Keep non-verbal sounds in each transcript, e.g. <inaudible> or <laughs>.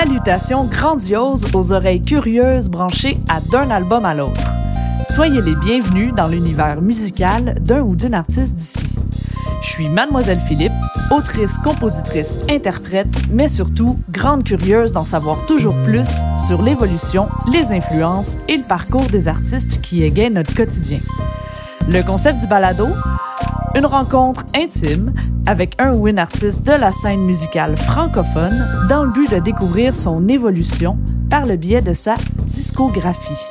salutations grandioses aux oreilles curieuses branchées à d'un album à l'autre. Soyez les bienvenus dans l'univers musical d'un ou d'une artiste d'ici. Je suis Mademoiselle Philippe, autrice, compositrice, interprète, mais surtout grande curieuse d'en savoir toujours plus sur l'évolution, les influences et le parcours des artistes qui égayent notre quotidien. Le concept du balado une rencontre intime avec un ou une artiste de la scène musicale francophone dans le but de découvrir son évolution par le biais de sa discographie.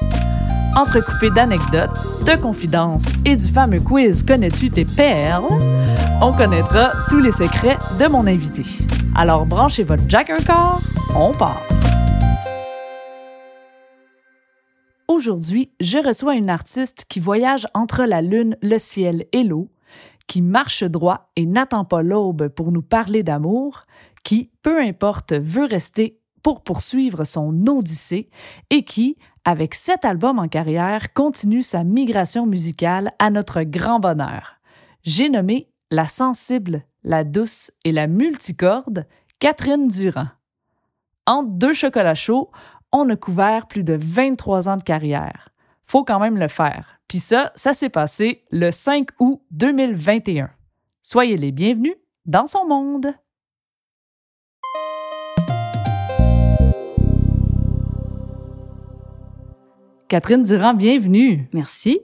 Entrecoupé d'anecdotes, de confidences et du fameux quiz Connais-tu tes perles, on connaîtra tous les secrets de mon invité. Alors branchez votre jack un corps, on part. Aujourd'hui, je reçois une artiste qui voyage entre la lune, le ciel et l'eau, qui marche droit et n'attend pas l'aube pour nous parler d'amour, qui, peu importe, veut rester pour poursuivre son odyssée et qui, avec sept albums en carrière, continue sa migration musicale à notre grand bonheur. J'ai nommé la sensible, la douce et la multicorde Catherine Durand. Entre deux chocolats chauds, on a couvert plus de 23 ans de carrière. Faut quand même le faire. Puis ça, ça s'est passé le 5 août 2021. Soyez les bienvenus dans son monde. Catherine Durand, bienvenue. Merci.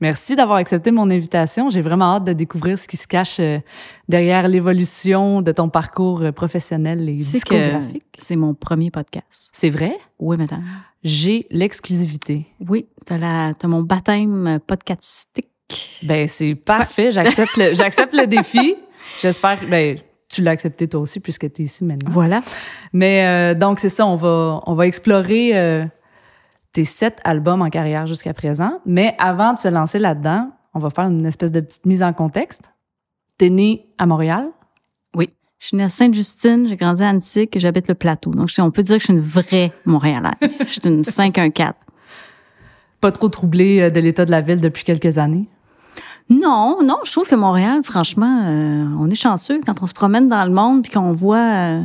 Merci d'avoir accepté mon invitation. J'ai vraiment hâte de découvrir ce qui se cache euh, derrière l'évolution de ton parcours euh, professionnel et discographique. C'est mon premier podcast. C'est vrai? Oui, madame. J'ai l'exclusivité. Oui, t'as la, as mon baptême podcastique. Ben c'est parfait. J'accepte le, j'accepte le défi. J'espère. Ben tu l'as accepté toi aussi puisque tu es ici maintenant. Voilà. Mais euh, donc c'est ça. On va on va explorer euh, tes sept albums en carrière jusqu'à présent. Mais avant de se lancer là-dedans, on va faire une espèce de petite mise en contexte. T'es né à Montréal? Je suis née à Sainte-Justine, j'ai grandi à Antique et j'habite le plateau. Donc, on peut dire que je suis une vraie Montréalaise. <laughs> je suis une 514. Pas trop troublée euh, de l'état de la ville depuis quelques années? Non, non, je trouve que Montréal, franchement, euh, on est chanceux quand on se promène dans le monde puis qu'on voit euh,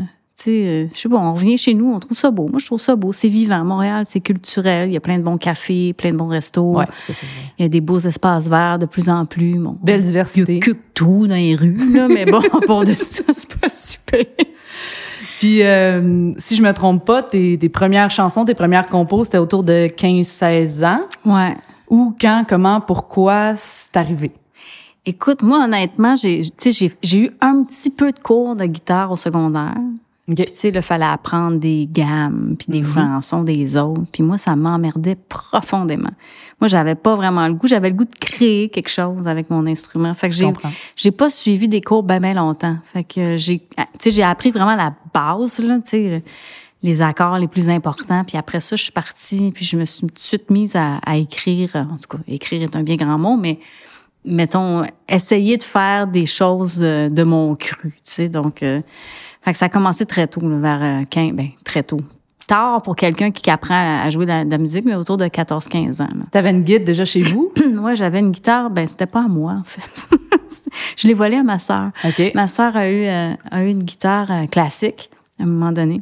euh, je sais pas, on revient chez nous, on trouve ça beau. Moi, je trouve ça beau. C'est vivant. Montréal, c'est culturel. Il y a plein de bons cafés, plein de bons restos. Ouais, c'est ça. Il y a des beaux espaces verts de plus en plus. Bon, Belle diversité. Il y a que tout dans les rues, là, <laughs> mais bon, pour de ça, c'est pas super. Puis, euh, si je me trompe pas, tes, tes premières chansons, tes premières compos, c'était autour de 15-16 ans. Ouais. Où, quand, comment, pourquoi c'est arrivé? Écoute, moi, honnêtement, j'ai, j'ai eu un petit peu de cours de guitare au secondaire. Puis, tu sais, il fallait apprendre des gammes, puis des chansons des autres. Puis moi, ça m'emmerdait profondément. Moi, j'avais pas vraiment le goût. J'avais le goût de créer quelque chose avec mon instrument. Fait que j'ai, j'ai pas suivi des cours bien, bien longtemps. Fait que j'ai, tu sais, j'ai appris vraiment la base, là, tu sais, les accords les plus importants. Puis après ça, je suis partie, puis je me suis tout de suite mise à, à écrire. En tout cas, écrire est un bien grand mot, mais mettons, essayer de faire des choses euh, de mon cru, tu sais. Donc, euh, fait que ça a commencé très tôt, vers 15, euh, ben, très tôt. Tard pour quelqu'un qui apprend à jouer de la, musique, mais autour de 14-15 ans. Tu avais une guide déjà chez vous? <clears throat> oui, j'avais une guitare. Ben, c'était pas à moi, en fait. <laughs> je l'ai volée à ma sœur. Ma sœur a eu, euh, a eu une guitare euh, classique à un moment donné.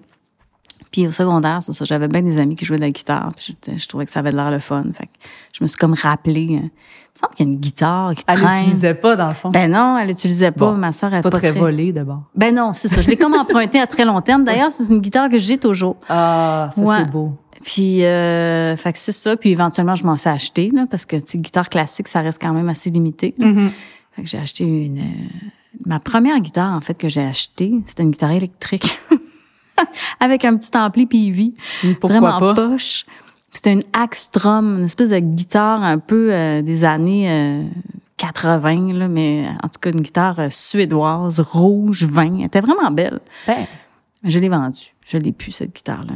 Puis au secondaire, c'est ça, j'avais bien des amis qui jouaient de la guitare. Puis je, trouvais que ça avait l'air le fun. Fait que je me suis comme rappelé. Euh, il me semble qu'il y a une guitare qui Elle l'utilisait pas, dans le fond. Ben non, elle l'utilisait pas. Ma soeur, elle pas, pas très, volée, d'abord. Ben non, c'est ça. Je l'ai comme emprunté à très long terme. D'ailleurs, c'est une guitare que j'ai toujours. Ah, ça, c'est beau. Puis, euh, fait que c'est ça. Puis éventuellement, je m'en suis acheté, là, parce que, tu guitare classique, ça reste quand même assez limité. Mm-hmm. Fait que j'ai acheté une... Euh, ma première guitare, en fait, que j'ai achetée, c'était une guitare électrique. <laughs> avec un petit ampli PV. Pourquoi vraiment pas? poche. C'était une Axstrom, une espèce de guitare un peu euh, des années 80, euh, là, mais en tout cas une guitare euh, suédoise, rouge, vin. Elle était vraiment belle. Ben. Je l'ai vendue. Je l'ai plus, cette guitare-là.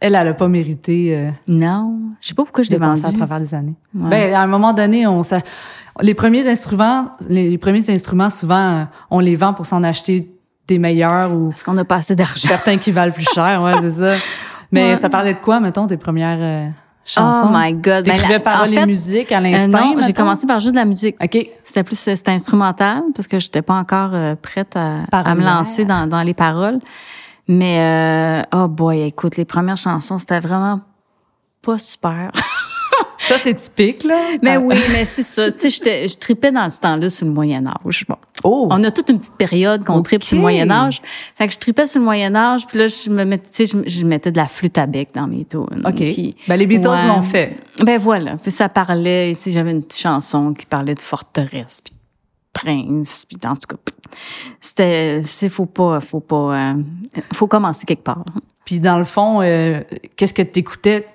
Elle, elle n'a pas mérité. non. Je sais pas pourquoi je l'ai vendue. à travers les années. Ben, à un moment donné, on les premiers instruments, les premiers instruments, souvent, on les vend pour s'en acheter des meilleurs ou parce qu'on n'a pas assez d'argent. Certains qui valent plus cher, ouais, c'est ça. <laughs> Mais ça parlait de quoi, mettons, tes premières euh, chansons? Oh my God! Ben, T'écrivais paroles et musique à l'instant? Euh, non, j'ai commencé par jouer de la musique. OK. C'était plus, c'était instrumental parce que j'étais pas encore euh, prête à, à me lancer dans, dans les paroles. Mais, euh, oh boy, écoute, les premières chansons, c'était vraiment pas super. <laughs> Ça, c'est typique, là. Mais ah. oui, <laughs> mais c'est ça. Tu sais, je tripais dans ce temps-là sur le Moyen Âge. Bon. Oh. On a toute une petite période qu'on tripe sur le Moyen Âge. Fait que je tripais sur le Moyen Âge, puis là, je me mettais, je, je, mettais de la flûte à bec dans mes tunes. OK. ben, les Beatles l'ont fait. Ben voilà. Puis ça parlait, si j'avais une chanson qui parlait de forteresse, puis de prince, puis en tout cas, c'était, c'est faut pas, faut pas, euh, faut commencer quelque part. Puis dans le fond, euh, qu'est-ce que tu écoutais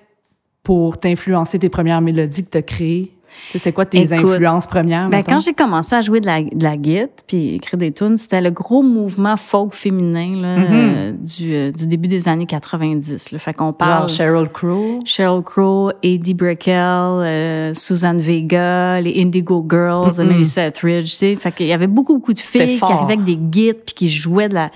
pour t'influencer tes premières mélodies que tu as créées? C'est quoi tes influences premières? Ben, quand j'ai commencé à jouer de la, de la guitare puis écrire des tunes, c'était le gros mouvement folk féminin là, mm-hmm. euh, du, euh, du, début des années 90. Là. Fait qu'on parle. Genre Sheryl Crow? Sheryl Crow, Eddie Brickell, euh, Susan Vega, les Indigo Girls, mm-hmm. Melissa Etheridge. Tu sais. Fait qu'il y avait beaucoup, beaucoup de filles qui arrivaient avec des guides puis qui jouaient de la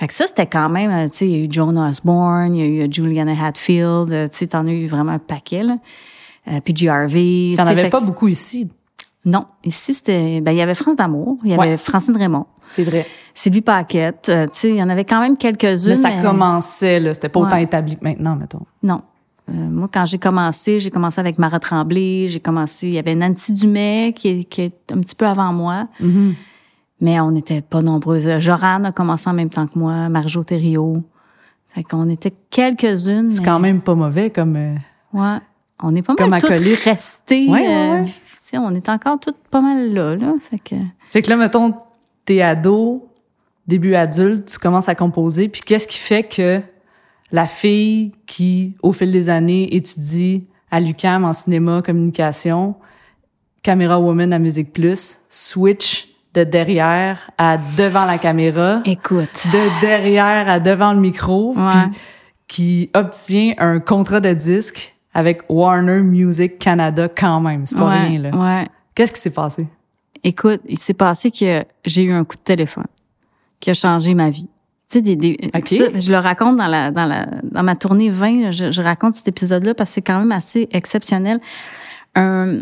fait que ça, c'était quand même, euh, tu sais, il y a eu Joan Osborne, il y a eu euh, Juliana Hatfield, euh, tu sais, t'en as eu vraiment un paquet, là. Euh, PG Harvey. T'en avais pas beaucoup ici. Non. Ici, c'était, ben, il y avait France d'Amour, il y avait Francine Raymond. C'est vrai. Sylvie Paquette, tu sais, il y en avait quand même quelques-unes. Mais ça commençait, là. C'était pas autant établi que maintenant, mettons. Non. moi, quand j'ai commencé, j'ai commencé avec Mara Tremblay, j'ai commencé, il y avait Nancy Dumais qui, qui est un petit peu avant moi. Mm-hmm. Mais on n'était pas nombreuses. Joran a commencé en même temps que moi, Marjo Thériault. Fait qu'on était quelques-unes. C'est quand même pas mauvais comme. Euh, ouais. On est pas mal toutes restées. Ouais, ouais, euh, on est encore toutes pas mal là, là. Fait que. Fait que là, mettons, t'es ado, début adulte, tu commences à composer. Puis qu'est-ce qui fait que la fille qui, au fil des années, étudie à l'UQAM en cinéma, communication, Caméra Woman à Musique Plus, switch de derrière à devant la caméra. Écoute. De derrière à devant le micro. qui obtient un contrat de disque avec Warner Music Canada quand même. C'est pas rien, là. Ouais. Qu'est-ce qui s'est passé? Écoute, il s'est passé que j'ai eu un coup de téléphone qui a changé ma vie. Tu sais, des, des je le raconte dans la, dans la, dans ma tournée 20, je, je raconte cet épisode-là parce que c'est quand même assez exceptionnel. Un,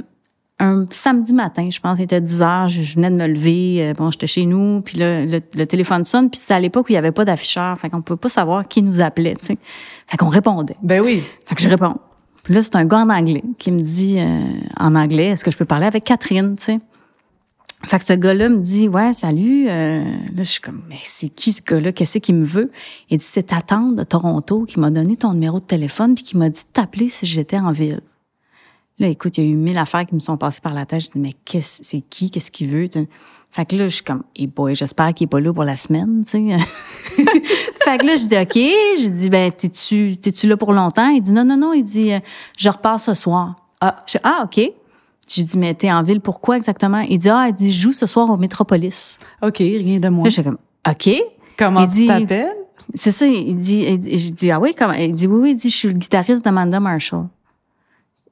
un samedi matin, je pense, il était 10 heures, je venais de me lever, euh, bon, j'étais chez nous, puis là, le, téléphone sonne, puis c'était à l'époque où il n'y avait pas d'afficheur, fait qu'on pouvait pas savoir qui nous appelait, tu sais. Fait qu'on répondait. Ben oui. Fait que je réponds. Puis là, c'est un gars en anglais qui me dit, euh, en anglais, est-ce que je peux parler avec Catherine, tu sais? Fait que ce gars-là me dit, ouais, salut. Euh, là, je suis comme, mais c'est qui ce gars-là? Qu'est-ce qu'il me veut? Il dit, c'est ta tante de Toronto qui m'a donné ton numéro de téléphone puis qui m'a dit de t'appeler si j'étais en ville. Là, écoute, il y a eu mille affaires qui me sont passées par la tête. Je dis, mais qu'est-ce, c'est qui? Qu'est-ce qu'il veut? Fait que là, je suis comme, hey boy, j'espère qu'il est pas là pour la semaine, tu sais. <laughs> fait que là, je dis, OK. Je dis, ben, t'es-tu, t'es-tu là pour longtemps? Il dit, non, non, non. Il dit, euh, je repars ce soir. Ah, je dis, ah, OK. Je dis, mais t'es en ville, pourquoi exactement? Il dit, ah, il dit, joue ce soir au Métropolis. OK, rien de moi. Là, je suis comme, OK. Comment il tu t'appelles? C'est ça, il dit, il je dis, ah oui, comment? Il dit, oui, oui, il dit, je suis le guitariste d'Amanda Marshall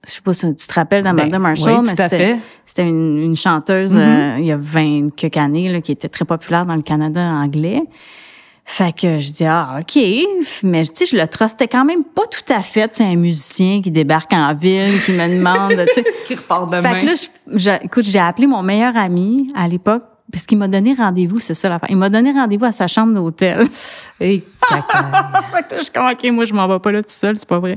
je sais pas si tu te rappelles d'Amanda ben, Marshall, mais c'était, une, une, chanteuse mm-hmm. euh, il y a 20 quelques années là, qui était très populaire dans le Canada anglais. Fait que je dis ah ok, mais tu sais je le trustais quand même pas tout à fait. C'est un musicien qui débarque en ville, qui me demande, tu sais, <laughs> qui repart demain. Fait que là, écoute, j'ai appelé mon meilleur ami à l'époque parce qu'il m'a donné rendez-vous, c'est ça l'affaire. Il m'a donné rendez-vous à sa chambre d'hôtel. <laughs> Et <laughs> je suis comme, OK, moi, je m'en vais pas là tout seul, c'est pas vrai.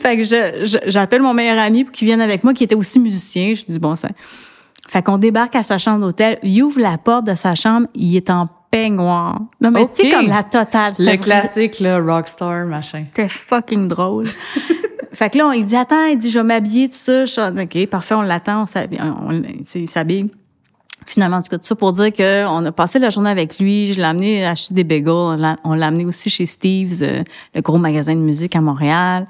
fait que je, j'appelle mon meilleur ami pour qu'il vienne avec moi, qui était aussi musicien. Je dis, bon, ça. Fait qu'on débarque à sa chambre d'hôtel. Il ouvre la porte de sa chambre. Il est en peignoir. Non, mais tu sais, comme la totale. Le classique, là, rockstar, machin. C'était fucking drôle. <laughs> fait que là, on, il dit, attends, il dit, je vais m'habiller, tout ça. Je OK, parfait, on l'attend, on s'habille. il s'habille. Finalement, en tout cas, tout ça pour dire qu'on a passé la journée avec lui. Je l'ai amené acheter des bagels. On l'a amené aussi chez Steve's, euh, le gros magasin de musique à Montréal.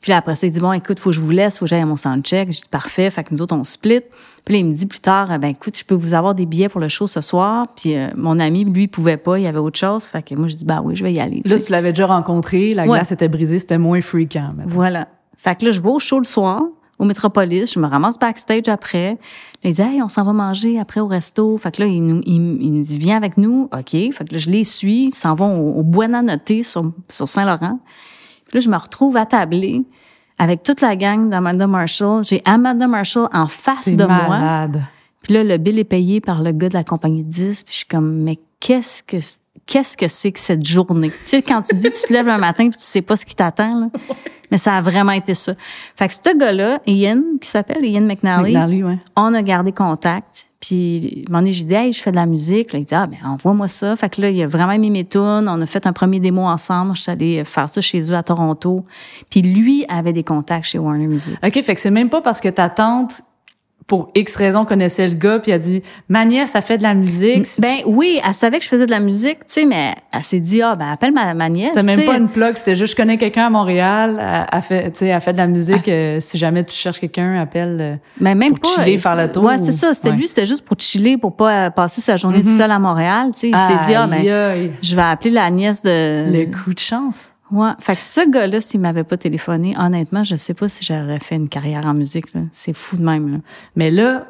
Puis là, après ça, il dit, bon, écoute, faut que je vous laisse, faut que j'aille à mon soundcheck. J'ai dit, parfait. Fait que nous autres, on split. Puis là, il me dit plus tard, ben écoute, je peux vous avoir des billets pour le show ce soir. Puis euh, mon ami, lui, pouvait pas, il y avait autre chose. Fait que moi, je dis, bah oui, je vais y aller. Là, tu l'avais déjà rencontré, la glace était brisée, c'était moins freakant. Voilà. Fait que là, je vais au show le soir au Métropolis. Je me ramasse backstage après. Là, il dit, hey, on s'en va manger après au resto. Fait que là, il nous, il, nous dit, viens avec nous. OK. Fait que là, je les suis. Ils s'en vont au, au Buena Noté sur, sur Saint-Laurent. Puis là, je me retrouve attablée avec toute la gang d'Amanda Marshall. J'ai Amanda Marshall en face de malade. moi. Puis là, le bill est payé par le gars de la compagnie 10. Puis je suis comme, mais qu'est-ce que qu'est-ce que c'est que cette journée? Tu sais, quand tu dis, tu te lèves le matin et tu sais pas ce qui t'attend, là. Mais ça a vraiment été ça. Fait que ce gars-là, Ian, qui s'appelle Ian McNally, McNally, ouais. on a gardé contact. Puis, un moment donné, j'ai dit, hey, je fais de la musique. Là, il dit, ah, ben, envoie-moi ça. Fait que là, il a vraiment mis mes tunes. On a fait un premier démo ensemble. Je suis allée faire ça chez eux à Toronto. Puis lui avait des contacts chez Warner Music. OK, fait que c'est même pas parce que ta tante pour X raison, connaissait le gars, puis a dit Ma nièce, a fait de la musique. Ben oui, elle savait que je faisais de la musique, tu sais, mais elle s'est dit Ah, ben appelle ma, ma nièce. C'était même pas une plug, c'était juste je connais quelqu'un à Montréal, elle, fait, tu sais, elle fait de la musique. Ah. Euh, si jamais tu cherches quelqu'un, appelle. Euh, mais même pour chiller, faire le tour. Ouais, c'est ça. C'était lui, c'était juste pour chiller, pour pas euh, passer sa journée tout mhm. seul à Montréal, tu sais. Il s'est dit Ah, ben, je vais appeler la nièce de. Le coup de chance. Ouais. Fait que ce gars-là, s'il m'avait pas téléphoné, honnêtement, je sais pas si j'aurais fait une carrière en musique. C'est fou de même. Là. Mais là,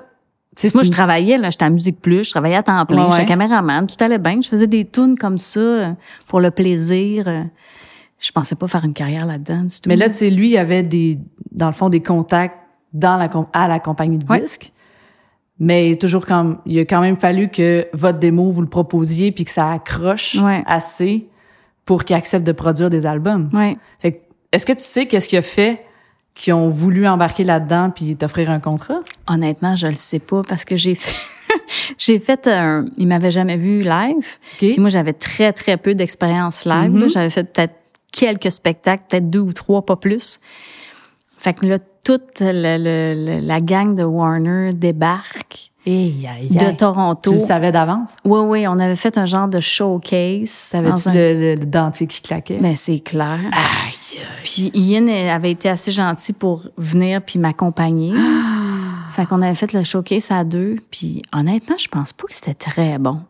moi, je travaillais, là, j'étais à Musique Plus, je travaillais à temps plein, j'étais caméraman, tout allait bien. Je faisais des tunes comme ça euh, pour le plaisir. Euh. Je pensais pas faire une carrière là-dedans du tout. Mais là, tu sais, lui, il avait des, dans le fond, des contacts dans la, à la compagnie de disques. Mais toujours quand, il a quand même fallu que votre démo, vous le proposiez puis que ça accroche assez pour qu'il accepte de produire des albums. Ouais. Fait est-ce que tu sais qu'est-ce qu'il a fait qui ont voulu embarquer là-dedans puis t'offrir un contrat? Honnêtement, je le sais pas parce que j'ai fait <laughs> j'ai fait un il m'avait jamais vu live. Puis moi j'avais très très peu d'expérience live, mm-hmm. j'avais fait peut-être quelques spectacles, peut-être deux ou trois pas plus. Fait que là toute la gang de Warner débarque de Toronto. Tu le savais d'avance? Oui, oui, on avait fait un genre de showcase. T'avais-tu le, dentier qui claquait? Ben, c'est clair. Aïe! Puis Ian avait été assez gentil pour venir puis m'accompagner. <gasps> fait qu'on avait fait le showcase à deux. Puis honnêtement, je pense pas que c'était très bon.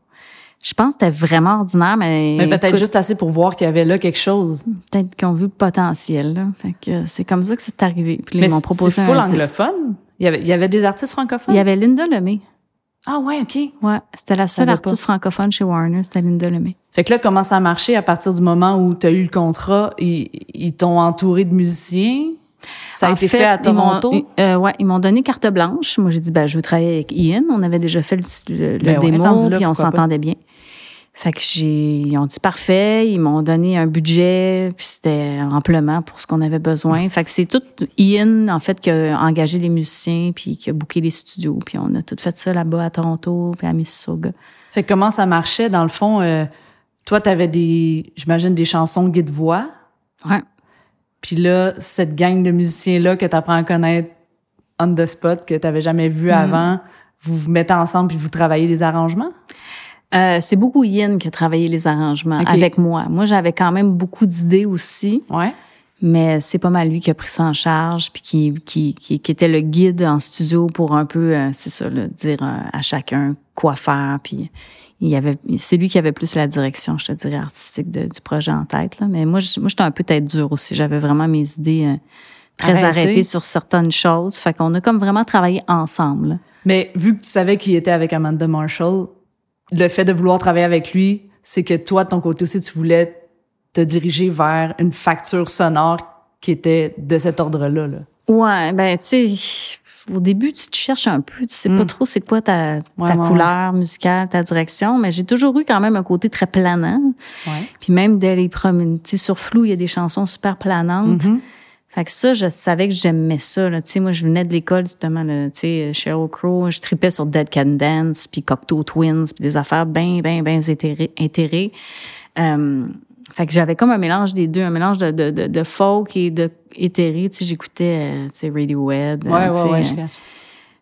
Je pense que c'était vraiment ordinaire, mais. Mais peut-être juste assez pour voir qu'il y avait là quelque chose. Peut-être qu'ils ont vu le potentiel, là. Fait que c'est comme ça que c'est arrivé. Puis mais ils m'ont proposé c'est full anglophone? Il y, avait, il y avait des artistes francophones? Il y avait Linda Lemay. Ah ouais, OK. Ouais, c'était la seule artiste francophone chez Warner, c'était Linda Lemay. Fait que là, comment ça a marché à partir du moment où tu as eu le contrat? Ils, ils t'ont entouré de musiciens? Ça a été fait, à Toronto? Ils euh, ouais, ils m'ont donné carte blanche. Moi, j'ai dit, ben, je veux travailler avec Ian. On avait déjà fait le, le, ben démo, puis on s'entendait bien. Fait que j'ai, ils ont dit parfait, ils m'ont donné un budget, puis c'était amplement pour ce qu'on avait besoin. fait que c'est tout Ian, en fait, qui a engagé les musiciens, puis qui a booké les studios, puis on a tout fait ça là-bas à Toronto, puis à Mississauga. Fait que comment ça marchait, dans le fond? Euh, toi, t'avais des, j'imagine, des chansons guide-voix. Ouais. Puis là, cette gang de musiciens-là que t'apprends à connaître on the spot, que t'avais jamais vu mm-hmm. avant, vous vous mettez ensemble puis vous travaillez les arrangements? Euh, c'est beaucoup Yin qui a travaillé les arrangements avec moi. Moi, j'avais quand même beaucoup d'idées aussi. Ouais. Mais c'est pas mal lui qui a pris ça en charge, puis qui, qui, qui, était le guide en studio pour un peu, euh, c'est ça, là, dire euh, à chacun quoi faire. Puis il y avait, c'est lui qui avait plus la direction, je te dirais, artistique de, du projet en tête. Là. Mais moi, moi, j'étais un peu tête dure aussi. J'avais vraiment mes idées très arrêtées sur certaines choses. Fait qu'on a comme vraiment travaillé ensemble. Mais vu que tu savais qu'il était avec Amanda Marshall, le fait de vouloir travailler avec lui, c'est que toi, de ton côté aussi, tu voulais te diriger vers une facture sonore qui était de cet ordre-là. Là. Ouais, ben tu sais, au début, tu te cherches un peu, tu sais pas hmm. trop c'est quoi ta, ta couleur musicale, ta direction, mais j'ai toujours eu quand même un côté très planant. Ouais. Puis même dès les premiers, tu sais, sur Flou, il y a des chansons super planantes. Mm-hmm. Fait que ça, je savais que j'aimais ça. Là. Tu sais, moi, je venais de l'école, justement, là, tu sais, Sheryl Crow, je tripais sur Dead Can Dance, puis Cocteau Twins, puis des affaires bien, bien, bien intérêt. Euh, fait que j'avais comme un mélange des deux, un mélange de, de, de, folk et de éthéré. Tu sais, j'écoutais, euh, tu sais, Radiohead. Ouais, ouais, ouais, je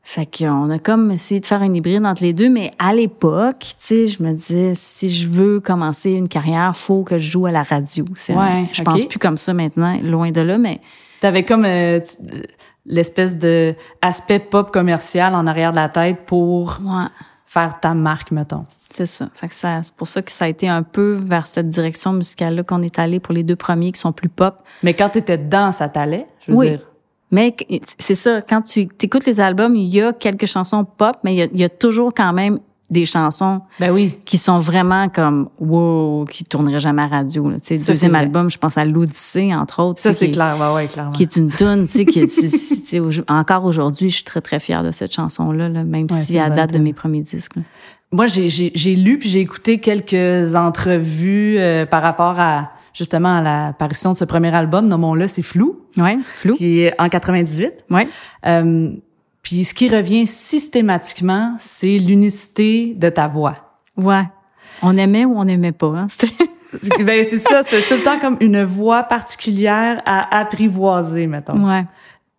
fait qu'on a comme essayé de faire un hybride entre les deux, mais à l'époque, tu sais, je me disais, si je veux commencer une carrière, faut que je joue à la radio. Ouais, je pense plus comme ça maintenant, loin de là, mais... T'avais comme euh, l'espèce de aspect pop commercial en arrière de la tête pour faire ta marque, mettons. C'est ça. Fait que ça, c'est pour ça que ça a été un peu vers cette direction musicale-là qu'on est allé pour les deux premiers qui sont plus pop. Mais quand tu étais dedans, ça t'allait, je veux dire? Mais c'est ça, quand tu écoutes les albums, il y a quelques chansons pop, mais il y a, toujours quand même des chansons ben oui. qui sont vraiment comme wow, qui tourneraient jamais à radio. Tu sais, deuxième album, je pense à l'Odyssée entre autres. Ça c'est clair, ouais, ouais, clairement. Qui est une tune, tu sais, qui est, <laughs> encore aujourd'hui, je suis très très fière de cette chanson là, même si elle date de mes premiers disques. Moi, j'ai lu puis j'ai écouté quelques entrevues euh, par rapport à justement à l'apparition de ce premier album, nommons-le, c'est Flou. Ouais, Flou. Qui est en 98. Ouais. Euh, puis ce qui revient systématiquement, c'est l'unicité de ta voix. Ouais. On aimait ou on n'aimait pas, hein? <laughs> <laughs> ben c'est ça, c'est tout le temps comme une voix particulière à apprivoiser, mettons. Ouais.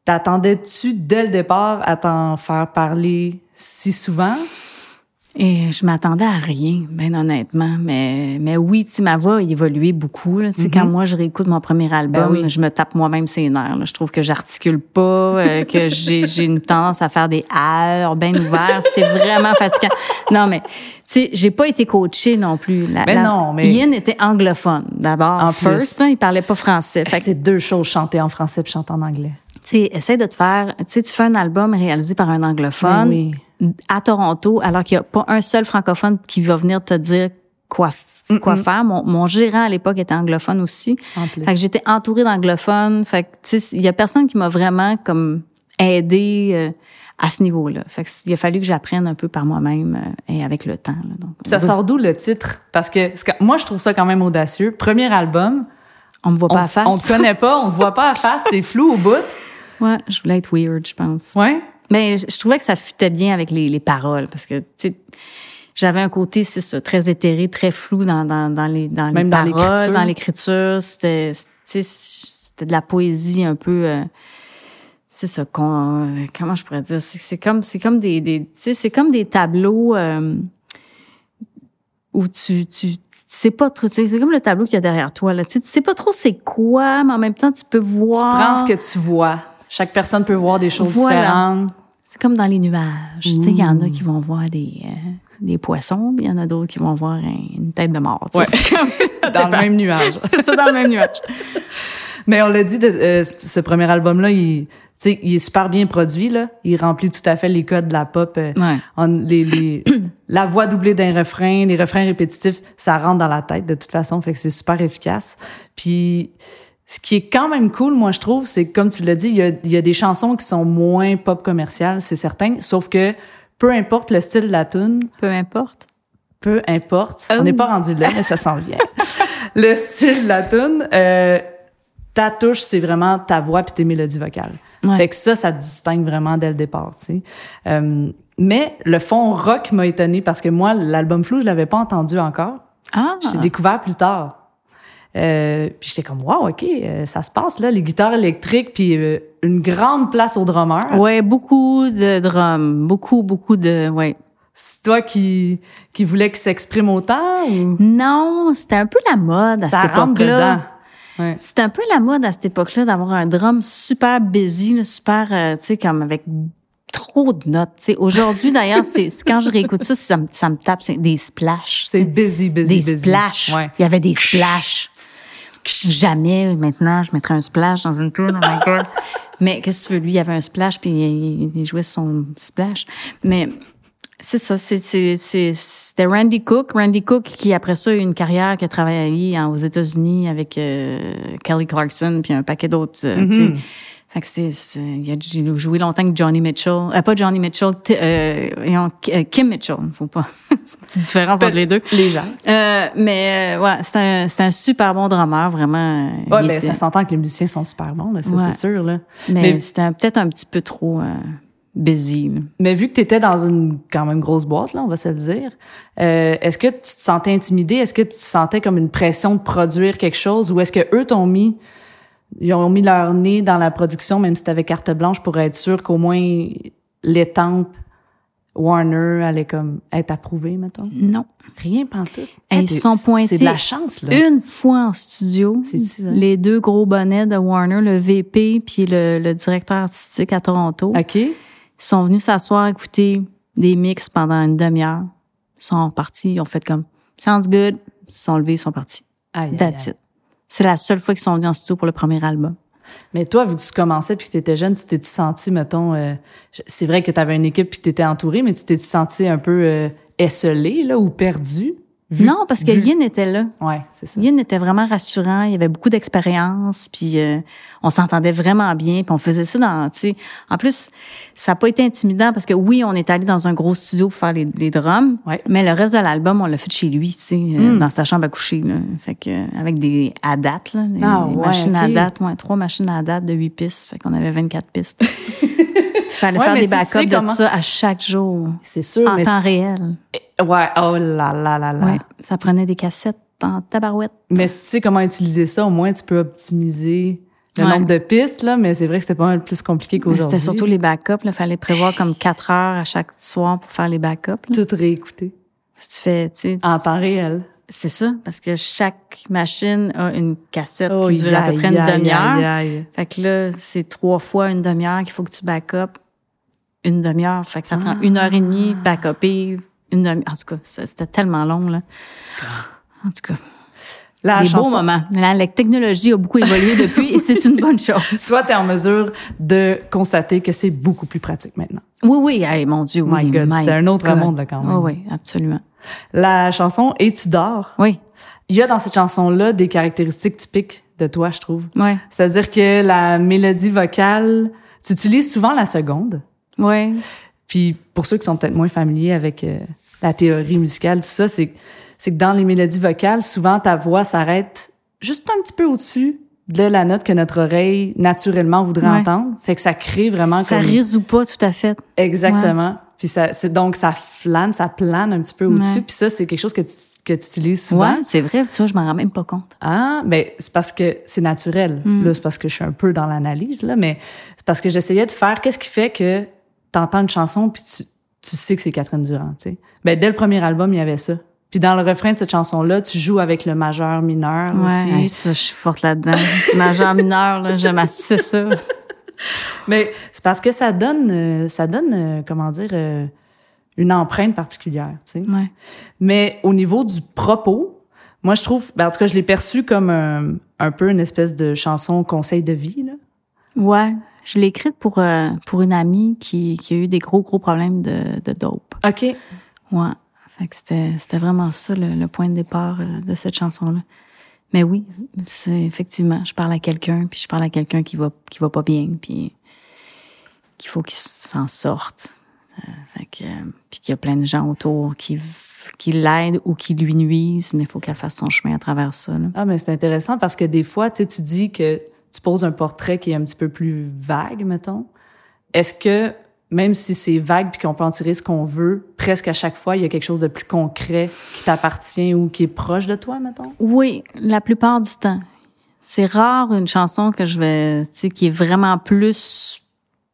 T'attendais-tu dès le départ à t'en faire parler si souvent? Et je m'attendais à rien, bien honnêtement. Mais, mais oui, tu ma voix a évolué beaucoup. Là. Quand mhm. moi, je réécoute mon premier album, ben je me tape moi-même ses nerfs. Je trouve que j'articule pas, euh, que j'ai, une tendance à faire des airs bien ouverts. C'est vraiment fatigant. Non, mais tu sais, j'ai pas été coachée non plus. La, ben non, mais... Ian était anglophone, d'abord. En first, hein, il parlait pas français. C'est deux choses, chanter en français puis chanter en anglais. Tu sais, essaie de te faire... Tu sais, tu fais un album réalisé par un anglophone. Ben oui à Toronto, alors qu'il n'y a pas un seul francophone qui va venir te dire quoi quoi faire. Mon, mon, gérant à l'époque était anglophone aussi. En plus. Fait que j'étais entourée d'anglophones. Fait que tu sais, il y a personne qui m'a vraiment comme aidé euh, à ce niveau-là. Fait que il a fallu que j'apprenne un peu par moi-même euh, et avec le temps. Là, donc, ça sort d'où le titre? Parce que, moi je trouve ça quand même audacieux. Premier album. On me voit pas à face. On te connaît pas, on te voit pas à face, c'est <laughs> flou au bout. Ouais, je voulais être weird, je pense. Ouais? Mais je trouvais que ça fitait bien avec les, les paroles parce que, tu sais, j'avais un côté, c'est ça, très éthéré, très flou dans, dans, dans les, dans les paroles, dans l'écriture. C'était, c'était de la poésie un peu... Euh, c'est ça qu'on comment je pourrais dire c'est comme c'est comme des, des tu sais c'est comme des tableaux euh, où tu tu tu sais pas trop c'est comme le tableau qu'il y a derrière toi là. Tu sais, tu sais pas trop c'est quoi mais en même temps tu peux voir tu prends ce que tu vois chaque personne peut voir des choses différentes c'est comme dans les nuages. Tu sais, il y en a qui vont voir des, euh, des poissons, puis il y en a d'autres qui vont voir une tête de mort. Ouais. C'est comme <laughs> dans le même nuage. <laughs> c'est ça, dans le même nuage. Mais on l'a dit, de, euh, ce premier album-là, il, il est super bien produit. Là. Il remplit tout à fait les codes de la pop. Euh, ouais. les, les, <coughs> la voix doublée d'un refrain, les refrains répétitifs, ça rentre dans la tête de toute façon, fait que c'est super efficace. Puis ce qui est quand même cool, moi, je trouve, c'est comme tu l'as dit, il y a, y a, des chansons qui sont moins pop commerciales, c'est certain. Sauf que peu importe le style de la tune. Peu importe. Peu importe. On n'est pas rendu là, mais ça s'en vient. <laughs> <laughs> le style de la tune, euh, ta touche, c'est vraiment ta voix puis tes mélodies vocales. Fait que ça, ça te distingue vraiment dès le départ, tu sais. Euh, mais le fond rock m'a étonné parce que moi, l'album Flou, je l'avais pas entendu encore. Ah. J'ai découvert plus tard. Euh, puis j'étais comme wow, ok, euh, ça se passe là, les guitares électriques, puis euh, une grande place au drummer. Ouais, beaucoup de drums, beaucoup, beaucoup de, ouais. C'est toi qui qui voulais qu'il s'exprime autant ou? Non, c'était un peu la mode à ça cette époque-là. Ouais. C'était un peu la mode à cette époque-là d'avoir un drum super busy, super, tu sais, comme avec trop de notes. sais. Aujourd'hui, d'ailleurs, c'est quand je réécoute ça, ça me, ça me tape c'est des splashs. C'est busy, busy, des splashs. Ouais. Il y avait des splashs. Jamais, maintenant, je mettrais un splash dans une tour. Oh my God. Mais qu'est-ce que tu veux? Lui, il y avait un splash, puis il, il jouait son splash. Mais c'est ça, c'était Randy Cook. Randy Cook qui, après ça, a eu une carrière qui a travaillé aux États-Unis avec euh, Kelly Clarkson, puis un paquet d'autres. Euh, mm-hmm. Fait que c'est, il a joué longtemps avec Johnny Mitchell, euh, pas Johnny Mitchell, euh, euh, Kim Mitchell, faut pas, <laughs> petite différence entre les deux. Les gens. Euh, mais euh, ouais, c'est un, c'est un super bon drummer, vraiment. Ouais, ben ça s'entend que les musiciens sont super bons, là, ça c'est sûr là. Mais, c'était peut-être un petit peu trop busy. Mais vu que tu étais dans une quand même grosse boîte là, on va se le dire, est-ce que tu te sentais intimidé, est-ce que tu te sentais comme une pression de produire quelque chose, ou est-ce que eux t'ont mis ils ont mis leur nez dans la production, même si avais carte blanche, pour être sûr qu'au moins l'étampe Warner allait comme être approuvée, mettons? Non. Rien pantoute. Ils sont pointés. C'est de la chance, là. Une fois en studio. Les deux gros bonnets de Warner, le VP puis le, le directeur artistique à Toronto. OK. Ils sont venus s'asseoir, écouter des mix pendant une demi-heure. Ils sont partis, ils ont fait comme, sounds good. Ils sont levés, ils sont partis. Aïe, That's it. C'est la seule fois qu'ils sont venus en studio pour le premier album. Mais toi, vu que tu commençais puis que tu étais jeune, tu t'es-tu senti, mettons, euh, c'est vrai que tu avais une équipe puis tu étais entouré, mais tu t'es-tu senti un peu euh, esselé, là, ou perdu? Non, parce que Yin était là. Ouais, c'est ça. Yin était vraiment rassurant. Il y avait beaucoup d'expérience, puis euh, on s'entendait vraiment bien, puis on faisait ça dans, tu sais. En plus, ça n'a pas été intimidant parce que oui, on est allé dans un gros studio pour faire les, les drums, Ouais. mais le reste de l'album, on l'a fait chez lui, tu sais, euh, Mm. dans sa chambre à coucher, là. Fait que euh, avec des à date, là, des, Ah, ouais, machines à date, ouais, trois machines à date de huit pistes, fait qu'on avait 24 pistes. Il <laughs> fallait Ouais, faire des si backups de comment- ça à chaque jour, C'est sûr, en mais... temps réel. Ouais, oh là là là là. Ouais, ça prenait des cassettes en tabarouette. Mais si tu sais comment utiliser ça, au moins, tu peux optimiser le Ouais. nombre de pistes, là, mais c'est vrai que c'était pas mal plus compliqué qu'aujourd'hui. C'était surtout les backups. Il fallait prévoir comme quatre heures à chaque soir pour faire les backups. là. Tout réécouter. Si tu fais, tu sais, En temps réel. c'est ça, parce que chaque machine a une cassette Oh, qui dure à peu près une demi-heure. Fait que là, c'est trois fois une demi-heure qu'il faut que tu backup une demi-heure. Fait que ça prend une heure et demie de backuper une demi En tout cas, c'était tellement long, là. En tout cas, La des beaux chanson- moments. La, la technologie a beaucoup évolué depuis et c'est une <laughs> bonne chose. Soit tu es en mesure de constater que c'est beaucoup plus pratique maintenant. Oui, oui, hey, mon Dieu, oui. My God, c'est un autre God. monde, là, quand même. Oui, oui, absolument. La chanson Et tu dors, Oui, il y a dans cette chanson-là des caractéristiques typiques de toi, je trouve. oui, C'est-à-dire que la mélodie vocale, tu utilises souvent la seconde. oui. Puis pour ceux qui sont peut-être moins familiers avec euh, la théorie musicale, tout ça, c'est c'est que dans les mélodies vocales, souvent ta voix s'arrête juste un petit peu au-dessus de la note que notre oreille naturellement voudrait Ouais. entendre. Fait que ça crée vraiment Ça comme résout pas tout à fait. exactement. Puis ça c'est donc ça flâne, ça plane un petit peu au-dessus. Ouais. Puis ça c'est quelque chose que tu que tu utilises souvent. Ouais, c'est vrai, tu vois, je m'en rends même pas compte. Ah, ben c'est parce que c'est naturel. Mm. Là, c'est parce que je suis un peu dans l'analyse là, mais c'est parce que j'essayais de faire qu'est-ce qui fait que t'entends une chanson puis tu, tu sais que c'est Catherine Durand, tu sais. Ben dès le premier album, il y avait ça. Puis dans le refrain de cette chanson là, tu joues avec le majeur mineur Ouais, aussi. hey, ça, je suis forte là-dedans. C'est majeur mineur, là, j'aime assez ça. <laughs> Mais c'est parce que ça donne euh, ça donne euh, comment dire euh, une empreinte particulière, tu sais. Ouais. Mais au niveau du propos, moi je trouve ben, en tout cas je l'ai perçu comme un, un peu une espèce de chanson conseil de vie là. Ouais, je l'ai écrite pour, euh, pour une amie qui, qui a eu des gros, gros problèmes de, de dope. OK. Ouais. Fait que c'était, vraiment ça, le, le point de départ euh, de cette chanson-là. Mais oui, c'est effectivement, je parle à quelqu'un, puis je parle à quelqu'un qui va, qui va pas bien, puis qu'il faut qu'il s'en sorte. Euh, fait que, euh, puis qu'il y a plein de gens autour qui, qui l'aident ou qui lui nuisent, mais il faut qu'elle fasse son chemin à travers ça. Là. Ah, mais c'est intéressant parce que des fois, tu sais, tu dis que tu poses un portrait qui est un petit peu plus vague, mettons. Est-ce que, même si c'est vague puis qu'on peut en tirer ce qu'on veut, presque à chaque fois, il y a quelque chose de plus concret qui t'appartient ou qui est proche de toi, mettons? Oui, la plupart du temps. C'est rare une chanson que je vais, tu sais, qui est vraiment plus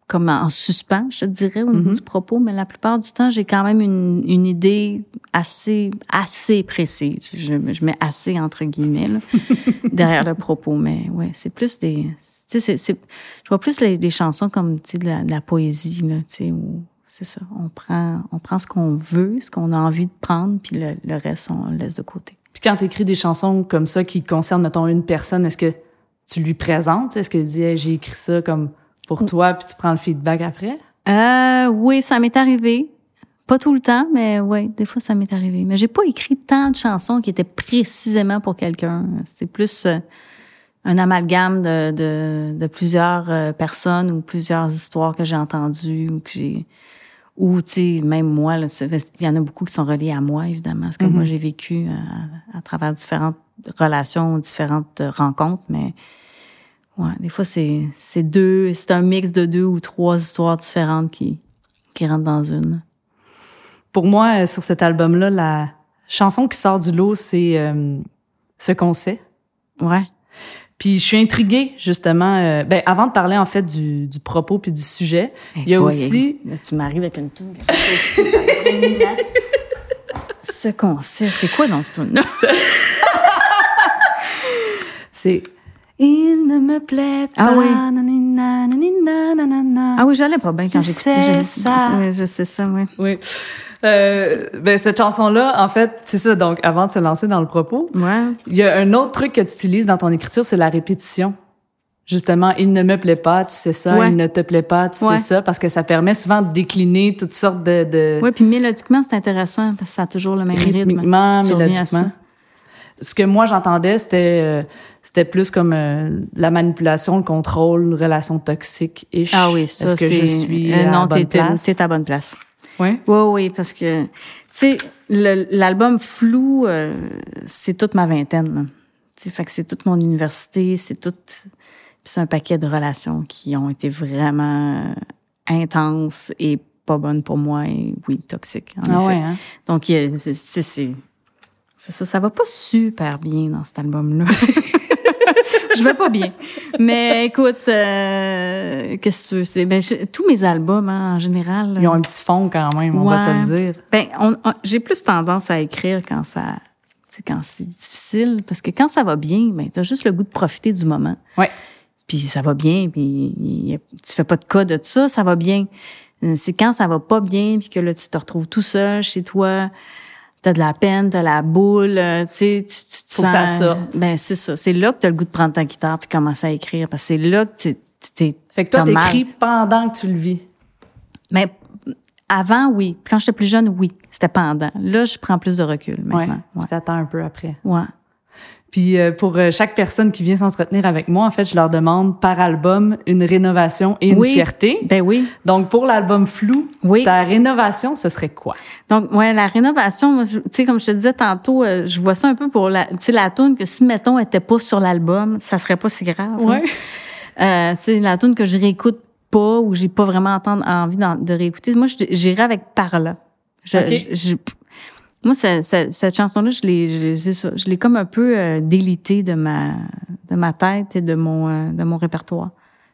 comme en suspens, je te dirais, au niveau Mhm. du propos, mais la plupart du temps, j'ai quand même une, une idée assez, assez précise. Je, je mets assez entre guillemets, là, <laughs> derrière le propos, mais ouais, c'est plus des, tu sais, je vois plus les, les chansons comme, tu sais, de la, de la poésie, là, tu sais, où c'est ça, on prend, on prend ce qu'on veut, ce qu'on a envie de prendre, puis le, le reste, on le laisse de côté. Puis quand tu écris des chansons comme ça qui concernent, mettons, une personne, est-ce que tu lui présentes? Est-ce que tu dis, Hey, j'ai écrit ça comme pour toi, puis tu prends le feedback après? Euh, oui, ça m'est arrivé. Pas tout le temps, mais oui, des fois ça m'est arrivé. Mais j'ai pas écrit tant de chansons qui étaient précisément pour quelqu'un. C'est plus euh, un amalgame de, de, de plusieurs euh, personnes ou plusieurs histoires que j'ai entendues ou que j'ai ou tu sais même moi il y en a beaucoup qui sont reliés à moi évidemment ce que moi j'ai vécu euh, à, travers différentes relations différentes rencontres mais ouais des fois c'est c'est deux c'est un mix de deux ou trois histoires différentes qui qui rentrent dans une Pour moi, euh, sur cet album-là, la chanson qui sort du lot, c'est euh, Ce qu'on sait. ouais Puis je suis intriguée, justement. euh, ben, avant de parler, en fait, du, du propos puis du sujet, il y a aussi... là, tu m'arrives avec une toune <laughs> ce qu'on sait c'est quoi dans ce tune là <laughs> C'est... Il ne me plaît pas. Ah oui. nanana. ah oui j'allais pas bien quand j'écoutais ça. je sais ça oui Oui. Euh, ben, cette chanson-là, en fait, c'est ça. Donc, avant de se lancer dans le propos, ouais il y a un autre truc que tu utilises dans ton écriture, c'est la répétition. justement, il ne me plaît pas, tu sais ça, il ne te plaît pas, tu sais ça, parce que ça permet souvent de décliner toutes sortes de... de... Oui, puis mélodiquement, c'est intéressant, parce que ça a toujours le même rythme. Rythmiquement, mélodiquement. Ce que moi, j'entendais, c'était euh, c'était plus comme euh, la manipulation, le contrôle, relation toxique. -ish. Ah oui, ça, Est-ce que je suis euh, non, à bonne t'es à bonne place. Oui? Oui, oui, parce que, tu sais, l'album Flou, c'est toute ma vingtaine. Tu fait que c'est toute mon université, c'est tout c'est un paquet de relations qui ont été vraiment euh, intenses et pas bonnes pour moi et oui, toxiques. En ah effet. Ouais, hein? Donc, c'est c'est ça. Ça va pas super bien dans cet album-là. <laughs> je vais pas bien. Mais écoute, euh, qu'est-ce que c'est? Ben, tous mes albums, hein, en général. Ils ont un petit fond quand même, on va se le dire. Ben, j'ai plus tendance à écrire quand ça. quand c'est difficile. Parce que quand ça va bien, ben, t'as juste le goût de profiter du moment. Ouais puis ça va bien, puis tu fais pas de cas de ça, ça va bien. C'est quand ça va pas bien, puis que là, tu te retrouves tout seul chez toi, t'as de la peine, t'as la boule, tu sais, tu, tu te Faut sens... que ça sorte. Ben, c'est ça. C'est là que t'as le goût de prendre ta guitare puis commencer à écrire, parce que c'est là que tu t'es... Fait que toi, t'écris pendant que tu le vis. Mais avant, oui. Quand j'étais plus jeune, oui. C'était pendant. Là, je prends plus de recul maintenant. Ouais, Tu t'attends un peu après. Ouais. Puis euh, pour euh, chaque personne qui vient s'entretenir avec moi, en fait, je leur demande par album une rénovation et une oui, fierté. Ben oui. Donc pour l'album Flou, oui. ta rénovation, ce serait quoi? Donc ouais, la rénovation, tu sais comme je te disais tantôt, euh, je vois ça un peu pour la tu sais la tune que si mettons était pas sur l'album, ça serait pas si grave. Ouais. Euh, c'est la tune que je réécoute pas ou j'ai pas vraiment entendre, envie de réécouter. Moi, j'irais avec par là. Je, je, moi, cette chanson-là, je l'ai, je l'ai comme un peu euh, délitée de ma, de ma tête et de mon, euh, de mon répertoire.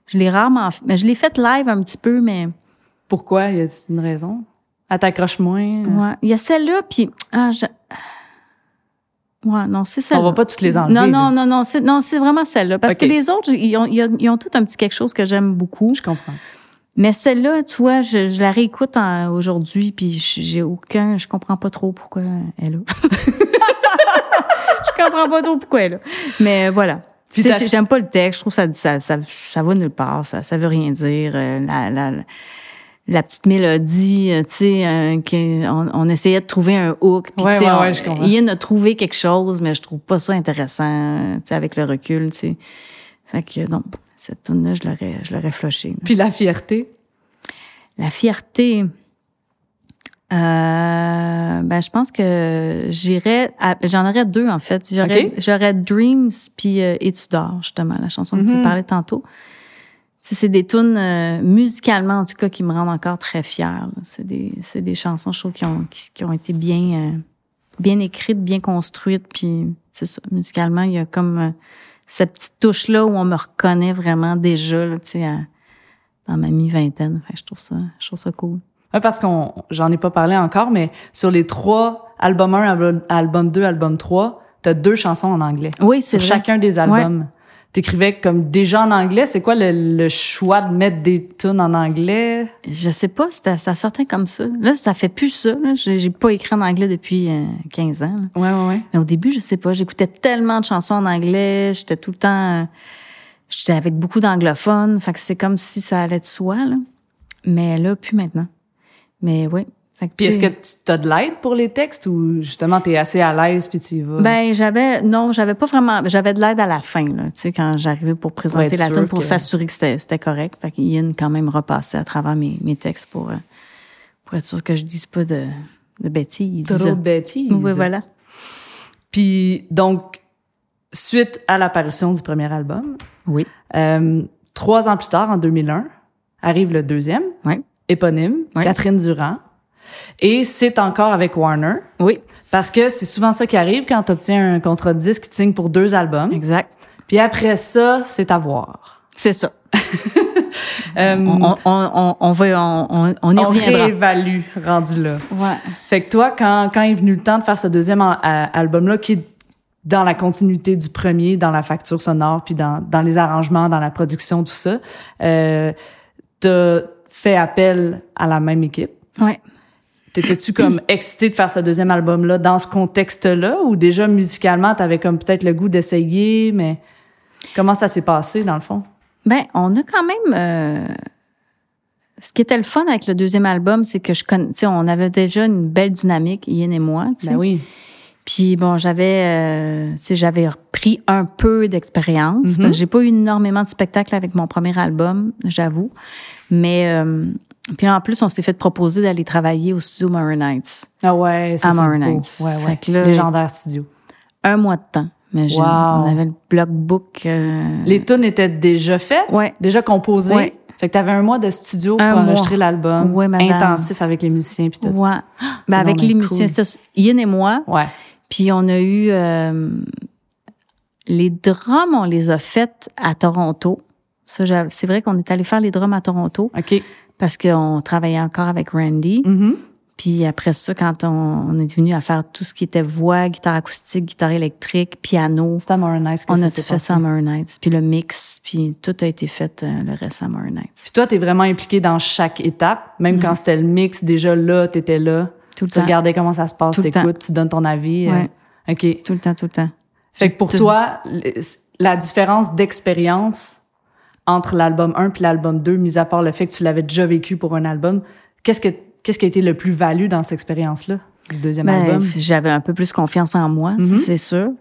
Je l'ai rarement, mais je l'ai faite live un petit peu, mais. Pourquoi? Il y a une raison? Elle t'accroche moins. Euh? Ouais, il y a celle-là, puis ah, je... Ouais, non, c'est celle-là. On va pas toutes les enlever. Non, non, non, non, c'est, non, c'est vraiment celle-là. Parce que les autres, ils ont, ils ont, tout un petit quelque chose que j'aime beaucoup. Je comprends. Mais celle-là, tu vois, je, je la réécoute aujourd'hui, puis j'ai aucun, je comprends pas trop pourquoi elle est là. <laughs> je comprends pas trop pourquoi elle est là. Mais voilà. J'aime pas le texte, je trouve ça, ça, ça, ça va nulle part, ça, ça veut rien dire. Euh, la, la, la petite mélodie, euh, tu sais, euh, on, on, essayait de trouver un hook. Puis, ouais, ouais, ouais, je comprends. Ian a trouvé quelque chose, mais je trouve pas ça intéressant, tu sais, avec le recul, tu sais. Fait que, non, cette tune-là, je l'aurais, je l'aurais floché. Puis la fierté? La fierté. Euh, ben, je pense que j'irais, j'en aurais deux, en fait. J'aurais, j'aurais Dreams puis euh, Et tu dors, justement, la chanson que tu mm-hmm. parlais tantôt. C'est des tunes euh, musicalement, en tout cas, qui me rendent encore très fière. C'est des, c'est des chansons, je trouve, qui ont, qui, ont été bien, euh, bien écrites, bien construites. Puis, c'est ça, musicalement, il y a comme euh, cette petite touche-là où on me reconnaît vraiment déjà, tu sais, dans ma mi-vingtaine. je trouve ça, je trouve ça cool. Oui, parce qu'on, j'en ai pas parlé encore, mais sur les trois, album 1, album, 2, album 3, t'as deux chansons en anglais. Oui, c'est Sur chacun des albums. T'écrivais comme déjà en anglais. C'est quoi le, choix de mettre des tunes en anglais? Je sais pas, ça sortait comme ça. Là, ça fait plus ça. J'ai pas écrit en anglais depuis 15 euh, ans. Ouais, ouais, ouais. Mais au début, je sais pas, j'écoutais tellement de chansons en anglais, j'étais tout le temps... J'étais avec beaucoup d'anglophones, fait que c'est comme si ça allait de soi, là. Mais là, plus maintenant. Mais oui, puis est-ce que tu as de l'aide pour les textes ou justement tu es assez à l'aise puis tu y vas? Ben j'avais non, j'avais pas vraiment j'avais de l'aide à la fin là, tu sais quand j'arrivais pour présenter la tune pour s'assurer que c'était correct. Fait qu'Ian quand même repassait à travers mes, mes textes pour euh, pour être sûr que je dise pas de de bêtises. Trop de bêtises. Oui, voilà. Puis donc suite à l'apparition du premier album. Oui. Euh, trois ans plus tard en 2001 arrive le deuxième. Oui. Éponyme, Catherine Durand. Et c'est encore avec Warner. Oui. Parce que c'est souvent ça qui arrive quand tu obtiens un contrat de disque qui te signe pour deux albums. Exact. Puis après ça, c'est à voir. C'est ça. <laughs> euh, on, on, on, va, on, on y reviendra. On réévalue, rendu là. Ouais. Fait que toi, quand, quand est venu le temps de faire ce deuxième album-là, qui est dans la continuité du premier, dans la facture sonore, puis dans, dans les arrangements, dans la production, tout ça, euh, t'as fait appel à la même équipe. Ouais. T'étais-tu comme excité de faire ce deuxième album-là dans ce contexte-là ou déjà musicalement, t'avais comme peut-être le goût d'essayer, mais comment ça s'est passé dans le fond? Ben, on a quand même. Euh, ce qui était le fun avec le deuxième album, c'est que je connais, on avait déjà une belle dynamique, Ian et moi. Ben oui. Puis bon, j'avais, euh, j'avais pris un peu d'expérience. Mm-hmm. j'ai pas eu énormément de spectacles avec mon premier album, j'avoue. Mais euh, puis en plus, on s'est fait proposer d'aller travailler au studio Mower Nights. Ah ouais, c'est ça. Nights. Ouais, ouais. Légendaire studio. Un mois de temps. Mais wow. on avait le blockbook. Euh... Les tunes étaient déjà faites, ouais. déjà composées. Ouais. Fait que t'avais un mois de studio pour enregistrer l'album. Ouais, intensif avec les musiciens puis tout. Ouais. ben avec les musiciens, c'était Ian et moi. Ouais. Puis on a eu euh, les drums, on les a faites à Toronto. Ça, c'est vrai qu'on est allé faire les drums à Toronto. OK. Parce qu'on travaillait encore avec Randy. Mm-hmm. Puis après ça, quand on, est venu à faire tout ce qui était voix, guitare acoustique, guitare électrique, piano. C'était à Nights On a tout fait ça à Nights. Puis le mix, puis tout a été fait, euh, le reste à Nights. Puis toi, t'es vraiment impliqué dans chaque étape. Même quand c'était le mix, déjà là, t'étais là. Tout le tu temps. regardais comment ça se passe, t'écoutes, tu donnes ton avis. Euh, ouais. OK. Tout le temps, tout le temps. Fait que pour toi, la différence d'expérience entre l'album 1 puis l'album 2, mis à part le fait que tu l'avais déjà vécu pour un album, qu'est-ce que qu'est-ce qui a été le plus valu dans cette expérience-là, du deuxième ben, album? J'avais un peu plus confiance en moi, Mhm. c'est sûr.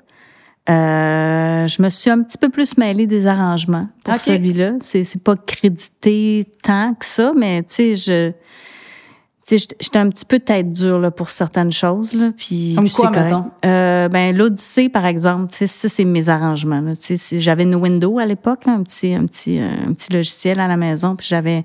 Euh, je me suis un petit peu plus mêlée des arrangements pour celui-là. C'est pas crédité tant que ça, mais tu sais, je sais, j'étais- un petit peu tête dure là, pour certaines choses. Là, puis, Comme quoi, mettons? Euh, ben, l'Odyssée, par exemple, ça, c'est mes arrangements. J'avais une window à l'époque, un petit, un, petit, euh, un petit logiciel à la maison, puis j'avais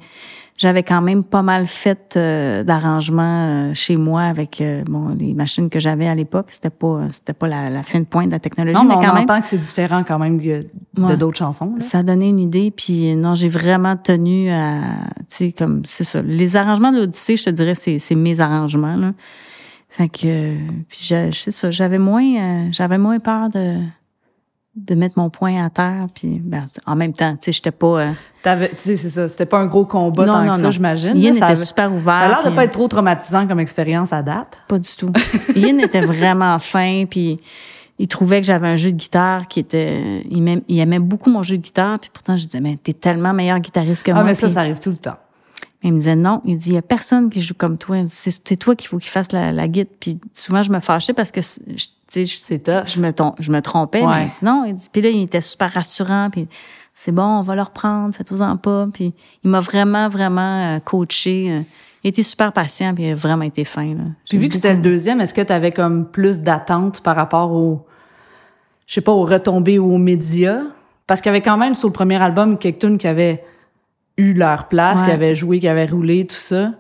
j'avais quand même pas mal fait euh, d'arrangements euh, chez moi avec euh, bon, les machines que j'avais à l'époque. C'était pas c'était pas la, la fin de pointe de la technologie, Non, mais, mais on quand même, entend que c'est différent quand même de Ouais. d'autres chansons. là. ça a donné une idée. Puis non, j'ai vraiment tenu à, tu sais, comme c'est ça. Les arrangements de l'Odyssée, je te dirais, c'est c'est mes arrangements. Là. Fait que, euh, puis je- c'est ça, j'avais moins, euh, j'avais moins peur de de mettre mon poing à terre. Puis ben, en même temps, tu sais, j'étais pas. euh, T'avais- Tu sais, c'est ça. C'était pas un gros combat Non, tant non, que ça, non. j'imagine. Ian là. Ça était super ouvert. Ça a l'air de puis- pas être trop traumatisant comme expérience à date. Pas du tout. <laughs> Ian était vraiment fin, puis il trouvait que j'avais un jeu de guitare qui était... Il aimait, il aimait beaucoup mon jeu de guitare, puis pourtant, je disais, mais t'es tellement meilleur guitariste que Ah, moi. mais ça, Puis ça arrive tout le temps. Il me disait, non. Il dit, il y a personne qui joue comme toi. C'est toi qu'il faut qu'il fasse la, la guitare. Puis souvent, je me fâchais parce que, je- tu sais, je, C'est tough. je me, je me trompais. Ouais. Mais il dit, non, il dit, puis là, il était super rassurant, puis c'est bon, on va le reprendre, faites-vous-en pas. Puis il m'a vraiment, vraiment euh, coaché. euh. Il était super patient, puis il a vraiment été fin. Là. Puis vu que c'était le deuxième, est-ce que tu avais comme plus d'attentes par rapport au, je sais pas, aux retombées ou aux médias? Parce qu'il y avait quand même sur le premier album quelques tunes qui avaient eu leur place, Ouais. qui avaient joué, qui avaient roulé, tout ça.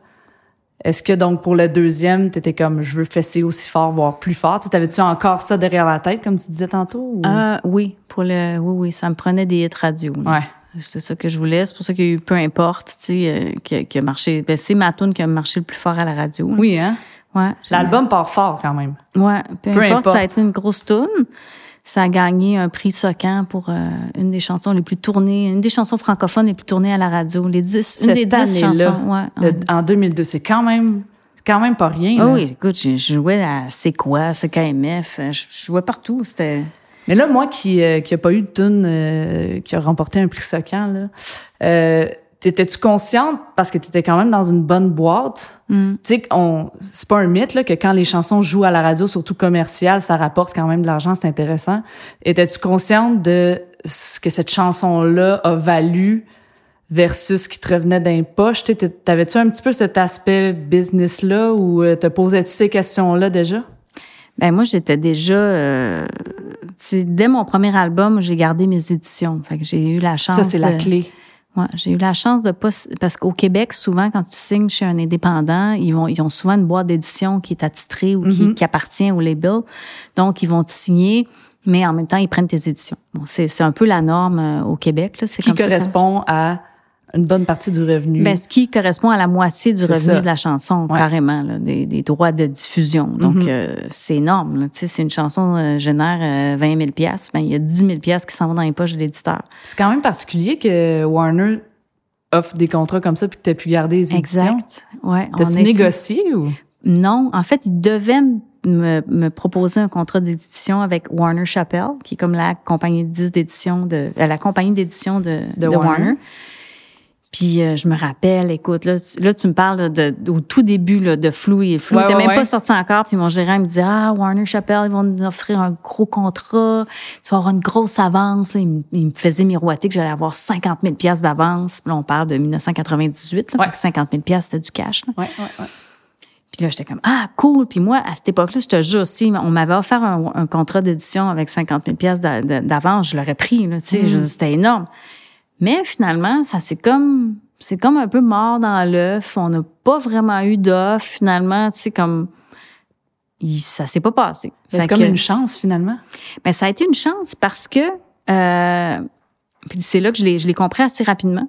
Est-ce que donc pour le deuxième, t'étais comme je veux fesser aussi fort, voire plus fort? Tu T'avais-tu encore ça derrière la tête, comme tu disais tantôt? ou- Ah, oui, pour le, oui, oui, ça me prenait des hits radio. là. Ouais. C'est ça que je voulais. C'est pour ça qu'il y a eu peu importe, tu sais, euh, qui, a- qui a marché. Ben, c'est ma tune qui a marché le plus fort à la radio. là. Oui, hein? Ouais. L'album part fort quand même. Ouais, peu, Peu importe, importe. ça a été une grosse tune. Ça a gagné un prix Socan pour euh, une des chansons les plus tournées, une des chansons francophones les plus tournées à la radio. Les dix, une Cette des dix chansons. Ouais, Le- en 2002, c'est quand même, quand même pas rien. Là. oui, écoute, je jouais à C'est quoi, CKMF, euh, je jouais partout. C'était. Mais là, moi qui euh, qui a pas eu de tune euh, qui a remporté un prix Socan, là, euh, t'étais-tu consciente parce que t'étais quand même dans une bonne boîte? Hmm. Tu sais, c'est pas un mythe là que quand les chansons jouent à la radio, surtout commerciale, ça rapporte quand même de l'argent, c'est intéressant. Étais-tu consciente de ce que cette chanson-là a valu versus ce qui te revenait d'un poche? T'avais-tu un petit peu cet aspect business-là ou euh, te posais-tu ces questions-là déjà? Ben moi, j'étais déjà. euh, dès mon premier album, j'ai gardé mes éditions. Fait que j'ai eu la chance. Ça, c'est la clé. Ouais, j'ai eu la chance de pas parce qu'au Québec souvent quand tu signes chez un indépendant, ils vont ils ont souvent une boîte d'édition qui est attitrée ou qui, Mhm. qui appartient au label. Donc ils vont te signer mais en même temps ils prennent tes éditions. Bon, c'est c'est un peu la norme euh, au Québec là, c'est Qui ça correspond à une bonne partie du revenu. ben, ce qui correspond à la moitié du revenu ça. de la chanson, Ouais. carrément, là, des, des droits de diffusion. Donc, Mhm. euh, c'est énorme. Tu sais, si une chanson euh, génère euh, 20 000 ben, il y a 10 000 qui s'en vont dans les poches de l'éditeur. C'est quand même particulier que Warner offre des contrats comme ça puis que tu aies pu garder les éditions. Exact. Ouais, T'as-tu était- négocié ou? Non, en fait, ils devaient me me, me proposer un contrat d'édition avec Warner Chappell, qui est comme la compagnie d'édition de, euh, la compagnie d'édition de, de, Warner. Puis euh, je me rappelle, écoute, là, tu, là, tu me parles de, au tout début là, de Flou et Flou n'était même pas sorti encore. Puis mon gérant me disait ah Warner Chappell ils vont nous offrir un gros contrat, tu vas avoir une grosse avance. Il, me faisait miroiter que j'allais avoir 50 000 pièces d'avance. Là on parle de 1998, là, 50 000 pièces c'était du cash. Là. Ouais, ouais, ouais. Puis là, j'étais comme, ah, cool. Puis moi, à cette époque-là, je te jure aussi, on m'avait offert un, contrat d'édition avec 50 000 pièces d'avance. Je l'aurais pris, là, tu sais, mm. c'était énorme. Mais finalement, ça c'est comme c'est comme un peu mort dans l'œuf. On n'a pas vraiment eu d'offre finalement, tu sais comme ça s'est pas passé. C'est comme une chance finalement. Ben ça a été une chance parce que euh, c'est là que je l'ai je l'ai compris assez rapidement.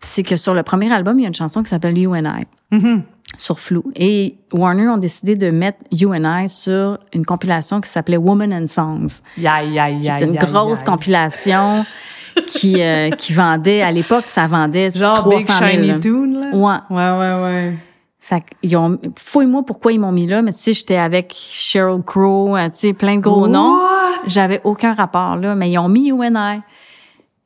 C'est que sur le premier album, il y a une chanson qui s'appelle You and I. Mm-hmm. Sur Flou. Et Warner ont décidé de mettre You and I sur une compilation qui s'appelait Woman and Songs. Yeah, yeah, yeah, une grosse compilation qui, euh, qui vendait, à l'époque, ça vendait Genre 300 Big Shiny Tune, là? Ouais. Ouais, ouais, ouais. Fait qu'ils ont, fouille-moi pourquoi ils m'ont mis là, mais tu sais, j'étais avec Sheryl Crow, euh, tu sais, plein de gros noms. J'avais aucun rapport, là, mais ils ont mis UNI.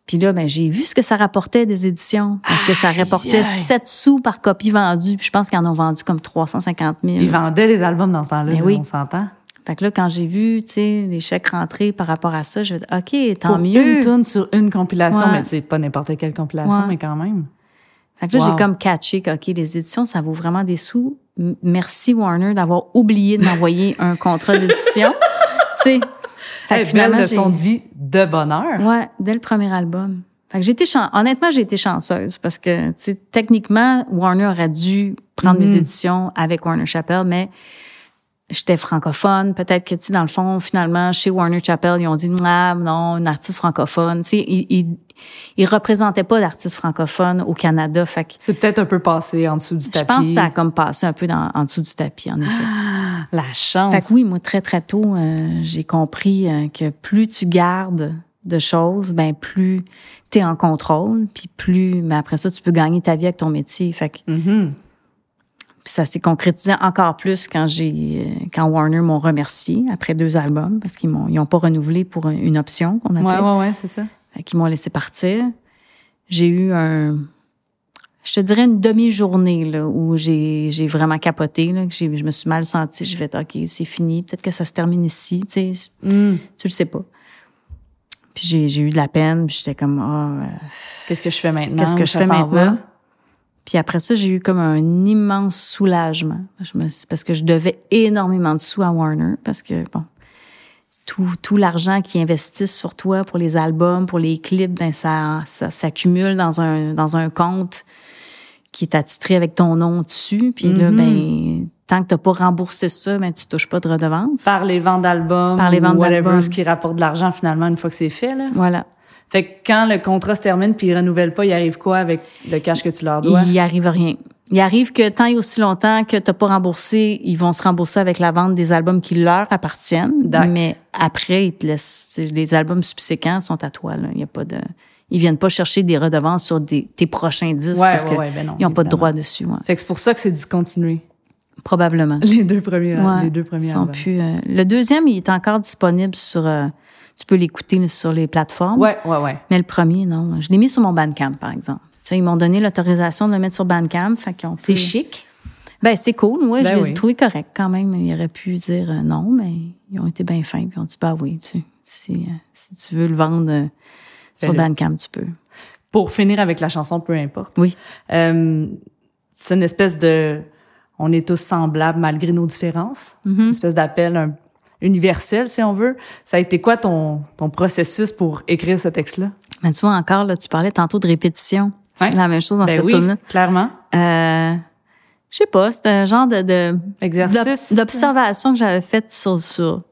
Puis là, ben, j'ai vu ce que ça rapportait des éditions. Parce que ça rapportait 7 sous par copie vendue. Puis je pense qu'ils en ont vendu comme 350 000. Ils vendaient les albums dans ce temps-là, ben oui. on s'entend. Fait que là, quand j'ai vu, tu sais, les chèques rentrés par rapport à ça, je dit, OK, tant mieux. une tune sur une compilation, mais c'est pas n'importe quelle compilation, mais quand même. Fait que là, j'ai comme catché que, OK, les éditions, ça vaut vraiment des sous. merci Warner d'avoir oublié de m'envoyer <laughs> un contrat d'édition. tu sais. Fait que belle leçon de vie de bonheur. Ouais, dès le premier album. Fait que j'étais honnêtement, j'ai été chanceuse parce que, tu sais, techniquement, Warner aurait dû prendre mes mm-hmm. éditions avec Warner Chappell, mais j'étais francophone. Peut-être que, tu sais, dans le fond, finalement, chez Warner Chappell, ils ont dit, ah, non, une artiste francophone. Tu sais, ils, ils, représentaient pas d'artiste francophone au Canada. Fait que, C'est peut-être un peu passé en dessous du tapis. Je pense que ça a comme passé un peu dans, en dessous du tapis, en effet. Ah, la chance. Fait que oui, moi, très, très tôt, euh, j'ai compris euh, que plus tu gardes de choses, ben plus tu es en contrôle, puis plus, mais après ça, tu peux gagner ta vie avec ton métier. Fait que, mm-hmm. Ça s'est concrétisé encore plus quand j'ai quand Warner m'ont remercié après deux albums parce qu'ils m'ont ils ont pas renouvelé pour une option qu'on appelle. Ouais ouais ouais, c'est ça. Qu'ils m'ont laissé partir. J'ai eu un je te dirais une demi-journée là où j'ai j'ai vraiment capoté là, que je me suis mal sentie, j'ai fait OK, c'est fini, peut-être que ça se termine ici, tu sais. Mm. Tu le sais pas. Puis j'ai j'ai eu de la peine, puis j'étais comme oh, qu'est-ce que je fais maintenant? Qu'est-ce que je fais maintenant? Puis après ça, j'ai eu comme un immense soulagement. Je me, parce que je devais énormément de sous à Warner parce que, bon, tout, tout l'argent qu'ils investissent sur toi pour les albums, pour les clips, ben ça, ça s'accumule dans un, dans un compte qui est attitré avec ton nom dessus. Puis là, mm-hmm. ben, tant que t'as pas remboursé ça, ben tu touches pas de redevance. Par les ventes d'albums, par les ventes whatever, ce qui rapporte de l'argent finalement une fois que c'est fait là. Voilà. Fait que quand le contrat se termine puis ils renouvellent pas, il arrive quoi avec le cash que tu leur dois? Il arrive rien. Il arrive que tant et aussi longtemps que tu n'as pas remboursé, ils vont se rembourser avec la vente des albums qui leur appartiennent. Mais après, ils te laissent. Les albums subséquents sont à toi. Là. Il y a pas de. Ils viennent pas chercher des redevances sur des, tes prochains disques parce qu'ils ben n'ont pas de droit dessus. Fait que c'est pour ça que c'est discontinué. Probablement. Les deux premiers, les deux premiers sont plus, euh, le deuxième, il est encore disponible sur euh, tu peux l'écouter sur les plateformes. Ouais, ouais, ouais. Mais le premier, non. Je l'ai mis sur mon Bandcamp, par exemple. Tu ils m'ont donné l'autorisation de le mettre sur Bandcamp. C'est chic? Ben, c'est cool. Moi, ben je les ai trouvés corrects quand même. Ils auraient pu dire euh, non, mais ils ont été bien fins. Puis ils ont dit, bah oui, tu, si, euh, si tu veux le vendre euh, sur ben, Bandcamp, tu peux. Pour finir avec la chanson, peu importe. Oui. c'est une espèce de on est tous semblables malgré nos différences. Mm-hmm. Une espèce d'appel un universel, si on veut. Ça a été quoi ton, ton processus pour écrire ce texte-là? Ben, tu vois, encore, là, tu parlais tantôt de répétition. C'est la même chose dans ben cette oui, là clairement. Euh, je sais pas, c'est un genre de, de exercice d'observation que j'avais fait sur sur.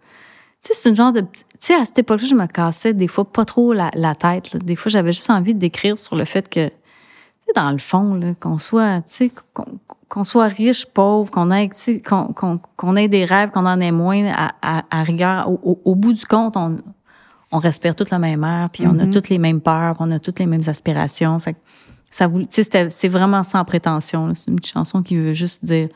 Tu sais, c'est une genre de tu sais à cette époque-là, je me cassais des fois pas trop la, la tête. Des fois, j'avais juste envie d'écrire sur le fait que, dans le fond, qu'on soit, tu sais, qu'on soit riche, pauvre, qu'on ait, qu'on ait des rêves, qu'on en ait moins, à, à, à rigueur, au, au, bout du compte, on, on respire toute la même air, puis on a mm-hmm. toutes les mêmes peurs, on a toutes les mêmes aspirations. Fait ça vous, c'est vraiment sans prétention. C'est une chanson qui veut juste dire,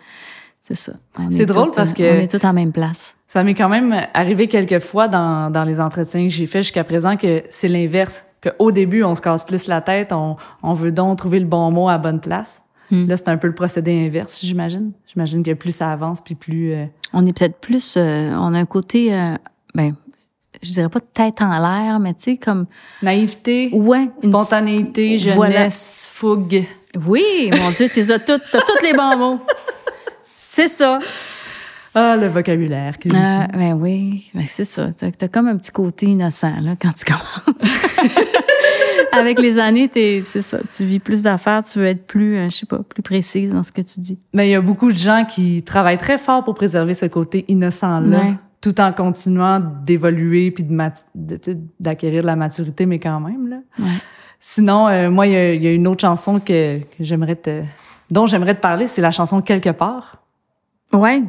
C'est ça. C'est drôle parce que. On est tous en même place. Ça m'est quand même arrivé quelques fois dans, dans les entretiens que j'ai fait jusqu'à présent que c'est l'inverse. Qu'au début, on se casse plus la tête, on, on veut donc trouver le bon mot à bonne place. Hmm. Là, c'est un peu le procédé inverse, j'imagine. J'imagine que plus ça avance, puis plus. Euh, on est peut-être plus. Euh, on a un côté. Euh, ben, je dirais pas tête en l'air, mais tu sais, comme. Naïveté. Ouais. Spontanéité, jeunesse, fougue. Oui, mon Dieu, tu as tous les bons mots. <laughs> C'est ça. Ah, le vocabulaire que ah, Ben oui, ben c'est ça. T'as as comme un petit côté innocent, là, quand tu commences. <laughs> Avec les années, c'est ça. Tu vis plus d'affaires, tu veux être plus, euh, je sais pas, plus précise dans ce que tu dis. Mais il y a beaucoup de gens qui travaillent très fort pour préserver ce côté innocent-là, tout en continuant d'évoluer puis d'acquérir de, la maturité, mais quand même, là. Sinon, euh, moi, il y, a une autre chanson que, que j'aimerais te, dont j'aimerais te parler, c'est la chanson Quelque part. Ouais.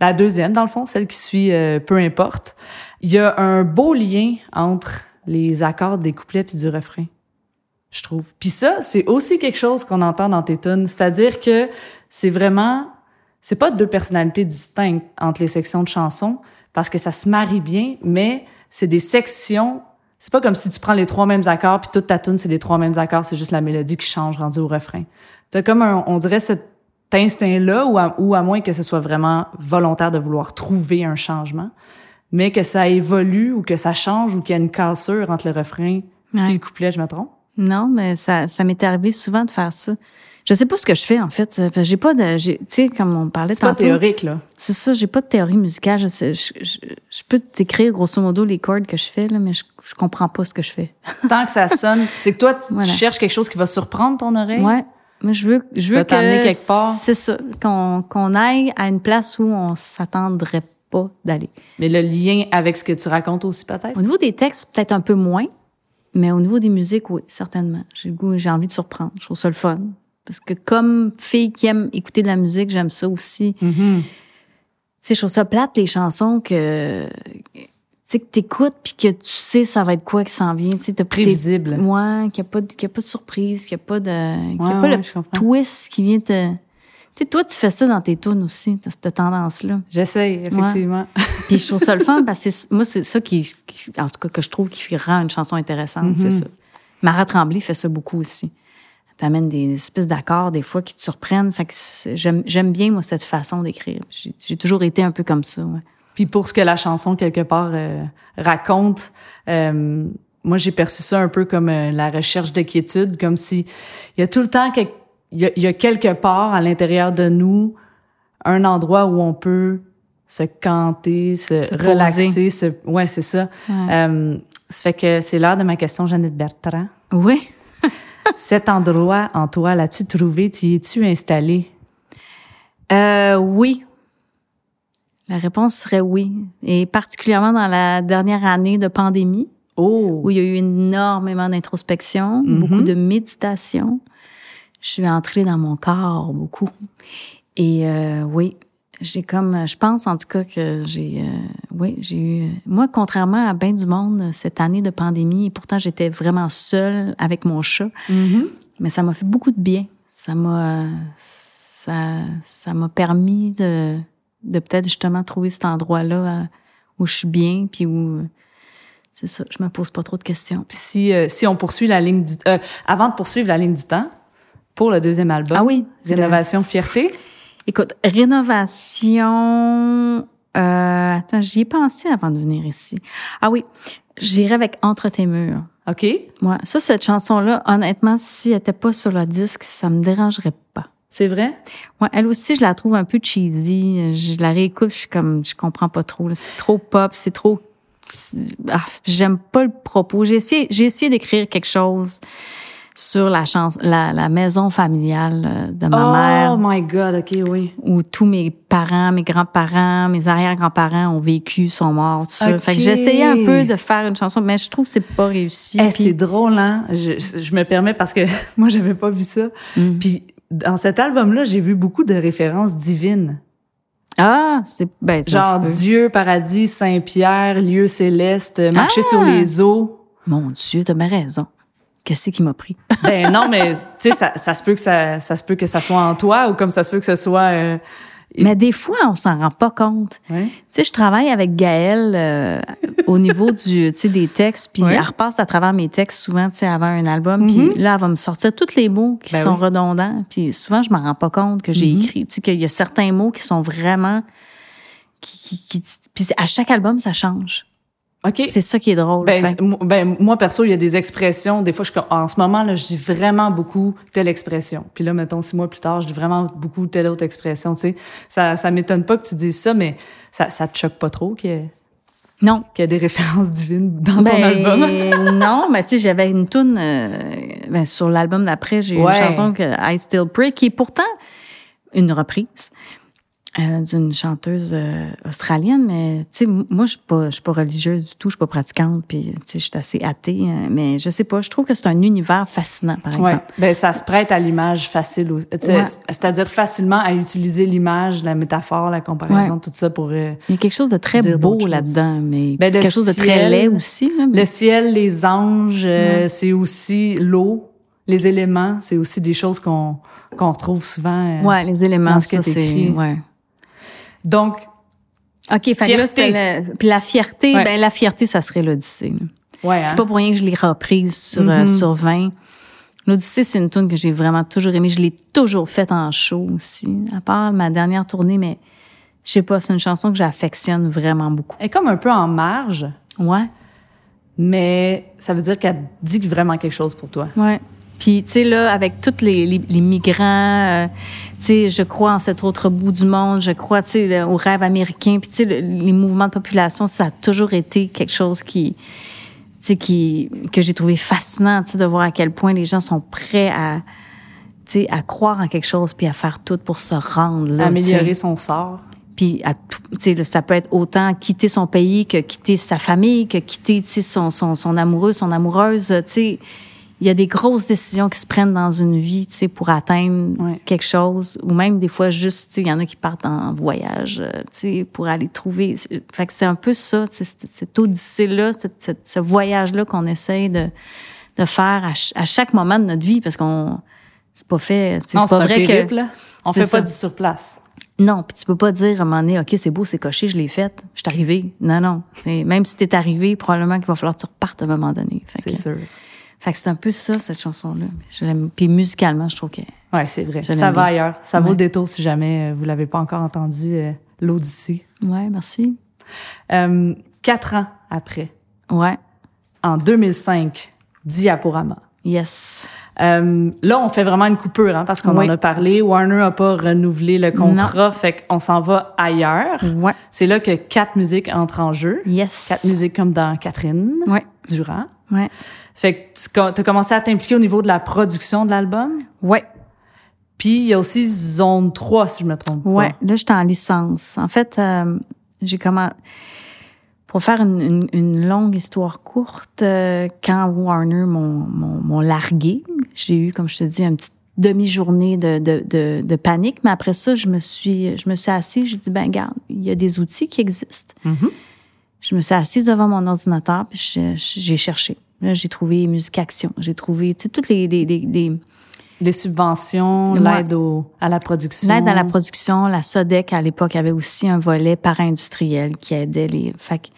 La deuxième, dans le fond, celle qui suit euh, Peu importe. Il y a un beau lien entre les accords des couplets puis du refrain, je trouve. Puis ça, c'est aussi quelque chose qu'on entend dans tes tunes, c'est-à-dire que c'est vraiment c'est pas deux personnalités distinctes entre les sections de chansons parce que ça se marie bien, mais c'est des sections. C'est pas comme si tu prends les trois mêmes accords puis toute ta tune c'est les trois mêmes accords, c'est juste la mélodie qui change rendue au refrain. T'as comme un, on dirait cet instinct-là, ou à, ou à moins que ce soit vraiment volontaire de vouloir trouver un changement, mais que ça évolue ou que ça change ou qu'il y a une cassure entre le refrain et le couplet, je me trompe? Non, mais ça, ça m'est arrivé souvent de faire ça. Je sais pas ce que je fais en fait. J'ai pas de, tu sais, comme on parlait C'est pas théorique là. C'est ça, j'ai pas de théorie musicale. Je, sais, je, je, peux t'écrire grosso modo les cordes que je fais là, mais je, je comprends pas ce que je fais. Tant que ça sonne, c'est que toi tu, tu, <laughs> cherches quelque chose qui va surprendre ton oreille? Ouais. Moi, je veux, je veux que quelque part. C'est ça, qu'on qu'on aille à une place où on s'attendrait pas d'aller. Mais le lien avec ce que tu racontes aussi peut-être? Au niveau des textes, peut-être un peu moins, mais au niveau des musiques, oui, certainement. J'ai j'ai envie de surprendre. Je trouve ça le fun parce que comme fille qui aime écouter de la musique, j'aime ça aussi. Mm-hmm. Tu sais, je trouve ça plate les chansons que sais, que t'écoutes puis que tu sais ça va être quoi qui s'en vient. Tu sais, Prévisible. Ouais, qu'il n'y a, pas de, a pas de surprise, qu'il n'y a pas de, qu'il y a pas le twist qui vient te... Tu sais, toi, tu fais ça dans tes tunes aussi, t'as cette tendance-là. J'essaye, effectivement. <laughs> puis je trouve ça le fun parce que moi, c'est ça qui, en tout cas, que je trouve qui rend une chanson intéressante, c'est mm-hmm. ça. Mara Tremblay fait ça beaucoup aussi. T'amènes des espèces d'accords, des fois, qui te surprennent. Fait que j'aime bien, moi, cette façon d'écrire. J'ai toujours été un peu comme ça, ouais. Puis pour ce que la chanson quelque part euh, raconte, euh, moi j'ai perçu ça un peu comme euh, la recherche de quiétude, comme si il y a tout le temps il y, a, quelque part à l'intérieur de nous un endroit où on peut se canter, se, relaxer, se, ouais c'est ça. ça fait que c'est l'heure de ma question, Jeannette Bertrand. Oui. <laughs> Cet endroit en toi, l'as-tu trouvé? T'y es-tu installé? Euh, oui, la réponse serait oui. Et particulièrement dans la dernière année de pandémie, oh. où il y a eu énormément d'introspection, mm-hmm. beaucoup de méditation. Je suis entrée dans mon corps beaucoup. Et euh, oui, j'ai comme, je pense en tout cas que j'ai, euh, oui, j'ai eu, moi, contrairement à bien du monde, cette année de pandémie, et pourtant j'étais vraiment seule avec mon chat, mm-hmm. mais ça m'a fait beaucoup de bien. Ça m'a, ça, ça m'a permis de, de peut-être justement trouver cet endroit-là euh, où je suis bien, puis où euh, c'est ça, je me pose pas trop de questions. Puis si, euh, si on poursuit la ligne du avant de poursuivre la ligne du temps pour le deuxième album, ah oui, rénovation fierté. Écoute, rénovation. attends, j'y ai pensé avant de venir ici. Ah oui, j'irai avec Entre tes murs. OK. Moi, ça, cette chanson-là, honnêtement, si elle n'était pas sur le disque, ça me dérangerait pas. C'est vrai? Ouais, elle aussi, je la trouve un peu cheesy. Je la réécoute, je suis comme, je comprends pas trop. C'est trop pop, c'est trop. Ah, j'aime pas le propos. J'ai essayé, j'ai essayé d'écrire quelque chose sur la chance, la, la maison familiale euh, de ma mère. Oh my God, ok, oui. Où tous mes parents, mes grands-parents, mes arrière-grands-parents ont vécu, sont morts, tout ça. Fait que j'essayais un peu de faire une chanson, mais je trouve que c'est pas réussi. Eh, C'est drôle, hein? Je, je, me permets parce que <laughs> moi, j'avais pas vu ça. Mm. Puis dans cet album-là, j'ai vu beaucoup de références divines. Ah, c'est ben, genre Dieu, paradis, Saint-Pierre, lieu céleste, marcher sur ah! les eaux. Mon Dieu, t'as bien raison. Qu'est-ce qui m'a pris? Ben non, mais tu sais, ça, ça, se peut que ça, ça se peut que ça soit en toi, ou comme ça se peut que ce soit euh, Mais des fois, on s'en rend pas compte. Ouais. Tu sais, je travaille avec Gaëlle euh, au niveau du, tu sais, des textes, puis Ouais. elle repasse à travers mes textes souvent, tu sais, avant un album, puis Mhm. là, elle va me sortir tous les mots qui Ben sont oui. redondants, puis souvent, je m'en rends pas compte que j'ai Mhm. écrit, tu sais, qu'il y a certains mots qui sont vraiment... Qui, qui, qui- puis à chaque album, ça change. C'est ça qui est drôle. Ben, ben, moi, perso, il y a des expressions. Des fois, je, en ce moment, là, je dis vraiment beaucoup telle expression. Puis là, mettons, six mois plus tard, je dis vraiment beaucoup telle autre expression. Tu sais, ça, ça m'étonne pas que tu dises ça, mais ça, ça te choque pas trop qu'il y, ait- non. qu'il y ait des références divines dans ton Ben, album? <laughs> non, mais tu sais, j'avais une tune ben, sur l'album d'après, j'ai Ouais. une chanson que I Still Pray qui est pourtant une reprise euh, d'une chanteuse euh, australienne, mais tu sais, moi je suis pas, je suis pas religieuse du tout, je suis pas pratiquante, puis tu sais, je suis assez athée, hein, mais je sais pas, je trouve que c'est un univers fascinant, par Ouais. exemple. Ben, ça se prête à l'image facile. Ouais. C'est-à-dire facilement à utiliser l'image, la métaphore, la comparaison, Ouais. tout ça pour euh, Il y a quelque chose de très beau là-dedans, mais Ben, quelque chose de très laid aussi. Là, mais- Le ciel, les anges, euh, c'est aussi l'eau, les éléments, c'est aussi des choses qu'on qu'on retrouve souvent. euh. Ouais, les éléments, dans ce que ça, c'est... Ouais. Donc, OK, fait là, le- Puis la fierté, Ouais. ben la fierté, ça serait l'Odyssée. ouais, hein? C'est pas pour rien que je l'ai reprise sur, euh, Mhm. sur 20. L'Odyssée, c'est une tune que j'ai vraiment toujours aimée. Je l'ai toujours faite en show aussi, à part ma dernière tournée, mais je sais pas, c'est une chanson que j'affectionne vraiment beaucoup. elle est comme un peu en marge, Ouais, mais ça veut dire qu'elle dit vraiment quelque chose pour toi. ouais. Puis, tu sais, là, avec tous les, les, les migrants, euh, tu sais, je crois en cet autre bout du monde, je crois, tu sais, au rêve américain. Puis, tu sais, le- les mouvements de population, ça a toujours été quelque chose qui, tu sais, qui, que j'ai trouvé fascinant, tu sais, de voir à quel point les gens sont prêts à, tu sais, à croire en quelque chose puis à faire tout pour se rendre là. Améliorer son sort. Puis, à tout- tu sais, là, ça peut être autant quitter son pays que quitter sa famille, que quitter, tu sais, son, son, son amoureux, son amoureuse. Tu sais, il y a des grosses décisions qui se prennent dans une vie, tu sais, pour atteindre Ouais. quelque chose. Ou même des fois, juste, tu sais, il y en a qui partent en voyage, euh, tu sais, pour aller trouver. Fait que c'est un peu ça, tu sais, cette, odyssée-là, ce voyage-là qu'on essaye de, de faire à, ch- à chaque moment de notre vie, parce qu'on... C'est pas fait, c'est pas un vrai que... périple. On fait pas du surplace. Non, puis tu peux pas dire à un moment donné, OK, c'est beau, c'est coché, je l'ai fait, je suis arrivé. Non, non. C'est- Même si t'es arrivé, probablement qu'il va falloir que tu repartes à un moment donné. C'est sûr. Fait que c'est un peu ça, cette chanson-là. Je l'aime. Puis musicalement, je trouve que. Ouais, c'est vrai. Ça va bien. ailleurs. Ça vaut le détour si jamais euh, vous l'avez pas encore entendu, euh, l'Odyssée. Ouais, merci. Euh, quatre ans après, Ouais. en 2005, Diaporama. Yes. Euh, là, on fait vraiment une coupure, hein, parce qu'on Oui. en a parlé. Warner n'a pas renouvelé le contrat, fait qu'on s'en va ailleurs. Ouais. C'est là que quatre musiques entrent en jeu. Yes. Quatre musiques comme dans Catherine Ouais. Durand. Ouais. Fait que tu as commencé à t'impliquer au niveau de la production de l'album? Ouais. Puis il y a aussi Zone 3, si je me trompe pas. Ouais. Là, j'étais en licence. En fait, euh, j'ai commencé. Pour faire une, une- une longue histoire courte, euh, quand Warner m'ont largué, j'ai eu, comme je te dis, une petite demi-journée de, de, de, de panique. Mais après ça, je me suis, je me suis assise, j'ai dit, ben garde, il y a des outils qui existent. Mhm. Je me suis assise devant mon ordinateur, puis j'ai cherché. Là, j'ai trouvé Musique Action. J'ai trouvé, toutes les, les, les, subventions, l'aide au- à la production. L'aide à la production, la SODEC à l'époque avait aussi un volet para-industriel qui aidait les. Fait que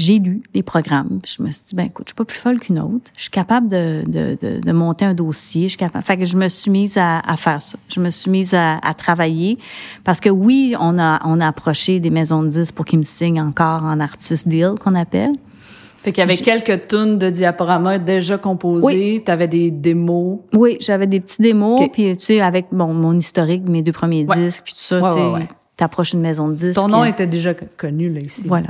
j'ai lu les programmes. je me suis dit, ben écoute, je suis pas plus folle qu'une autre. Je suis capable de, de, de, de monter un dossier. Je suis capable. Fait que je me suis mise à, à faire ça. Je me suis mise à, à travailler parce que oui, on a on a approché des maisons de disques pour qu'ils me signent encore en artist deal qu'on appelle. Fait qu'il y avait quelques tunes de diaporama déjà composées. Tu avais des démos. Oui, j'avais des petits démos, Ok. puis tu sais, avec bon, mon historique, mes deux premiers Ouais. disques, puis tout ça, Ouais, tu ouais, t'approches une maison de disques. Ton nom était déjà co- connu, là, ici. Voilà.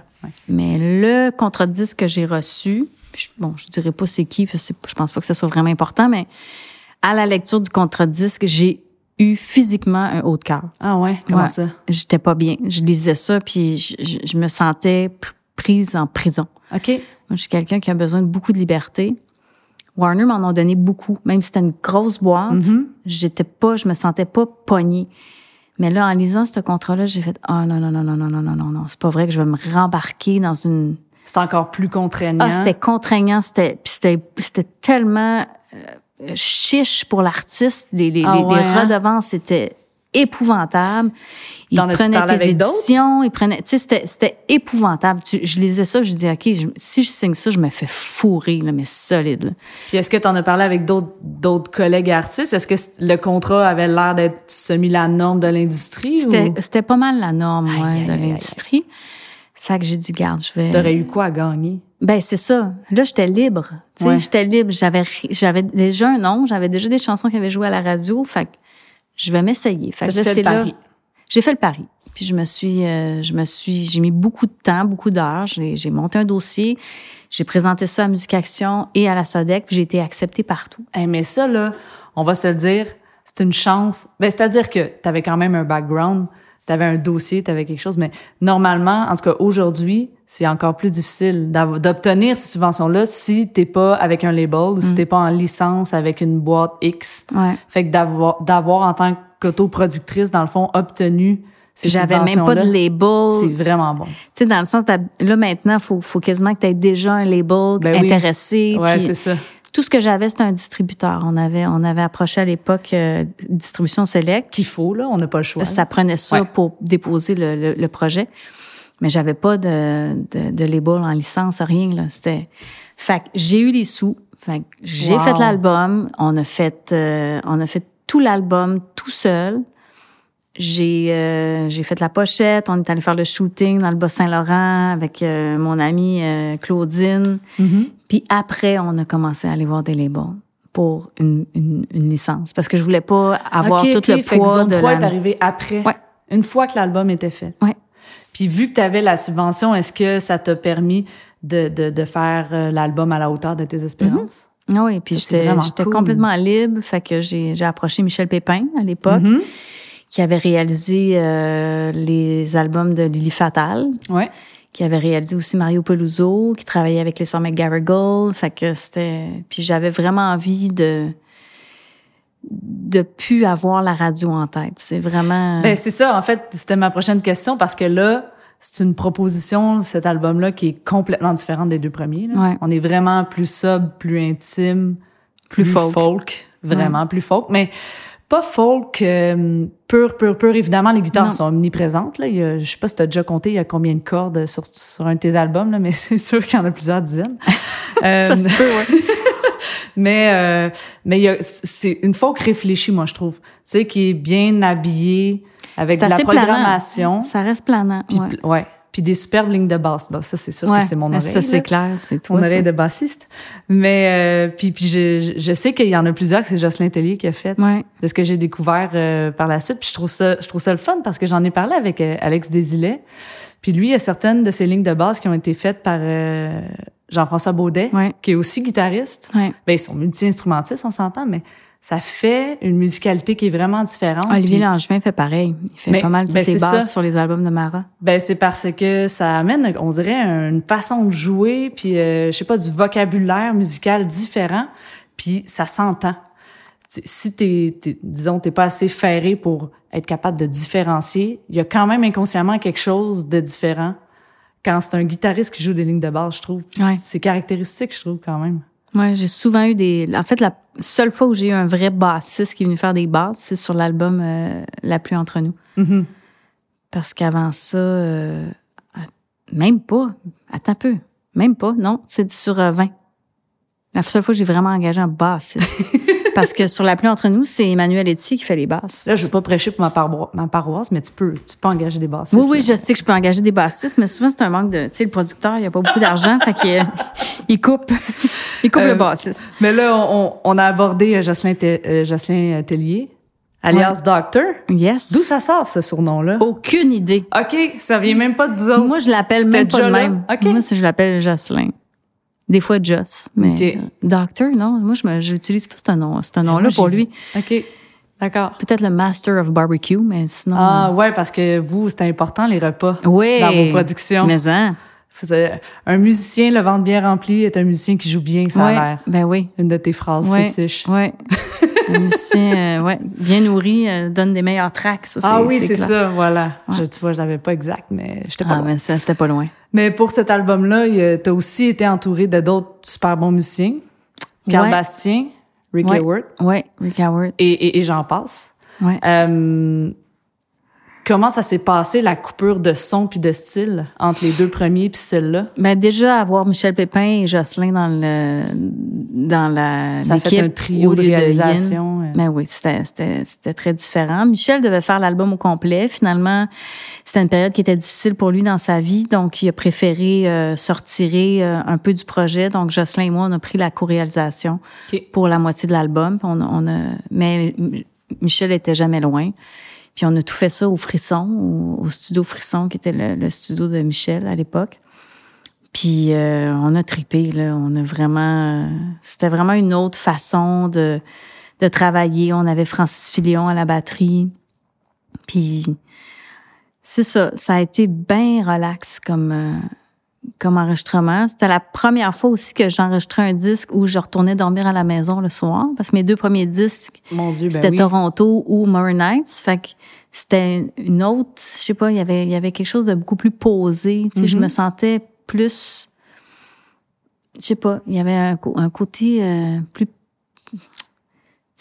Mais le contrat de disque que j'ai reçu, puis je- bon, je dirais pas c'est qui, parce que c'est- je pense pas que ça soit vraiment important, mais à la lecture du contrat de disque, j'ai eu physiquement un haut de cœur. Ah ouais? Comment ça? J'étais pas bien. Je lisais ça, puis je, je- je me sentais prise en prison. OK. Moi, je suis quelqu'un qui a besoin de beaucoup de liberté. Warner m'en a donné beaucoup, même si c'était une grosse boîte. Mhm. J'étais pas, je me sentais pas pognée. Mais là, en lisant ce contrat-là, j'ai fait ah non non non non non non non non non, c'est pas vrai que je vais me rembarquer dans une C'est encore plus contraignant. ah c'était contraignant, c'était c'était c'était tellement euh, chiche pour l'artiste, les les, Ah les- les ouais, hein? redevances étaient épouvantable. Ils prenaient parlé tes avec éditions, ils prenaient, tu sais, c'était, épouvantable. Tu- je lisais ça, je dis, OK, je- si je signe ça, je me fais fourrer, là, mais solide, là. Puis est-ce que tu en as parlé avec d'autres collègues artistes? Est-ce que le contrat avait l'air d'être semi la norme de l'industrie? C'était, ou pas mal la norme, Aïe, ouais, aïe, de l'industrie. Fait que j'ai dit, garde, je vais. t'aurais eu quoi à gagner? Ben c'est ça. Là, j'étais libre. Tu sais, Ouais. j'étais libre. J'avais j'avais déjà un nom, j'avais déjà des chansons qui avaient joué à la radio. Fait que je vais m'essayer. Fait que là, c'est là. J'ai fait le pari. Puis je me suis, euh, je me suis, j'ai mis beaucoup de temps, beaucoup d'heures. J'ai, monté un dossier. J'ai présenté ça à Musique Action et à la Sodec. Puis j'ai été acceptée partout. Hey, mais ça, là, on va se dire, c'est une chance. Ben, c'est-à-dire que tu avais quand même un background, tu avais un dossier, tu avais quelque chose, mais normalement, en tout cas aujourd'hui, c'est encore plus difficile d'obtenir ces subventions-là si t'es pas avec un label ou si t'es pas en licence avec une boîte X. Ouais. Fait que d'avoir, d'avoir en tant qu'autoproductrice, dans le fond, obtenu ces Puis j'avais même pas de subventions-là, C'est label. vraiment bon. Tu sais, dans le sens, là, maintenant, faut, faut quasiment que tu aies déjà un label Ben oui. intéressé. Ouais, puis c'est ça. Tout ce que j'avais, c'était un distributeur. On avait, on avait approché à l'époque euh, Distribution Select. Qu'il faut, là, on n'a pas le choix. Ça prenait ça Ouais. pour déposer le, le, le projet. Mais j'avais pas de, de, de label en licence, rien, là. C'était. Fait que j'ai eu les sous. Fait j'ai Wow. fait l'album. On a fait, euh, on a fait tout l'album tout seul. J'ai euh, j'ai fait la pochette. On est allé faire le shooting dans le Bas-Saint-Laurent avec euh, mon amie euh, Claudine. Mm-hmm. Puis après, on a commencé à aller voir des labels pour une, une, une licence. Parce que je voulais pas avoir Ok, tout ok. le fait que poids Zone de 3 la... est arrivé après. Ouais. Une fois que l'album était fait. Ouais. Puis vu que tu avais la subvention, est-ce que ça t'a permis de, de, de faire euh, l'album à la hauteur de tes espérances? Ah oui, puis j'étais cool. complètement libre. Fait que j'ai j'ai approché Michel Pépin à l'époque, Mhm. Qui avait réalisé euh, les albums de Lily Fatal, Ouais. qui avait réalisé aussi Mario Peluso, qui travaillait avec les sœurs McGarrigle. Fait que c'était... Puis j'avais vraiment envie de de plus avoir la radio en tête. C'est vraiment... Ben, c'est ça, en fait, c'était ma prochaine question parce que là, c'est une proposition, cet album-là, qui est complètement différente des deux premiers. là. Ouais. On est vraiment plus sobre, plus intime, plus, Plus folk. folk. vraiment plus folk. Mais pas folk euh, pur, pur, pur. Évidemment, les guitares Non. sont omniprésentes. Là. Il y a, je sais pas si tu as déjà compté il y a combien de cordes sur, sur un de tes albums, là, mais <laughs> c'est sûr qu'il y en a plusieurs dizaines. <laughs> Euh, ça se peut, ouais. <laughs> mais euh, mais il y a- c'est une folk réfléchie, moi, je trouve. Tu sais, qui est bien habillée avec de la planant. programmation. Ça reste planant, ouais. Puis des superbes lignes de basse. Bon, ça, c'est sûr Ouais, que c'est mon oreille. Ça, c'est clair, c'est toi. Mon oreille de bassiste. Mais euh, puis, puis je, je sais qu'il y en a plusieurs que c'est Jocelyn Tellier qui a fait. Ouais. De ce que j'ai découvert euh, par la suite. Puis je trouve ça, je trouve ça le fun parce que j'en ai parlé avec euh, Alex Desilets. Puis lui, il y a certaines de ses lignes de basse qui ont été faites par euh, Jean-François Baudet, Ouais. qui est aussi guitariste. Ouais. Ben, ils sont multi-instrumentistes, on s'entend, mais ça fait une musicalité qui est vraiment différente. Olivier Puis- Langevin fait pareil. Il fait pas mal toutes ben, les ça. sur les albums de Mara. Ben c'est parce que ça amène, on dirait, une façon de jouer, puis euh, je sais pas, du vocabulaire musical différent, puis ça s'entend. Si t'es, t'es- disons, t'es pas assez ferré pour être capable de différencier, il y a quand même inconsciemment quelque chose de différent quand c'est un guitariste qui joue des lignes de basse, je trouve. Ouais. C'est caractéristique, je trouve, quand même. Ouais, j'ai souvent eu des. En fait, la seule fois où j'ai eu un vrai bassiste qui est venu faire des basses, c'est sur l'album euh, La pluie entre nous. Mhm. Parce qu'avant ça, euh, même pas. Attends un peu. Même pas, non. C'est sur euh, 20. La seule fois que j'ai vraiment engagé un bassiste. <laughs> Parce que sur La pluie entre nous, c'est Emmanuel Etier qui fait les basses. Là, je veux pas prêcher pour ma, paroi- ma paroisse, mais tu peux, tu peux engager des bassistes. Oui, oui, là. je sais que je peux engager des bassistes, mais souvent, c'est un manque de. Tu sais, le producteur, il a pas beaucoup d'argent, fait qu'il euh, il coupe. <laughs> Il coupe Euh, le bassiste. Mais là, on, on a abordé euh, Jocelyn, Te- euh, Jocelyn Tellier, alias Doctor. Yes. D'où ça sort, ce surnom-là? Aucune idée. OK, ça vient même pas de vous autres. Moi, je l'appelle même pas de même. OK. Moi, je l'appelle Jocelyn. Des fois, Joss. Mais euh, Doctor, non. Moi, je me, j'utilise pas ce nom, ce nom-là pour lui. OK, d'accord. Peut-être le Master of Barbecue, mais sinon. Ah ouais, parce que vous, c'est important, les repas oui. dans vos productions. Mais hein? Un musicien, le ventre bien rempli, est un musicien qui joue bien, ça ouais, a l'air. Ben oui. Une de tes phrases Ouais, fétiches. ouais. <laughs> Un musicien, euh, ouais, bien nourri, euh, donne des meilleurs tracks. ça, Ah oui, c'est ça, voilà. Je, tu vois, je l'avais pas exact, mais j'étais pas Ah, loin. mais ça, c'était pas loin. Mais pour cet album-là, t'as aussi été entouré de d'autres super bons musiciens. Carl Ouais. Bastien, Ricky Ouais. Howard, Ouais, Rick Howard. et, et, et j'en passe. Ouais. Euh, comment ça s'est passé, la coupure de son puis de style entre les deux premiers puis celle-là? Ben déjà, avoir Michel Pépin et Jocelyn dans le dans la Ça fait un trio de réalisation. ben oui, c'était très différent. Michel devait faire l'album au complet. Finalement, c'était une période qui était difficile pour lui dans sa vie, donc il a préféré euh, sortir euh, un peu du projet. Donc Jocelyn et moi, on a pris la co-réalisation pour la moitié de l'album. On, on a, mais Michel était jamais loin. Puis on a tout fait ça au Frisson, au, studio Frisson, qui était le, studio de Michel à l'époque. Puis euh, on a tripé, là. On a vraiment... C'était vraiment une autre façon de, de travailler. On avait Francis Filion à la batterie. Puis c'est ça, ça a été bien relax comme, euh, comme enregistrement. C'était la première fois aussi que j'enregistrais un disque où je retournais dormir à la maison le soir, parce que mes deux premiers disques, ben c'était Toronto ou Murray Nights. Fait que c'était une autre, je sais pas, il y avait, il y avait quelque chose de beaucoup plus posé. Tu sais, Je mm-hmm. me sentais plus, je sais pas, il y avait un, un côté euh, plus... Tu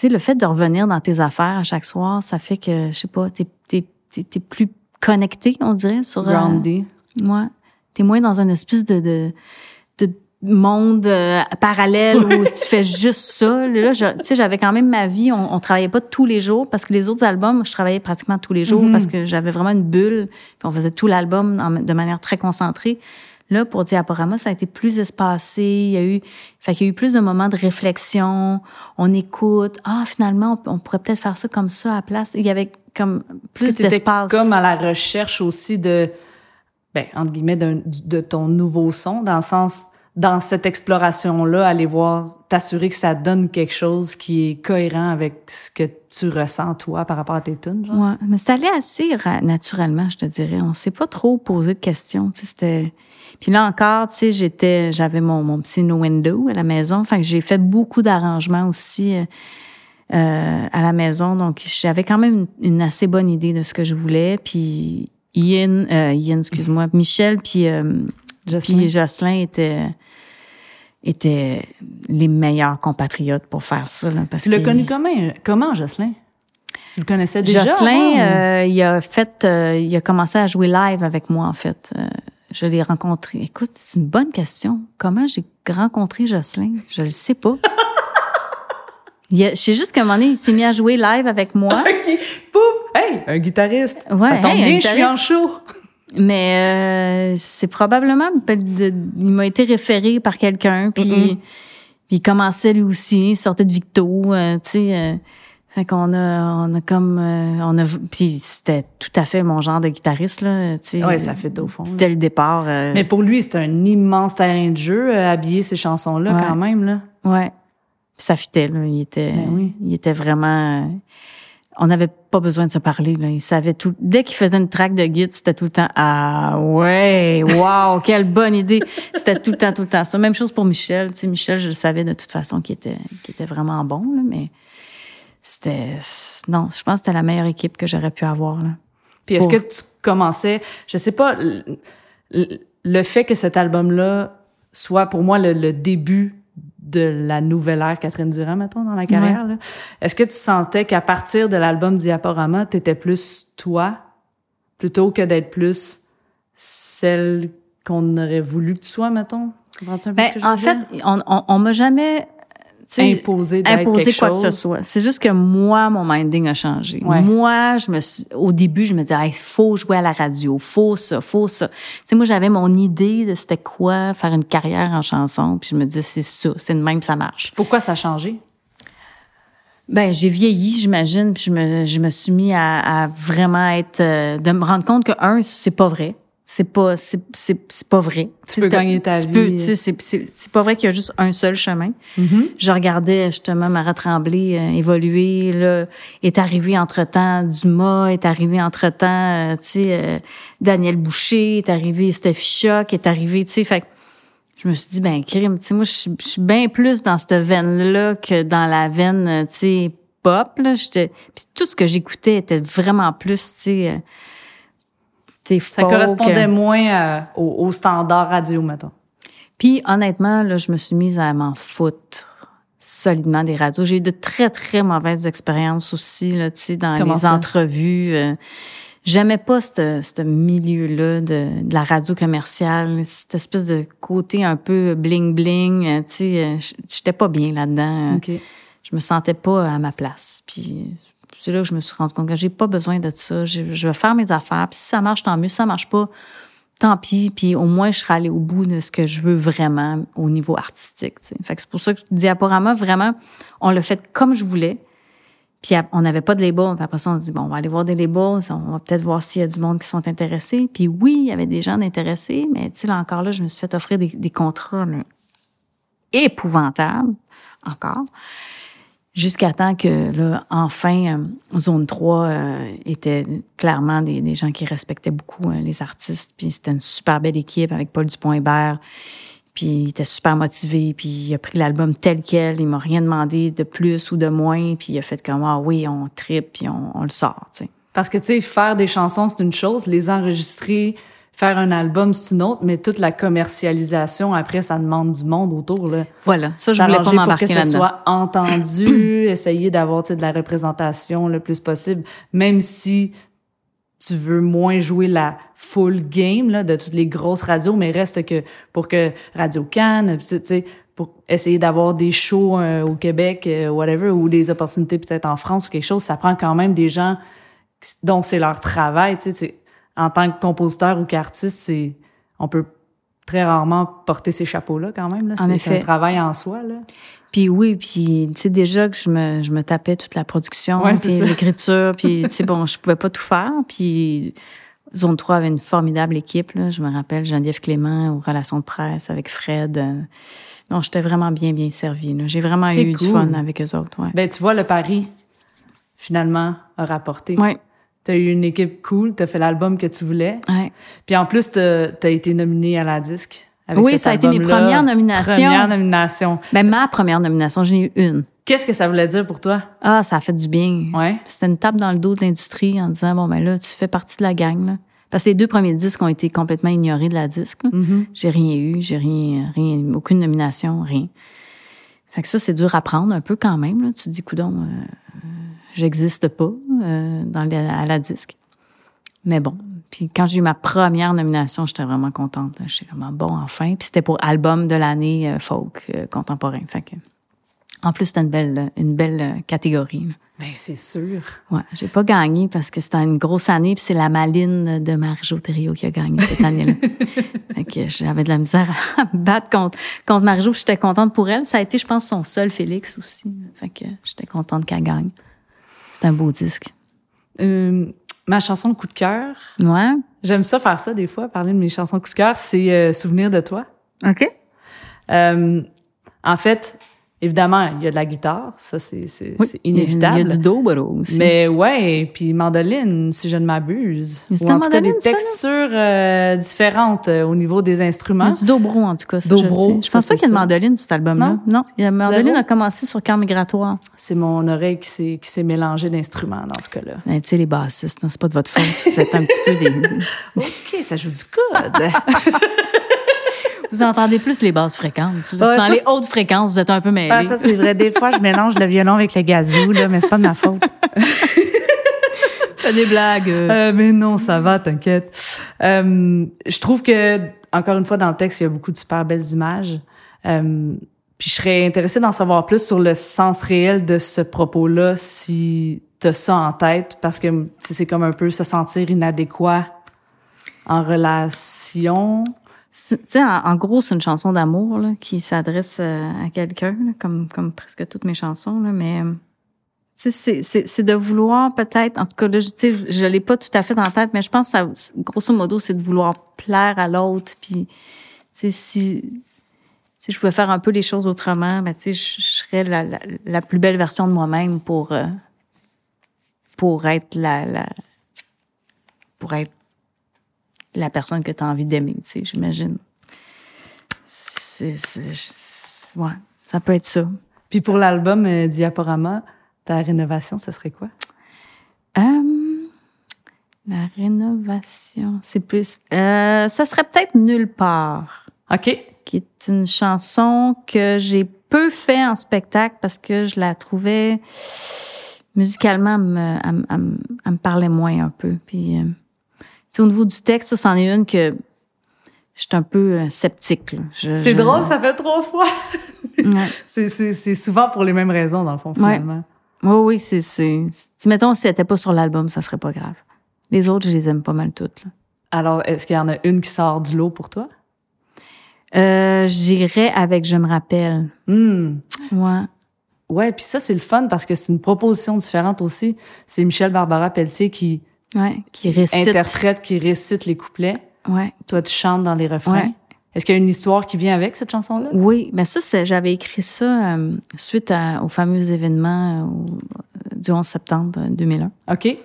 sais, le fait de revenir dans tes affaires à chaque soir, ça fait que, je sais pas, t'es es, plus connecté, on dirait, sur... Euh, Grounded. ouais t'es moins dans un espèce de, de, de monde euh, parallèle où tu fais juste ça. Là, tu sais, j'avais quand même ma vie. On, on travaillait pas tous les jours parce que les autres albums, je travaillais pratiquement tous les jours mm-hmm. parce que j'avais vraiment une bulle. Puis on faisait tout l'album de manière très concentrée. Là, pour Diaporama, ça a été plus espacé. Il y a eu, fait qu'il y a eu plus de moments de réflexion. On écoute. Ah, finalement, on, pourrait peut-être faire ça comme ça à la place. Il y avait comme plus d'espace. Comme à la recherche aussi de ben, entre guillemets, de ton nouveau son, dans le sens, dans cette exploration-là, aller voir, t'assurer que ça donne quelque chose qui est cohérent avec ce que tu ressens, toi, par rapport à tes tunes, genre? Ouais, mais c'est allé assez naturellement, je te dirais. On s'est pas trop posé de questions, c'était... Puis là encore, tu sais, j'étais, j'avais mon, mon petit no window à la maison. Enfin, j'ai fait beaucoup d'arrangements aussi euh, euh, à la maison. Donc, j'avais quand même une, une, assez bonne idée de ce que je voulais. Puis Ian, euh, excuse-moi, Michel puis, euh, Jocelyn. Jocelyn étaient, étaient les meilleurs compatriotes pour faire ça. Là, parce tu l'as connu comment, comment, Jocelyn? Tu le connaissais déjà? Jocelyn, euh, il a fait, euh, il a commencé à jouer live avec moi, en fait. Euh, je l'ai rencontré. Écoute, c'est une bonne question. Comment j'ai rencontré Jocelyn? Je le sais pas. <laughs> Je sais juste qu'à un moment donné, il s'est mis à jouer live avec moi. <laughs> OK. Hey, un guitariste. Ouais, ça tombe bien, je suis en show. Mais euh, c'est probablement... il m'a été référé par quelqu'un, puis, il commençait lui aussi, il sortait de Victo, euh, tu sais... Euh, fait qu'on a, on a comme, on a, puis c'était tout à fait mon genre de guitariste là, tu sais. Ouais, ça fait au fond. Dès le départ. Mais pour lui, c'est un immense terrain de jeu, habiller ces chansons là quand même là. Ouais ça fitait, là. Il était, ben il était vraiment. On n'avait pas besoin de se parler. Là. Il savait tout. Dès qu'il faisait une track de guide, c'était tout le temps Ah ouais, wow, quelle bonne idée. C'était tout le temps, tout le temps ça. Même chose pour Michel. Tu sais, Michel, je le savais de toute façon qu'il était, qu'il était vraiment bon, là, mais c'était. Non, je pense que c'était la meilleure équipe que j'aurais pu avoir. Là. Puis est-ce que tu commençais, je sais pas, le, fait que cet album-là soit pour moi le début de la nouvelle ère Catherine Durand, mettons, dans la carrière. Est-ce que tu sentais qu'à partir de l'album Diaporama, tu étais plus toi, plutôt que d'être plus celle qu'on aurait voulu que tu sois, mettons? Ben, en fait, on, on, on m'a jamais imposer imposer quoi que ce soit. C'est juste que moi, mon minding a changé. Moi, je me suis, au début, je me disais, il faut jouer à la radio, faut ça, faut ça. Tu sais, moi, j'avais mon idée de c'était quoi faire une carrière en chanson, puis je me disais, c'est ça, c'est de même, ça marche. Pourquoi ça a changé? Ben, j'ai vieilli, j'imagine, puis je me, je me suis mis à, à vraiment être, euh, de me rendre compte que un, c'est pas vrai c'est pas c'est c'est pas vrai. Tu peux gagner ta vie. c'est c'est pas vrai qu'il y a juste un seul chemin. Mm-hmm. Je regardais justement Marat Tremblay euh, évoluer là, est arrivé entre-temps Dumas, est arrivé entre-temps euh, tu sais euh, Daniel Boucher, est arrivé Steffi Choc, est arrivé tu sais fait je me suis dit ben crime, tu sais moi je suis bien plus dans cette veine là que dans la veine tu sais pop là, j'étais puis tout ce que j'écoutais était vraiment plus tu sais ça correspondait moins au, standard radio, mettons. Puis honnêtement, là, je me suis mise à m'en foutre solidement des radios. J'ai eu de très, très mauvaises expériences aussi, là, tu sais, dans les entrevues. Euh, J'aimais pas ce milieu-là de, de, la radio commerciale, cette espèce de côté un peu bling-bling, euh, tu sais, euh, j'étais pas bien là-dedans. Okay. Je me sentais pas à ma place. Puis c'est là que je me suis rendu compte que j'ai pas besoin de ça. Je, vais faire mes affaires. Puis si ça marche, tant mieux. Si ça marche pas, tant pis. Puis au moins, je serai allée au bout de ce que je veux vraiment au niveau artistique. Fait que c'est pour ça que Diaporama, vraiment, on l'a fait comme je voulais. Puis on n'avait pas de label. Puis après ça, on dit, bon, on va aller voir des labels. On va peut-être voir s'il y a du monde qui sont intéressés. Puis oui, il y avait des gens intéressés. Mais tu sais, encore, là, je me suis fait offrir des contrats épouvantables. Encore. Jusqu'à temps que, là, enfin, euh, Zone 3 euh, était clairement des, gens qui respectaient beaucoup euh, les artistes. Puis c'était une super belle équipe avec Paul Dupont-Hébert. Puis il était super motivé. Puis il a pris l'album tel quel. Il m'a rien demandé de plus ou de moins. Puis il a fait comme, ah oui, on tripe, puis on, le sort. Parce que, tu sais, faire des chansons, c'est une chose. Les enregistrer, faire un album, c'est une autre, mais toute la commercialisation, après, ça demande du monde autour. Là. Voilà, ça, je voulais pas m'embarquer pour que ce soit entendu, <clears throat> essayer d'avoir de la représentation le plus possible, même si tu veux moins jouer la full game là, de toutes les grosses radios, mais reste que pour que Radio Cannes, tu sais, pour essayer d'avoir des shows euh, au Québec, euh, whatever, ou des opportunités peut-être en France ou quelque chose, ça prend quand même des gens dont c'est leur travail, tu sais, en tant que compositeur ou qu'artiste, c'est on peut très rarement porter ces chapeaux-là quand même. C'est un travail en soi. Là. Puis oui, puis tu sais déjà que je me, je me tapais toute la production, puis l'écriture, puis <laughs> tu sais bon, je pouvais pas tout faire. Puis Zone 3 avait une formidable équipe. Là. Je me rappelle Geneviève Clément aux relations de presse avec Fred. Euh, non, j'étais vraiment bien, bien servie. J'ai vraiment eu du fun avec eux autres. Ouais. Ben, tu vois, le pari, finalement, a rapporté. Oui. T'as eu une équipe cool, t'as fait l'album que tu voulais. Ouais. Puis en plus, t'as as été nominée à la disque. Avec oui, ça a été mes premières nominations. Première nomination. Ben, ma première nomination, j'en ai eu une. Qu'est-ce que ça voulait dire pour toi? Ah, ça a fait du bien. Ouais. C'était une tape dans le dos de l'industrie en disant, bon, ben là, tu fais partie de la gang, là. Parce que les deux premiers disques ont été complètement ignorés de la disque. Mm-hmm. J'ai rien eu, j'ai rien, rien, aucune nomination, rien. Fait que ça, c'est dur à prendre un peu quand même, là. Tu dis, coudon, euh, j'existe pas euh, dans à la disque. Mais bon, puis quand j'ai eu ma première nomination, j'étais vraiment contente. J'étais vraiment bon enfin. Puis c'était pour album de l'année euh, folk euh, contemporain. Fait que, en plus, c'était une belle, une belle catégorie. Ben c'est sûr. Ouais, j'ai pas gagné parce que c'était une grosse année. Puis c'est la Maline de Marie-Jo qui a gagné cette année-là. <laughs> fait que j'avais de la misère à me battre contre contre Marie-Jo. J'étais contente pour elle. Ça a été, je pense, son seul Félix aussi. Fait que j'étais contente qu'elle gagne. C'est un beau disque. Euh, ma chanson coup de cœur. Ouais. J'aime ça faire ça des fois, parler de mes chansons coup de cœur. C'est euh, Souvenir de toi. OK. Euh, en fait, Évidemment, il y a de la guitare, ça c'est inévitable. Il y a du dobro aussi. Mais ouais, puis mandoline, si je ne m'abuse. Ou en tout cas des textures euh, différentes euh, au niveau des instruments. Il y a du dobro en tout cas. dobro. Je pense pas qu'il y a une mandoline sur cet album-là. Non, non mandoline a commencé sur Cœur migratoire. C'est mon oreille qui s'est qui s'est mélangée d'instruments dans ce cas-là. Ben, tu sais les bassistes, c'est pas de votre faute, c'est un petit peu des. <laughs> ok, ça joue du code. <laughs> Vous entendez plus les basses fréquences. dans les hautes fréquences, vous êtes un peu mêlés. Ah, ça, c'est vrai. Des fois, je mélange le violon avec le gazou, là, mais c'est pas de ma faute. <laughs> Fais des blagues. Euh, mais non, ça va, t'inquiète. Euh, je trouve que, encore une fois, dans le texte, il y a beaucoup de super belles images. Euh, puis je serais intéressée d'en savoir plus sur le sens réel de ce propos-là, si t'as ça en tête, parce que c'est comme un peu se sentir inadéquat en relation. En, gros, c'est une chanson d'amour qui s'adresse euh, à quelqu'un, comme, comme presque toutes mes chansons. Là, mais euh, c'est de vouloir peut-être, en tout cas, là, je, je l'ai pas tout à fait dans la tête, mais je pense que ça, grosso modo, c'est de vouloir plaire à l'autre. Puis, si, si je pouvais faire un peu les choses autrement, ben, je, je serais la, la, plus belle version de moi-même pour, euh, pour être la, la pour être la personne que tu as envie d'aimer, tu sais, j'imagine. C'est, ouais, ça peut être ça. Puis pour l'album euh, Diaporama, ta rénovation, ça serait quoi? Euh, la rénovation, c'est plus... Euh, ça serait peut-être Nulle part. OK. Qui est une chanson que j'ai peu fait en spectacle parce que je la trouvais musicalement, elle me, elle, elle, elle me parlait moins un peu. Puis, euh, au niveau du texte, ça, c'en est une que j'étais un peu euh, sceptique. C'est drôle, ça fait trois fois. ouais. <laughs> C'est souvent pour les mêmes raisons, dans le fond, finalement. Ouais. oui, c'est... Mettons, si elle n'était pas sur l'album, ça serait pas grave. Les autres, je les aime pas mal toutes. Là. Alors, est-ce qu'il y en a une qui sort du lot pour toi? Euh, J'irais avec Je me rappelle. Mmh. Ouais. Ouais, puis ça, c'est le fun parce que c'est une proposition différente aussi. C'est Michel Barbara Pelletier qui, ouais, qui récite. interprète, qui récite les couplets. Ouais. Toi, tu chantes dans les refrains. Ouais. Est-ce qu'il y a une histoire qui vient avec cette chanson-là? Oui, mais ça, j'avais écrit ça euh, suite à, au fameux événement euh, du 11 septembre 2001. OK.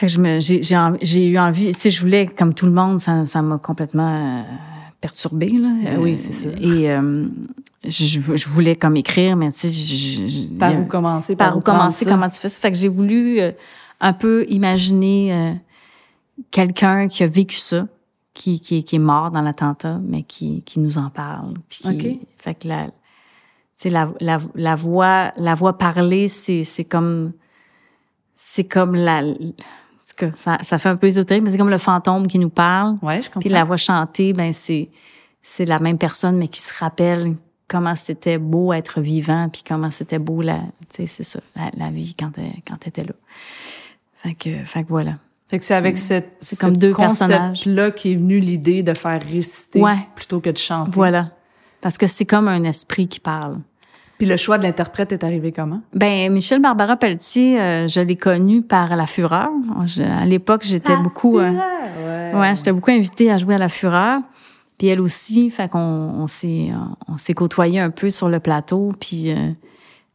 J'ai eu envie, tu sais, je voulais, comme tout le monde, ça m'a complètement euh, perturbée. Là. oui, c'est sûr. Et euh, je, je, voulais comme écrire, mais tu sais... Par où commencer? Par, où commencer, ça? comment tu fais ça? Fait que j'ai voulu euh, un peu imaginer euh, quelqu'un qui a vécu ça, qui, qui, qui est mort dans l'attentat, mais qui, qui nous en parle. Puis qui, okay. Fait que la, la, la, la voix, la voix parlée, c'est comme... C'est comme la ça, ça fait un peu ésotérique, mais c'est comme le fantôme qui nous parle. Ouais, je comprends. Puis la voix chantée, ben c'est c'est la même personne, mais qui se rappelle comment c'était beau être vivant, puis comment c'était beau la, tu sais, c'est ça, la, la, vie quand elle, quand elle était là. Fait que, fait que voilà. Fait que c'est avec cette, c'est comme deux concept là qui est venu l'idée de faire réciter ouais. plutôt que de chanter. Voilà. Parce que c'est comme un esprit qui parle. Puis le choix de l'interprète est arrivé comment? Ben Michel Barbara Pelletier, euh, je l'ai connu par La Fureur. Je, à l'époque, j'étais beaucoup... Euh, ouais, ouais j'étais beaucoup invitée à jouer à La Fureur. Puis elle aussi, fait qu'on on s'est on s'est côtoyé un peu sur le plateau. Puis euh,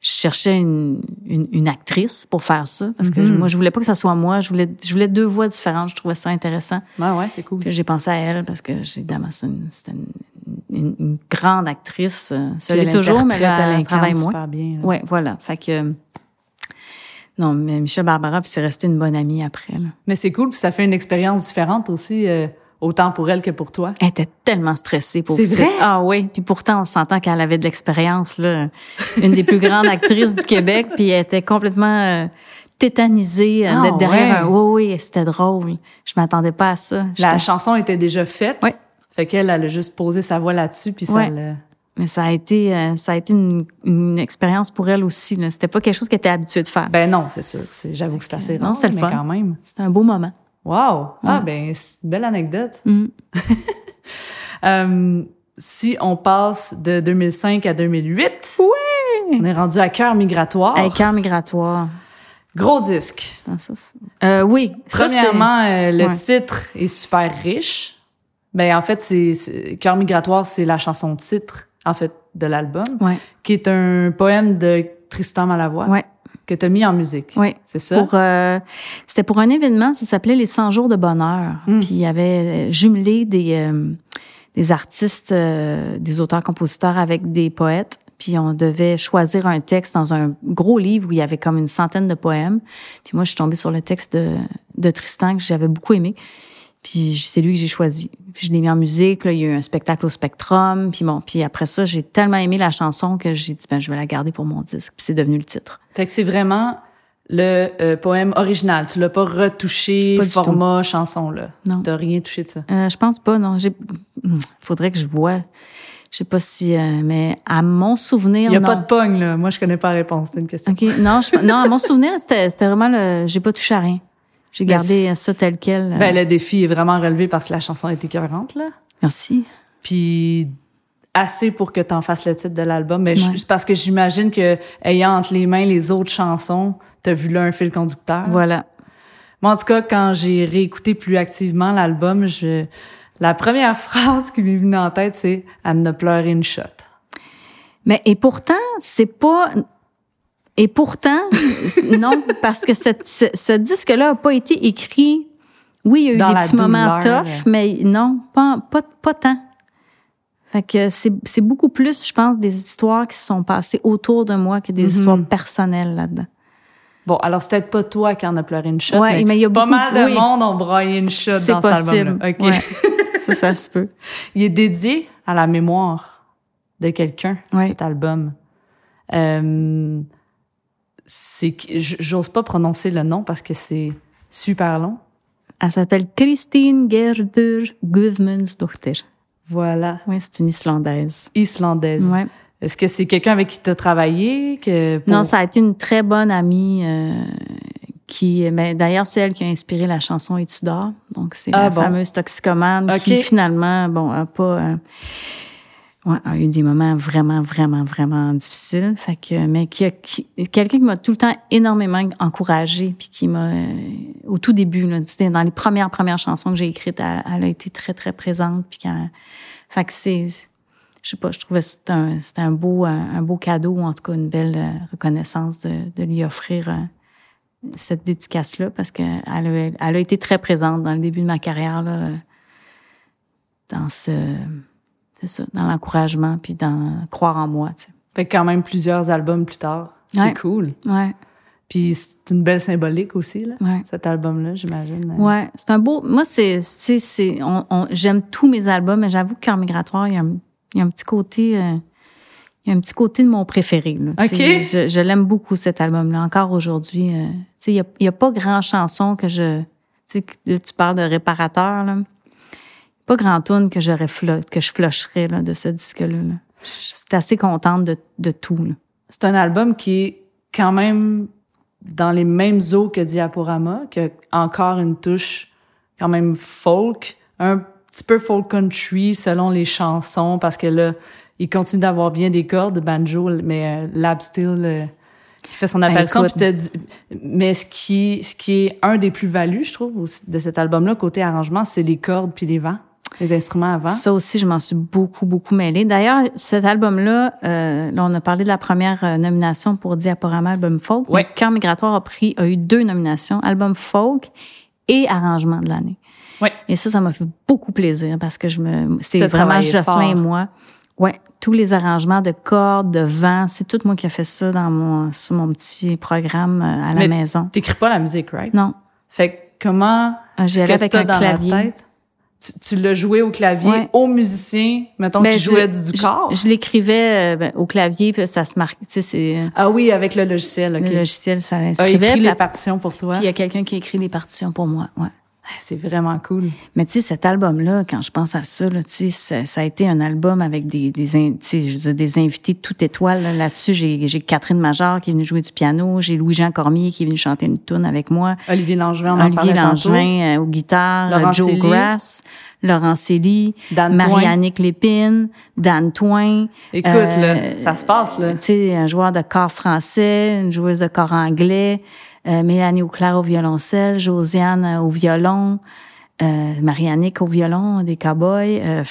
je cherchais une, une, une, actrice pour faire ça parce que Mhm. mm -hmm. moi je voulais pas que ça soit moi. Je voulais je voulais deux voix différentes. Je trouvais ça intéressant. Ouais ouais, c'est cool. J'ai pensé à elle parce que évidemment c'est une, une, une, grande actrice. Ça l'est toujours, mais elle, elle travaille moins. Bien, ouais, voilà. Fait que non, mais Michel Barbara, puis c'est resté une bonne amie après. Là. Mais c'est cool, puis ça fait une expérience différente aussi. Euh autant pour elle que pour toi. Elle était tellement stressée pour C'est vrai? Ah oui, puis pourtant on s'entend qu'elle avait de l'expérience là, une des plus grandes <laughs> actrices du Québec, puis elle était complètement euh, tétanisée ah, d'être derrière ouais. un oui oui, c'était drôle. Je m'attendais pas à ça. La chanson était déjà faite. Ouais. Fait qu'elle elle a juste posé sa voix là-dessus puis ça le... Mais ça a été euh, ça a été une, une expérience pour elle aussi là, c'était pas quelque chose qu'elle était habituée de faire. Ben non, c'est sûr, c'est j'avoue que c'est assez rare, non, c'était le mais fun. quand même. C'était un beau moment. Wow! Ah, ben, c'est une belle anecdote. Mm. um, <laughs> si on passe de 2005 à 2008, ouais. on est rendu à Cœur migratoire. À Cœur migratoire. Gros disque. Ah, ça, euh, oui. Premièrement, ça, euh, le ouais. titre est super riche. Ben, en fait, c'est Cœur migratoire, c'est la chanson titre, en fait, de l'album, ouais. qui est un poème de Tristan Malavoie. Ouais que tu as mis en musique. Oui. C'est ça? Pour, euh, c'était pour un événement, ça s'appelait Les 100 jours de bonheur. Mm. Puis il y avait jumelé des, euh, des artistes, euh, des auteurs-compositeurs avec des poètes. Puis on devait choisir un texte dans un gros livre où il y avait comme une centaine de poèmes. Puis moi, je suis tombée sur le texte de, de Tristan que j'avais beaucoup aimé. Puis c'est lui que j'ai choisi. Puis je l'ai mis en musique. Puis là, il y a eu un spectacle au Spectrum. Puis bon, puis après ça, j'ai tellement aimé la chanson que j'ai dit ben je vais la garder pour mon disque. Puis c'est devenu le titre. Fait que c'est vraiment le euh, poème original. Tu l'as pas retouché pas format chanson là. Non. T'as rien touché de ça? Euh, je pense pas. Non, j'ai. Faudrait que je vois. Je sais pas si, euh, mais à mon souvenir. Il y a non. pas de pogne là. Moi, je connais pas la réponse. C'est une question. Ok. Non, je, non, à mon souvenir, c'était vraiment le. J'ai pas touché à rien. J'ai gardé ça tel quel. Ben, le défi est vraiment relevé parce que la chanson est écœurante, là. Merci. Puis, assez pour que tu en fasses le titre de l'album. Mais ouais. parce que j'imagine que, ayant entre les mains les autres chansons, t'as vu là un fil conducteur. Voilà. Moi, en tout cas, quand j'ai réécouté plus activement l'album, je, la première <laughs> phrase qui m'est venue en tête, c'est « Elle ne pleure une shot ». Mais, et pourtant, c'est pas, et pourtant, <laughs> non, parce que cette, ce, ce disque-là n'a pas été écrit. Oui, il y a eu Dans des petits douleur, moments tough, mais non, pas, pas, pas tant. Fait que c'est beaucoup plus, je pense, des histoires qui se sont passées autour de moi que des mm -hmm. histoires personnelles là-dedans. Bon, alors c'est peut-être pas toi qui en a pleuré une shot, ouais, mais, mais il y a pas mal de oui. monde ont broyé une shot dans possible. cet album-là. Okay. Ouais. ça, ça se peut. <laughs> Il est dédié à la mémoire de quelqu'un, cet album. Euh, c'est j'ose pas prononcer le nom parce que c'est super long. Elle s'appelle Christine Gerdur Guðmundsdóttir. Voilà. Oui, c'est une Islandaise. Islandaise. Ouais. Est-ce que c'est quelqu'un avec qui tu as travaillé? Que Non, ça a été une très bonne amie euh, qui, mais d'ailleurs, c'est elle qui a inspiré la chanson Et tu dors. Donc, c'est ah la fameuse toxicomane qui finalement, bon, a pas, euh, ouais, a eu des moments vraiment, vraiment, vraiment difficiles. Fait que, mais qui a, quelqu'un qui m'a tout le temps énormément encouragée, puis qui m'a, euh, au tout début, là, dans les premières, premières chansons que j'ai écrites, elle, a été très, très présente, puis fait que c'est, je sais pas, je trouvais que c'était un, un, beau, un, beau cadeau, ou en tout cas une belle euh, reconnaissance de, de lui offrir euh, cette dédicace-là parce qu'elle a, elle a été très présente dans le début de ma carrière, là, dans ce, ça, dans l'encouragement puis dans croire en moi, tu sais. Fait quand même plusieurs albums plus tard. C'est cool. Ouais. Puis c'est une belle symbolique aussi, là, cet album-là, j'imagine. Ouais, c'est un beau. Moi, c'est, c'est, on, j'aime tous mes albums, mais j'avoue que Cœur migratoire, il y a un, il y a un petit côté, euh, il y a un petit côté de mon préféré. Là, Je, je l'aime beaucoup cet album-là, encore aujourd'hui. Euh, il y a, y a, pas grand chanson que je, tu tu parles de réparateur là, pas grand tune que j'aurais que je flusherais là, de ce disque-là. Là. Je suis assez contente de, de tout. C'est un album qui est quand même dans les mêmes eaux que Diaporama, qui a encore une touche quand même folk, un petit peu folk country selon les chansons, parce que là, il continue d'avoir bien des cordes de banjo, mais euh, Lab Steel euh, qui fait son ben, apparition. mais ce qui, ce qui est un des plus-values, je trouve, de cet album-là, côté arrangement, c'est les cordes puis les vents les instruments avant. Ça aussi, je m'en suis beaucoup, beaucoup mêlée. D'ailleurs, cet album-là, euh, là, on a parlé de la première euh, nomination pour Diaporama Album Folk. Oui. Cœur migratoire a pris, a eu deux nominations, Album Folk et Arrangement de l'année. Oui. Et ça, ça m'a fait beaucoup plaisir parce que je me, c'est vraiment Jocelyn et moi. Ouais, tous les arrangements de cordes, de vent, c'est tout moi qui ai fait ça dans mon sur mon petit programme euh, à la Mais maison. T'écris pas la musique, right? Non. Fait que comment ah, avec un clavier. Tu, l'as joué au clavier aux musiciens, mettons ben, qui jouaient du, corps? Je, l'écrivais euh, ben, au clavier, puis ça se marque. Tu sais, c'est. Ah oui, avec le logiciel. Le logiciel, ça l'inscrivait. A écrit les partitions pour toi? Puis il y a quelqu'un qui a écrit les partitions pour moi. Ouais. Ah, c'est vraiment cool. Mais tu sais, cet album-là, quand je pense à ça, là, ça, ça a été un album avec des, des, je des invités toute étoile. Là-dessus, j'ai, j'ai Catherine Major qui est venue jouer du piano, j'ai Louis-Jean Cormier qui est venu chanter une tune avec moi. Olivier Langevin, on Olivier Langevin euh, aux guitares, Joe Grass, Laurent Célie, Marie-Annick Lépine, Dan Toin. Écoute, là, euh, ça se passe, là. Tu sais, un joueur de corps français, une joueuse de corps anglais, Mélanie Auclair au violoncelle, Josiane euh, au violon, euh, Marianique au violon, des cowboys. Euh,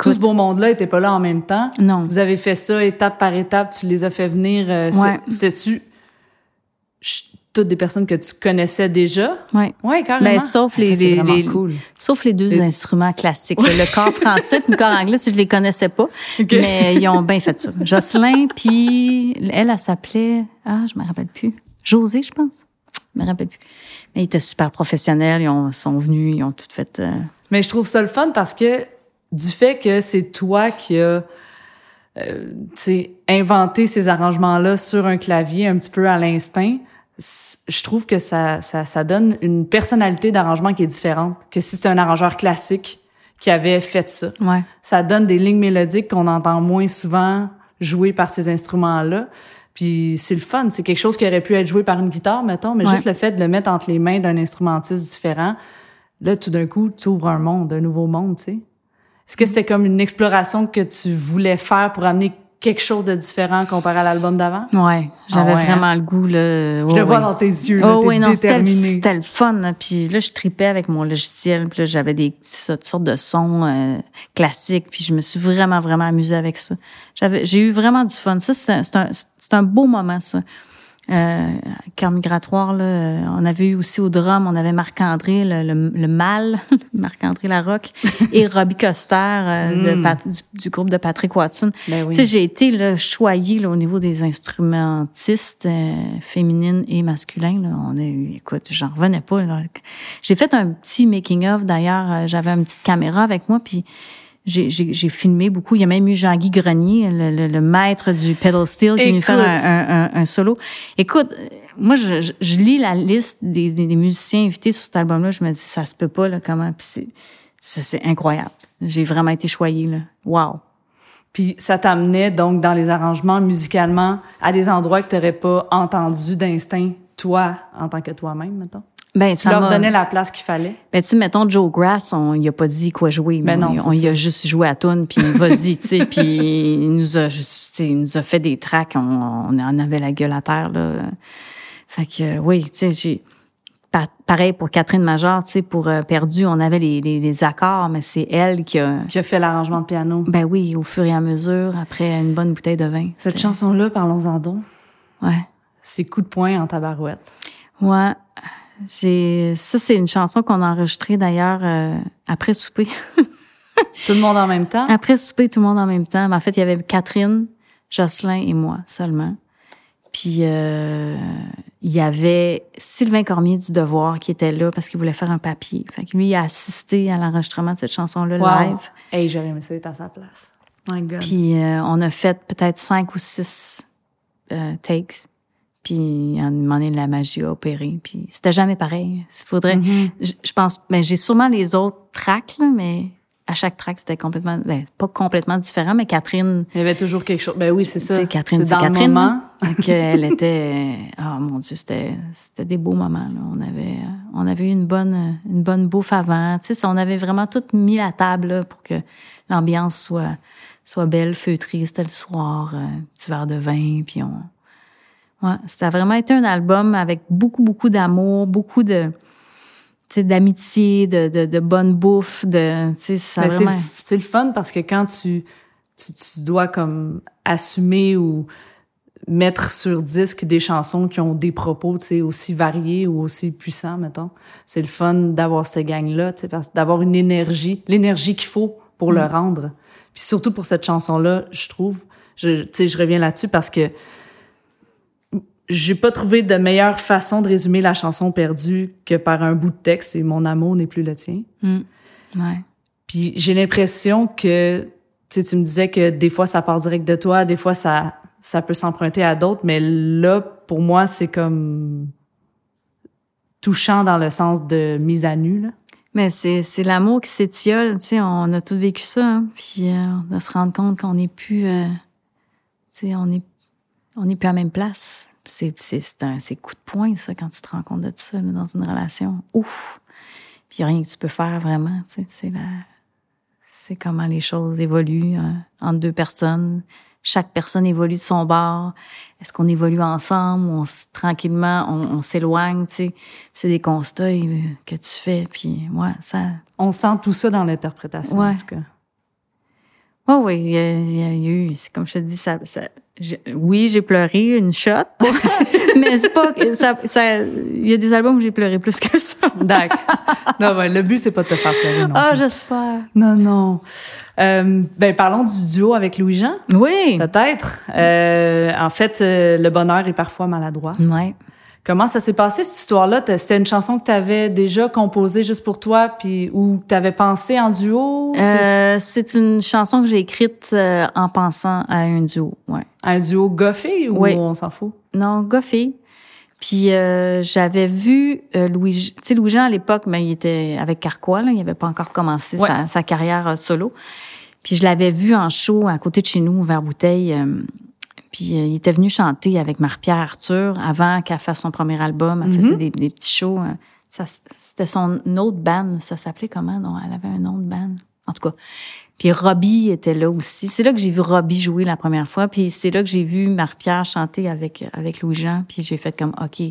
Tout ce beau monde-là était pas là en même temps. Non. Vous avez fait ça étape par étape, tu les as fait venir. Euh, ouais. C'était-tu toutes des personnes que tu connaissais déjà? Oui. Oui, carrément. Ben, sauf ah, les, les, cool. sauf les deux instruments classiques. Le corps français et le corps anglais, je les connaissais pas. Mais ils ont bien fait ça. Jocelyn, puis elle, elle s'appelait, ah, je me rappelle plus. José, je pense. Je me rappelle plus. Mais ils étaient super professionnels, ils ont, sont venus, ils ont tout fait. Euh, Mais je trouve ça le fun parce que du fait que c'est toi qui as euh, inventé ces arrangements-là sur un clavier un petit peu à l'instinct, je trouve que ça, ça, ça donne une personnalité d'arrangement qui est différente que si c'est un arrangeur classique qui avait fait ça. Ouais. Ça donne des lignes mélodiques qu'on entend moins souvent jouées par ces instruments-là. Puis c'est le fun, c'est quelque chose qui aurait pu être joué par une guitare, mettons, mais juste le fait de le mettre entre les mains d'un instrumentiste différent, là, tout d'un coup, tu ouvres un monde, un nouveau monde, tu sais. Est-ce que c'était comme une exploration que tu voulais faire pour amener quelque chose de différent comparé à l'album d'avant? Ouais, j'avais ah hein? vraiment le goût là. je le vois dans tes yeux là, oh, oui, non, c'était le, fun. Puis là, je tripais avec mon logiciel. Puis là, j'avais des sortes de sons euh, classiques. Puis je me suis vraiment vraiment amusée avec ça. J'avais, j'ai eu vraiment du fun. Ça, c'est un, c'est un beau moment ça car migratoire, là, on avait eu aussi au drum, on avait Marc-André, le, le, le mal, <laughs> Marc-André Larocque, <laughs> et Robbie Coster euh, mm. du, groupe de Patrick Watson. Ben oui. Tu sais, j'ai été là, choyée là, au niveau des instrumentistes euh, féminines et masculins. Là. On a eu, écoute, j'en revenais pas. J'ai fait un petit making-of, d'ailleurs, euh, j'avais une petite caméra avec moi, puis j'ai filmé beaucoup. Il y a même eu Jean-Guy Grenier, le, maître du pedal steel, qui est venu faire un, un, solo. Écoute, moi, je, je, lis la liste des, des, musiciens invités sur cet album-là. Je me dis, ça se peut pas, là, comment? Puis c'est incroyable. J'ai vraiment été choyée, là. Wow. Puis ça t'amenait donc dans les arrangements musicalement à des endroits que tu n'aurais pas entendu d'instinct, toi, en tant que toi-même, mettons? Ben, tu leur donnais la place qu'il fallait? Ben, tu sais, mettons, Joe Grass, on y a pas dit quoi jouer. Ben non, on, y a juste joué à tune, puis <laughs> vas-y, tu sais. Puis il nous a, il nous a fait des tracks, on, on en avait la gueule à terre, là. Fait que, oui, tu sais, j'ai... Pareil pour Catherine Major, tu sais, pour euh, Perdu, on avait les, les, accords, mais c'est elle qui a... Qui a fait l'arrangement de piano. Ben oui, au fur et à mesure, après une bonne bouteille de vin. Cette chanson-là, parlons-en donc. Ouais. C'est coup de poing en tabarouette. Ouais. J'ai ça c'est une chanson qu'on a enregistrée d'ailleurs euh, après souper. <laughs> tout le monde en même temps? Après souper, tout le monde en même temps. Mais en fait, il y avait Catherine, Jocelyn et moi seulement. Puis euh, il y avait Sylvain Cormier du Devoir qui était là parce qu'il voulait faire un papier. Fait que lui il a assisté à l'enregistrement de cette chanson-là live. Hey, j'aurais aimé ça être à sa place. My God. Puis euh, on a fait peut-être cinq ou six takes. Puis à un moment donné, la magie a opéré. Puis c'était jamais pareil. Il faudrait. Mm-hmm. je, pense. Mais ben, j'ai sûrement les autres tracks, là, mais à chaque track, c'était complètement. Ben, pas complètement différent, mais Catherine. Il y avait toujours quelque chose. Ben oui, c'est ça. Catherine, c'est Catherine. Moment. <laughs> elle était. Oh mon Dieu, c'était, c'était des beaux moments. Là. On avait, on avait eu une bonne, une bonne bouffe avant. Tu sais, on avait vraiment tout mis à table là, pour que l'ambiance soit, soit belle, feutrée. C'était le soir, euh, un petit verre de vin, puis on Ouais, ça a vraiment été un album avec beaucoup, beaucoup d'amour, beaucoup de d'amitié, de, de, de, bonne bouffe, de ça vraiment... c'est le fun parce que quand tu, tu, tu, dois comme assumer ou mettre sur disque des chansons qui ont des propos aussi variés ou aussi puissants, mettons. C'est le fun d'avoir cette gang-là, d'avoir une énergie, l'énergie qu'il faut pour le mm. rendre. Puis surtout pour cette chanson-là, je trouve, je, je reviens là-dessus parce que j'ai pas trouvé de meilleure façon de résumer la chanson perdue que par un bout de texte et mon amour n'est plus le tien. Mm. Ouais. Puis j'ai l'impression que tu tu me disais que des fois ça part direct de toi, des fois ça ça peut s'emprunter à d'autres, mais là pour moi c'est comme touchant dans le sens de mise à nu là. Mais c'est c'est l'amour qui s'étiole, tu sais, on a tous vécu ça, hein? puis euh, on va se rendre compte qu'on n'est plus, euh, tu sais, on est on n'est plus à la même place c'est, coup de poing, ça, quand tu te rends compte de ça dans une relation. Ouf! Puis rien que tu peux faire vraiment. C'est, la, c'est comment les choses évoluent hein, entre deux personnes. Chaque personne évolue de son bord. Est-ce qu'on évolue ensemble ou on, tranquillement on, s'éloigne? C'est des constats euh, que tu fais. Puis, ouais, ça. On sent tout ça dans l'interprétation, en tout cas. Oh oui, il y, a, eu, c'est comme je te dis, ça, ça oui, j'ai pleuré une shot, <laughs> mais c'est pas ça, ça. Il y a des albums où j'ai pleuré plus que ça. D'accord. <laughs> Non, ouais, le but c'est pas de te faire pleurer. Non ah, j'espère. Non, non. Euh, ben parlons du duo avec Louis Jean. Oui. Peut-être. Euh, en fait, euh, le bonheur est parfois maladroit. Ouais. Comment ça s'est passé cette histoire-là? C'était une chanson que tu avais déjà composée juste pour toi, puis ou tu avais pensé en duo? Euh, C'est une chanson que j'ai écrite euh, en pensant à un duo, ouais. Un duo goffé ou on s'en fout? Non, goffé. Puis euh, j'avais vu Louis, tu sais Louis Jean à l'époque, mais il était avec Carquois, là, il avait pas encore commencé sa, sa, carrière solo. Puis je l'avais vu en show à côté de chez nous, vers Bouteille puis euh, il était venu chanter avec Marie-Pierre Arthur avant qu'elle fasse son premier album. Elle faisait mhm. des, petits shows. Euh, c'était son autre band. Ça s'appelait comment? Non, elle avait un autre band. En tout cas. Puis Robbie était là aussi. C'est là que j'ai vu Robbie jouer la première fois. Puis c'est là que j'ai vu Marie-Pierre chanter avec, avec Louis-Jean. Puis j'ai fait comme, OK,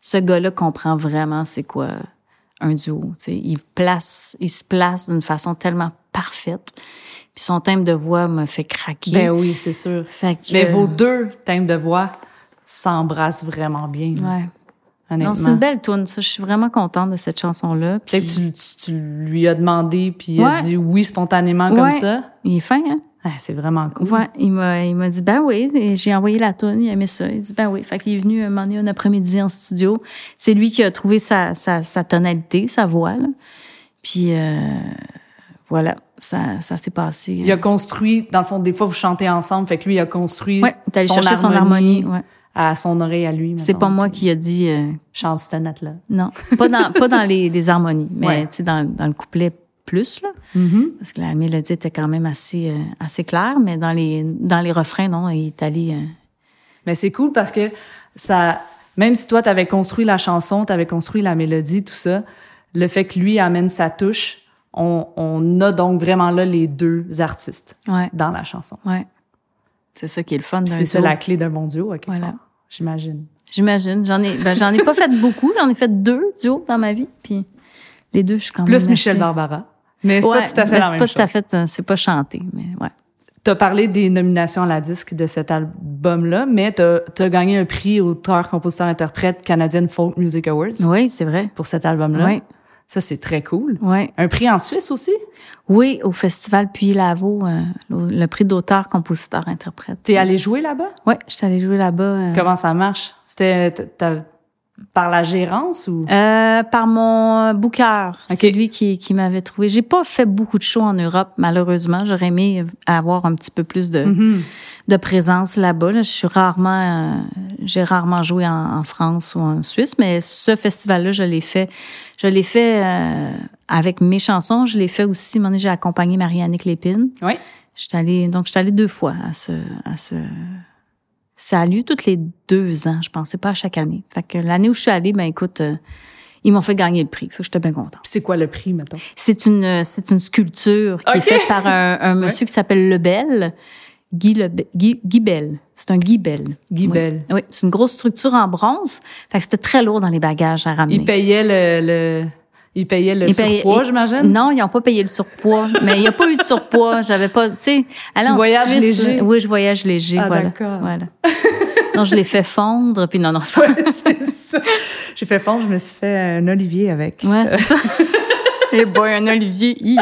ce gars-là comprend vraiment c'est quoi un duo. il place, il se place d'une façon tellement parfaite. Puis son thème de voix me fait craquer. Ben oui, c'est sûr. Fait Mais vos deux thèmes de voix s'embrassent vraiment bien. Ouais. Honnêtement. c'est une belle tune, ça. Je suis vraiment contente de cette chanson-là. Peut-être que tu, tu, lui as demandé, puis il a dit oui spontanément comme ça? Il est fin, hein? Ah, c'est vraiment cool. Ouais, il m'a, il m'a dit, ben oui, j'ai envoyé la tune, il aimait ça. Il dit, ben oui. Fait qu'il est venu un moment donné, un après-midi en studio. C'est lui qui a trouvé sa, sa, sa tonalité, sa voix, là. Puis, euh, voilà, ça, ça s'est passé. Il a construit, dans le fond, des fois, vous chantez ensemble, fait que lui, il a construit ouais, son, harmonie son harmonie ouais. à son oreille à lui. C'est pas moi qui a dit... Euh, Chante cette note-là. Non, pas dans, pas dans les, les harmonies, mais tu sais, dans, dans le couplet plus, là. Mm-hmm. Parce que la mélodie était quand même assez, euh, assez claire, mais dans les, dans les refrains, non, il est allé... Euh, mais c'est cool parce que ça... Même si toi, tu avais construit la chanson, tu avais construit la mélodie, tout ça, le fait que lui amène sa touche, on, on a donc vraiment là les deux artistes ouais. dans la chanson. Ouais. C'est ça qui est le fun C'est ça la clé d'un bon duo, ok. Voilà. J'imagine. J'imagine. J'en ai, ben, j'en ai pas fait beaucoup. J'en ai fait deux duos dans ma vie. Puis les deux, je suis quand même. Plus Michel Barbara. Mais c'est ouais, pas tout à fait la même pas chose. tout à fait, c'est pas chanté, mais ouais. Tu as parlé des nominations à la disque de cet album-là, mais tu as, gagné un prix auteur, compositeur, interprète Canadian Folk Music Awards. Oui, c'est vrai. Pour cet album-là. Oui. Ça, c'est très cool. Oui. Un prix en Suisse aussi? Oui, au Festival Puy-Lavaux, euh, le prix d'auteur, compositeur, interprète. T'es allé jouer là-bas? Oui, je suis allée jouer là-bas. Euh... Comment ça marche? C'était par la gérance ou? Euh, par mon booker. Okay. C'est lui qui, qui m'avait trouvé. J'ai pas fait beaucoup de shows en Europe, malheureusement. J'aurais aimé avoir un petit peu plus de, mm -hmm. de présence là-bas. Là. Je suis rarement, euh, j'ai rarement joué en, en, France ou en Suisse, mais ce festival-là, je l'ai fait. Je l'ai fait euh, avec mes chansons. Je l'ai fait aussi. J'ai accompagné Marianne Lépine. Oui. J'étais allée, donc j'étais allée deux fois à ce, à ce, ça a lieu toutes les deux ans. Je pensais pas à chaque année. Fait que l'année où je suis allée, ben écoute, euh, ils m'ont fait gagner le prix. Fait que j'étais bien contente. C'est quoi le prix, mettons? C'est une, c'est une sculpture qui Okay. est faite par un, un <laughs> monsieur Ouais. qui s'appelle Lebel. Guy, Lebe, Guy, Guy Bell. C'est un Guy Bell. Guy Oui. Bell. Oui, c'est une grosse structure en bronze. Fait que c'était très lourd dans les bagages à ramener. Il payait le, le, il payait le Il payait- surpoids, j'imagine? Non, ils n'ont pas payé le surpoids. mais il n'y a pas eu de surpoids. J'avais pas, tu sais. Tu voyages Suisse, léger? Oui, je voyage léger. Ah, voilà. d'accord. Voilà. <laughs> non, je l'ai fait fondre. Puis non, non, c'est pas. Ouais, c'est ça. J'ai fait fondre, je me suis fait un olivier avec. Ouais, c'est ça. <laughs> Et boy, un Olivier. hi.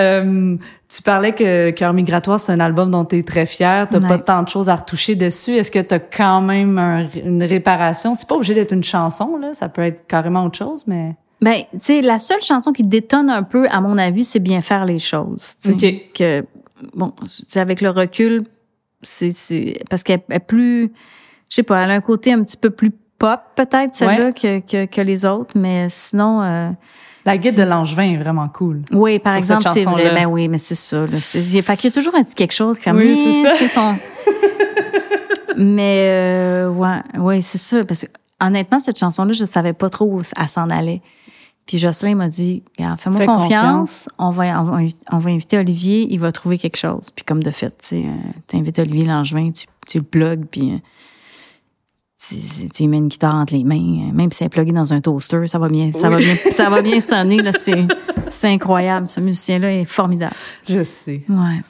Euh, tu parlais que Cœur migratoire, c'est un album dont tu es très fier. Tu Ouais. pas tant de choses à retoucher dessus. Est-ce que tu as quand même un- une réparation? C'est pas obligé d'être une chanson, là. Ça peut être carrément autre chose, mais. Ben, tu sais, la seule chanson qui détonne un peu, à mon avis, c'est bien faire les choses. Que, bon, c'est avec le recul, c'est, parce qu'elle est plus, je sais pas, elle a un côté un petit peu plus pop, peut-être, celle-là, que, que, que les autres, mais sinon, euh, La guide de Langevin est vraiment cool. oui, par exemple, c'est vrai. Ben oui, mais c'est ça. Là, c'est, il- fait qu'il y a toujours un petit quelque chose fait, Oui, c'est mais, ça. son- <laughs> mais, euh, ouais, ouais, c'est ça. Parce que, honnêtement, cette chanson-là, je savais pas trop où elle s'en allait. Puis Jocelyn m'a dit, fais-moi Fais confiance, On, va, on, va, on va inviter Olivier, il va trouver quelque chose. Puis comme de fait, tu euh, t'invites Olivier Langevin, tu, tu le plugues, puis euh, tu, mets une guitare entre les mains, euh, même si elle est pluguée dans un toaster, ça va bien, ça va bien, ça va bien <laughs> sonner, là, c'est, c'est incroyable. Ce musicien-là est formidable. Je sais. Ouais.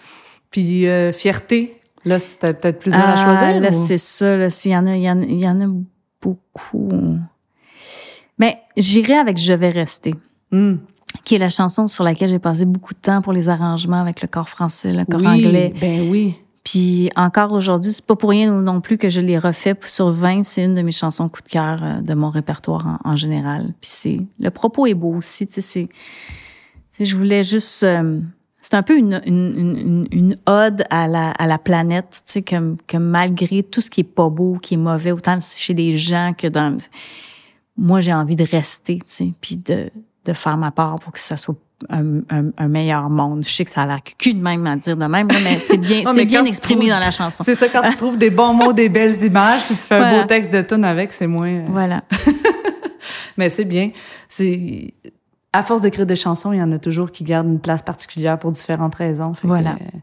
Puis euh, fierté, là, c'était peut-être plusieurs à Ah, choisir. Là, ou- c'est ça. Là, s'il y en a, il y en, il y en a beaucoup. Mais j'irai avec Je vais rester, Hmm. qui est la chanson sur laquelle j'ai passé beaucoup de temps pour les arrangements avec le corps français, le corps oui, anglais. Ben oui. Puis encore aujourd'hui, c'est pas pour rien non plus que je l'ai refait sur 20. C'est une de mes chansons coup de cœur euh, de mon répertoire en, général. Puis c'est le propos est beau aussi. Tu sais, je voulais juste. euh, c'est un peu une, une, une, une ode à la, à la planète, tu sais, que, que malgré tout ce qui est pas beau, qui est mauvais, autant chez les gens que dans... Moi, j'ai envie de rester, tu sais, puis de, de faire ma part pour que ça soit un, un, un meilleur monde. Je sais que ça a l'air cul de même à dire de même, mais c'est bien, <laughs> c'est bien exprimé trouves- dans la chanson. C'est ça, quand tu trouves des bons mots, des belles images, puis tu fais un beau texte de tune avec, c'est moins... euh, Voilà. <laughs> Mais c'est bien. C'est à force d'écrire des chansons, il y en a toujours qui gardent une place particulière pour différentes raisons. Fait que, Voilà. euh,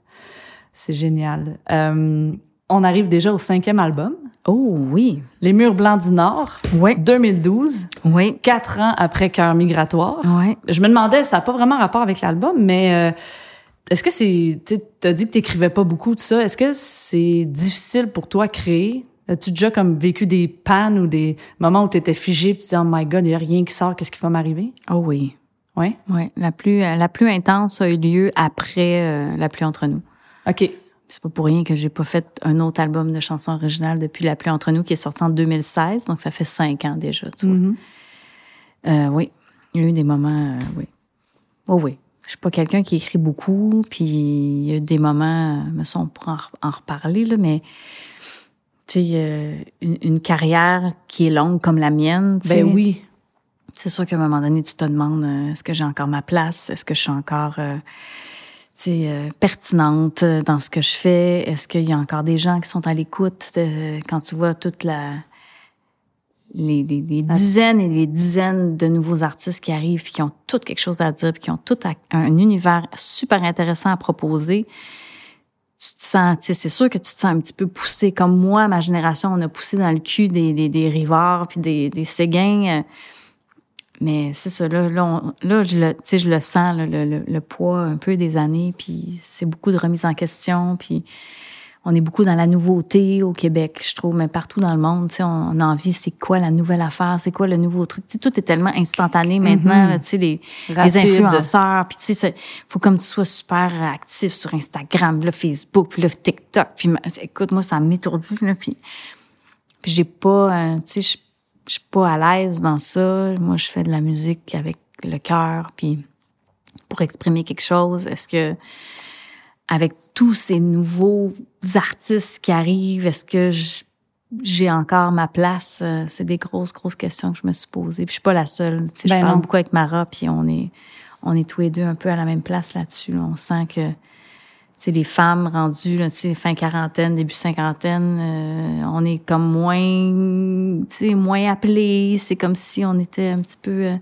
c'est génial. Euh, on arrive déjà au cinquième album, Oh oui. Les Murs blancs du Nord, Oui. 2012, Oui. quatre ans après Cœur migratoire. Oui. Je me demandais, ça n'a pas vraiment rapport avec l'album, mais euh, est-ce que c'est, tu as dit que t'écrivais pas beaucoup de ça. Est-ce que c'est difficile pour toi à créer? As-tu déjà comme vécu des pannes ou des moments où tu étais figé et tu te dis, oh my god, il n'y a rien qui sort, qu'est-ce qui va m'arriver? Oh oui. Oui? Oui. La plus, la plus intense a eu lieu après euh, La pluie entre nous. OK. C'est pas pour rien que j'ai pas fait un autre album de chansons originales depuis La pluie entre nous qui est sorti en 2016, donc ça fait cinq ans déjà, tu vois. Mhm. Euh, oui. Il y a eu des moments, euh, oui. Oh oui. je suis pas quelqu'un qui écrit beaucoup, puis il y a des moments, me sont pour en, reparler, là, mais tu sais, euh, une, carrière qui est longue comme la mienne. Ben oui. C'est sûr qu'à un moment donné, tu te demandes euh, est-ce que j'ai encore ma place, est-ce que je suis encore euh, euh, pertinente dans ce que je fais, est-ce qu'il y a encore des gens qui sont à l'écoute quand tu vois toute la les, dizaines et les dizaines de nouveaux artistes qui arrivent, qui ont toutes quelque chose à dire, puis qui ont tout un univers super intéressant à proposer. Tu te sens, c'est sûr que tu te sens un petit peu poussé. Comme moi, ma génération, on a poussé dans le cul des, des, des rivards puis des, des séguins. Mais c'est ça, là, là, je, le, je le sens, le, le, le, poids un peu des années, puis c'est beaucoup de remise en question, puis on est beaucoup dans la nouveauté au Québec, je trouve, mais partout dans le monde, on, on a envie, c'est quoi la nouvelle affaire, c'est quoi le nouveau truc? tout est tellement instantané maintenant, mm-hmm. tu sais, les, les, influenceurs, puis tu sais, faut comme tu sois super actif sur Instagram, là, Facebook, puis là, TikTok, puis écoute, moi, ça m'étourdit, là, puis, puis j'ai pas, euh, tu sais, je suis pas à l'aise dans ça. Moi, je fais de la musique avec le cœur, puis pour exprimer quelque chose, est-ce que avec tous ces nouveaux artistes qui arrivent, est-ce que j'ai encore ma place? Euh, c'est des grosses, grosses questions que je me suis posées. Puis je suis pas la seule. je ben parle beaucoup avec Mara, puis on est, on est tous les deux un peu à la même place là-dessus. On sent que c'est les femmes rendues, là, fin quarantaine, début cinquantaine, euh, on est comme moins, moins appelés. C'est comme si on était un petit peu, euh,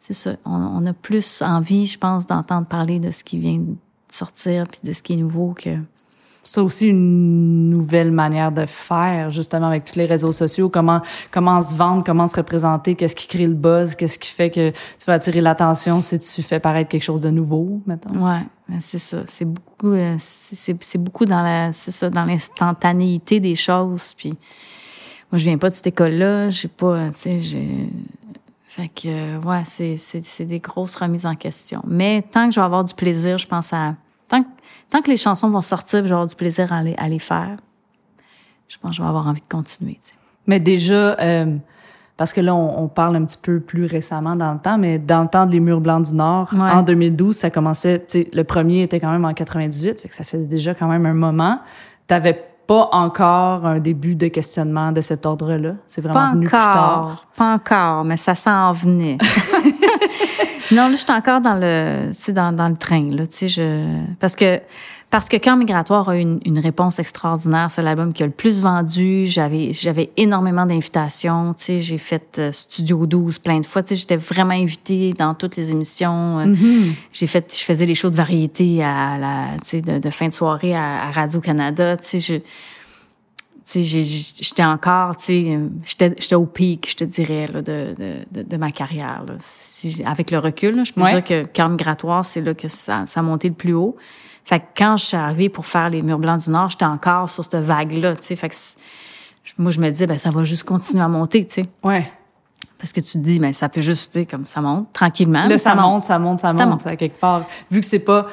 c'est ça, on, on, a plus envie, je pense, d'entendre parler de ce qui vient sortir puis de ce qui est nouveau que c'est aussi une nouvelle manière de faire justement avec tous les réseaux sociaux comment comment se vendre comment se représenter qu'est-ce qui crée le buzz qu'est-ce qui fait que tu vas attirer l'attention si tu fais paraître quelque chose de nouveau maintenant ouais c'est ça c'est beaucoup euh, c'est beaucoup dans la c'est ça dans l'instantanéité des choses puis moi je viens pas de cette école là j'ai pas tu sais j'ai fait que, ouais, c'est des grosses remises en question. Mais tant que je vais avoir du plaisir, je pense à. Tant que, tant que les chansons vont sortir, je vais avoir du plaisir à les, à les faire, je pense que je vais avoir envie de continuer. Mais déjà, euh, parce que là, on, parle un petit peu plus récemment dans le temps, mais dans le temps des Murs Blancs du Nord, en 2012, ça commençait. Le premier était quand même en 98, fait que ça fait déjà quand même un moment. T'avais pas encore un début de questionnement de cet ordre-là? C'est vraiment venu plus tard? Pas encore, mais ça s'en venait. <laughs> <laughs> non, là, je suis encore dans le, dans, dans le train, là, tu sais, je, parce que parce que Camp Migratoire a une, une réponse extraordinaire. C'est l'album qui a le plus vendu. J'avais, j'avais énormément d'invitations. Tu sais, j'ai fait euh, Studio 12 plein de fois. Tu sais, j'étais vraiment invitée dans toutes les émissions. Euh, mm-hmm. J'ai fait, je faisais les shows de variété à la, tu sais, de, de fin de soirée à, Radio-Canada. Tu sais, je, j'étais encore, tu sais, j'étais au pic, je te dirais, là, de, de, de, ma carrière. Là. Si, avec le recul, je peux dire que Camp Migratoire, c'est là que ça, ça a monté le plus haut. Fait que quand je suis arrivée pour faire les murs blancs du Nord, j'étais encore sur cette vague-là, tu sais. Fait que moi, je me disais, ben ça va juste continuer à monter, tu sais. Ouais. Parce que tu te dis, ben ça peut juste, tu sais, comme ça monte tranquillement. Là, ça, monte, ça monte, ça monte, ça quelque part. Vu que c'est pas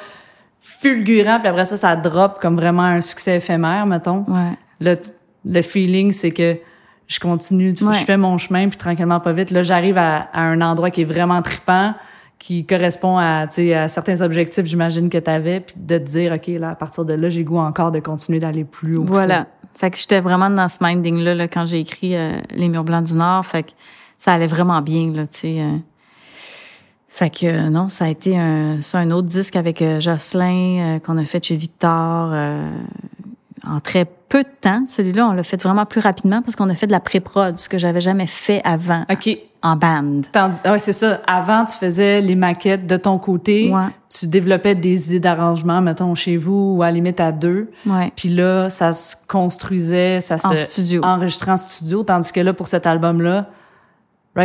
fulgurant, puis après ça, ça drop comme vraiment un succès éphémère, mettons. Ouais. Le, le feeling, c'est que je continue, je fais mon chemin, puis tranquillement, pas vite. Là, j'arrive à, à, un endroit qui est vraiment trippant qui correspond à, à certains objectifs, j'imagine, que tu avais, puis de te dire, OK, là, à partir de là, j'ai goût encore de continuer d'aller plus haut. Voilà. Fait que j'étais vraiment dans ce minding-là là, quand j'ai écrit euh, Les Murs Blancs du Nord. Fait que ça allait vraiment bien, là, tu sais. Euh. Fait que euh, non, ça a été un, ça, un autre disque avec Jocelyn qu'on a fait chez Victor en très peu de temps. Celui-là, on l'a fait vraiment plus rapidement parce qu'on a fait de la pré-prod, ce que j'avais jamais fait avant. OK en band. Ah c'est ça. Avant, tu faisais les maquettes de ton côté. Tu développais des idées d'arrangement, mettons, chez vous ou à la limite à deux. Ouais. Puis là, ça se construisait, ça se studio. enregistrait en studio. Tandis que là, pour cet album-là,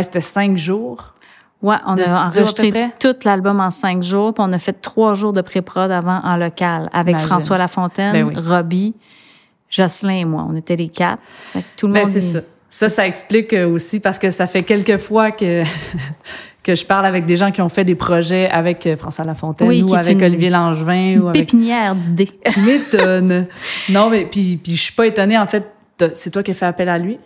c'était cinq jours. Ouais, on a enregistré tout l'album en cinq jours, puis on a fait trois jours de pré-prod avant en local avec François Lafontaine, ben Robbie, Jocelyn et moi. On était les quatre. tout le ben, monde. c'est ça. Ça, ça explique euh, aussi parce que ça fait quelques fois que <laughs> que je parle avec des gens qui ont fait des projets avec euh, François Lafontaine ou avec Olivier Langevin ou avec pépinière d'idées. <laughs> Tu m'étonnes. non, mais puis puis je suis pas étonnée en fait. C'est toi qui as fait appel à lui?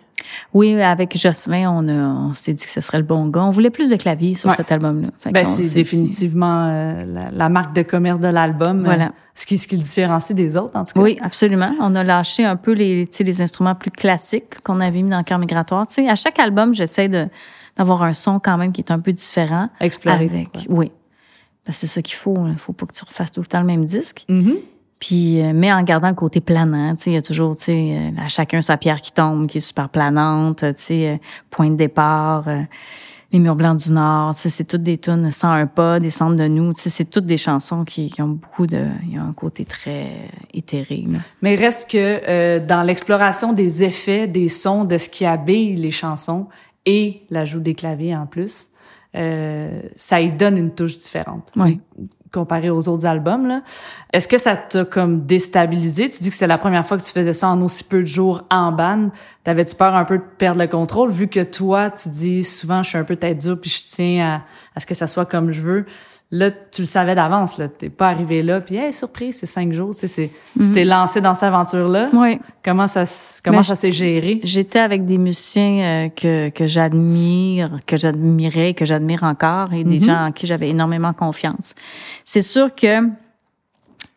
Oui, avec Jocelyn, on, on s'est dit que ce serait le bon gars. On voulait plus de clavier sur cet album-là. Ben, c'est définitivement euh, la, marque de commerce de l'album. Voilà. Ce, qui, ce qui le différencie des autres, en tout cas. Oui, absolument. On a lâché un peu les, les instruments plus classiques qu'on avait mis dans le cœur migratoire. sais, à chaque album, j'essaie de d'avoir un son quand même qui est un peu différent. Explorer. Avec, oui. Ben, c'est ça qu'il faut. Il faut pas que tu refasses tout le temps le même disque. Mm-hmm. Puis, euh, mais en gardant le côté planant, tu sais, il y a toujours, tu sais, euh, à chacun sa pierre qui tombe, qui est super planante, tu sais, euh, point de départ, les murs blancs du Nord, c'est toutes des tunes sans un pas, des centres de nous, c'est toutes des chansons qui, qui, ont beaucoup de, il y a un côté très éthéré. Mais reste que dans l'exploration des effets, des sons, de ce qui habille les chansons et l'ajout des claviers en plus, ça y donne une touche différente. Oui comparé aux autres albums. Est-ce que ça t'a comme déstabilisé? Tu dis que c'est la première fois que tu faisais ça en aussi peu de jours en bande. T'avais-tu peur un peu de perdre le contrôle? Vu que toi, tu dis souvent je suis un peu tête dure puis je tiens à, ce que ça soit comme je veux. Là, tu le savais d'avance, là. T'es pas arrivé là, puis hey, surprise, c'est cinq jours. Tu sais, tu t'es mhm. lancé dans cette aventure-là. Oui. Comment ça, comment ça s'est géré? J'étais avec des musiciens euh, que, que j'admire, que j'admirais, que j'admire encore, et des mhm. gens en qui j'avais énormément confiance. C'est sûr que,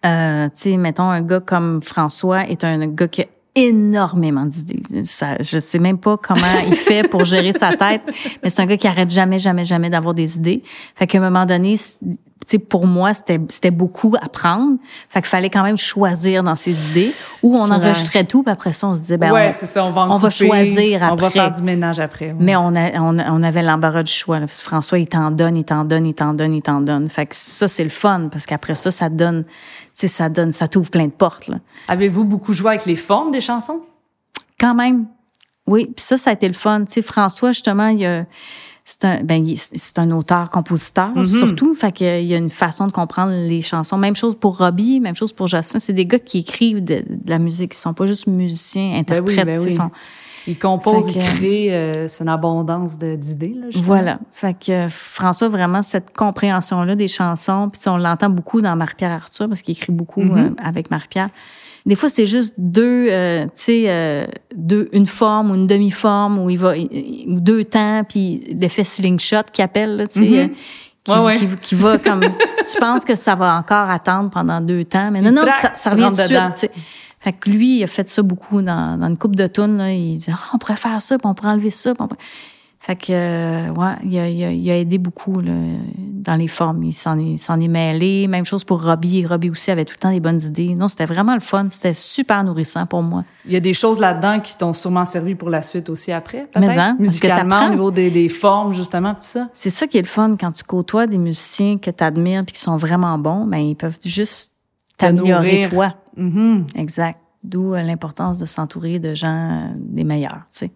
euh, tu sais, mettons, un gars comme François est un gars qui a énormément d'idées. Je sais même pas comment il fait pour gérer sa tête, mais c'est un gars qui arrête jamais, jamais, jamais d'avoir des idées. Fait qu'à un moment donné, sais, pour moi, c'était, c'était beaucoup à prendre. Fait qu'il fallait quand même choisir dans ses idées où on enregistrait tout, puis après ça, on se disait, ben, ouais, c'est ça, on va, on va choisir après. On va faire du ménage après. Mais on, a, on, on, avait l'embarras du choix. Là, parce que François, il t'en donne, il t'en donne, il t'en donne, il t'en donne. Fait que ça, c'est le fun, parce qu'après ça, ça donne, ça donne, ça t'ouvre plein de portes, là. Avez-vous beaucoup joué avec les formes des chansons? Quand même. Oui, puis ça, ça a été le fun. Tu sais, François, justement, il a c'est un, ben, c'est un auteur-compositeur, mm-hmm. surtout. Fait qu'il y a une façon de comprendre les chansons. Même chose pour Robbie, même chose pour Justin. C'est des gars qui écrivent de, la musique. Ils sont pas juste musiciens, ben interprètes. Ben oui, Ils composent, ils créent, euh, c'est une abondance d'idées. Là, voilà. Fait que François, vraiment, cette compréhension-là des chansons, puis on l'entend beaucoup dans Marie-Pierre Arthur, parce qu'il écrit beaucoup mm-hmm. euh, avec Marie-Pierre. Des fois, c'est juste deux, euh, tu sais, euh, deux, une forme ou une demi-forme où il va, ou deux temps, puis l'effet slingshot qui appelle, tu sais. Mm-hmm. Euh, qui, qui, va comme <laughs> tu penses que ça va encore attendre pendant deux temps mais non non ça, ça revient tout de suite fait que lui il a fait ça beaucoup dans, dans une coupe de tunes là il dit oh, on pourrait faire ça puis on pourrait enlever ça fait que, euh, ouais, il a, il, a, aidé beaucoup là, dans les formes. Il s'en est, s'en est mêlé. Même chose pour Robbie. Robbie aussi avait tout le temps des bonnes idées. Non, c'était vraiment le fun. C'était super nourrissant pour moi. Il y a des choses là-dedans qui t'ont sûrement servi pour la suite aussi après, peut-être? Mais hein, Musicalement, au niveau des, des, formes, justement, tout ça? C'est ça qui est le fun. Quand tu côtoies des musiciens que tu admires puis qui sont vraiment bons, ben ils peuvent juste t'améliorer toi. Mm-hmm. Exact. D'où euh, l'importance de s'entourer de gens euh, des meilleurs, tu sais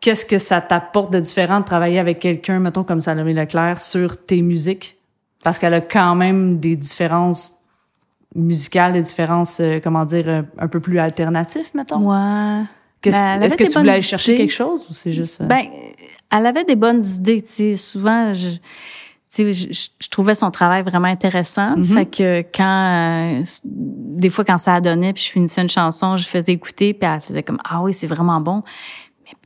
qu'est-ce que ça t'apporte de différent de travailler avec quelqu'un, mettons, comme Salomé Leclerc, sur tes musiques? Parce qu'elle a quand même des différences musicales, des différences, euh, comment dire, un, peu plus alternatives, mettons. Ouais. Ben, est-ce que tu voulais aller chercher quelque chose ou c'est juste... Euh? Ben, elle avait des bonnes idées, tu sais. Souvent, je, je, je, trouvais son travail vraiment intéressant. Mm-hmm. Fait que quand, euh, des fois, quand ça a donné, puis je finissais une chanson, je faisais écouter, puis elle faisait comme, ah oui, c'est vraiment bon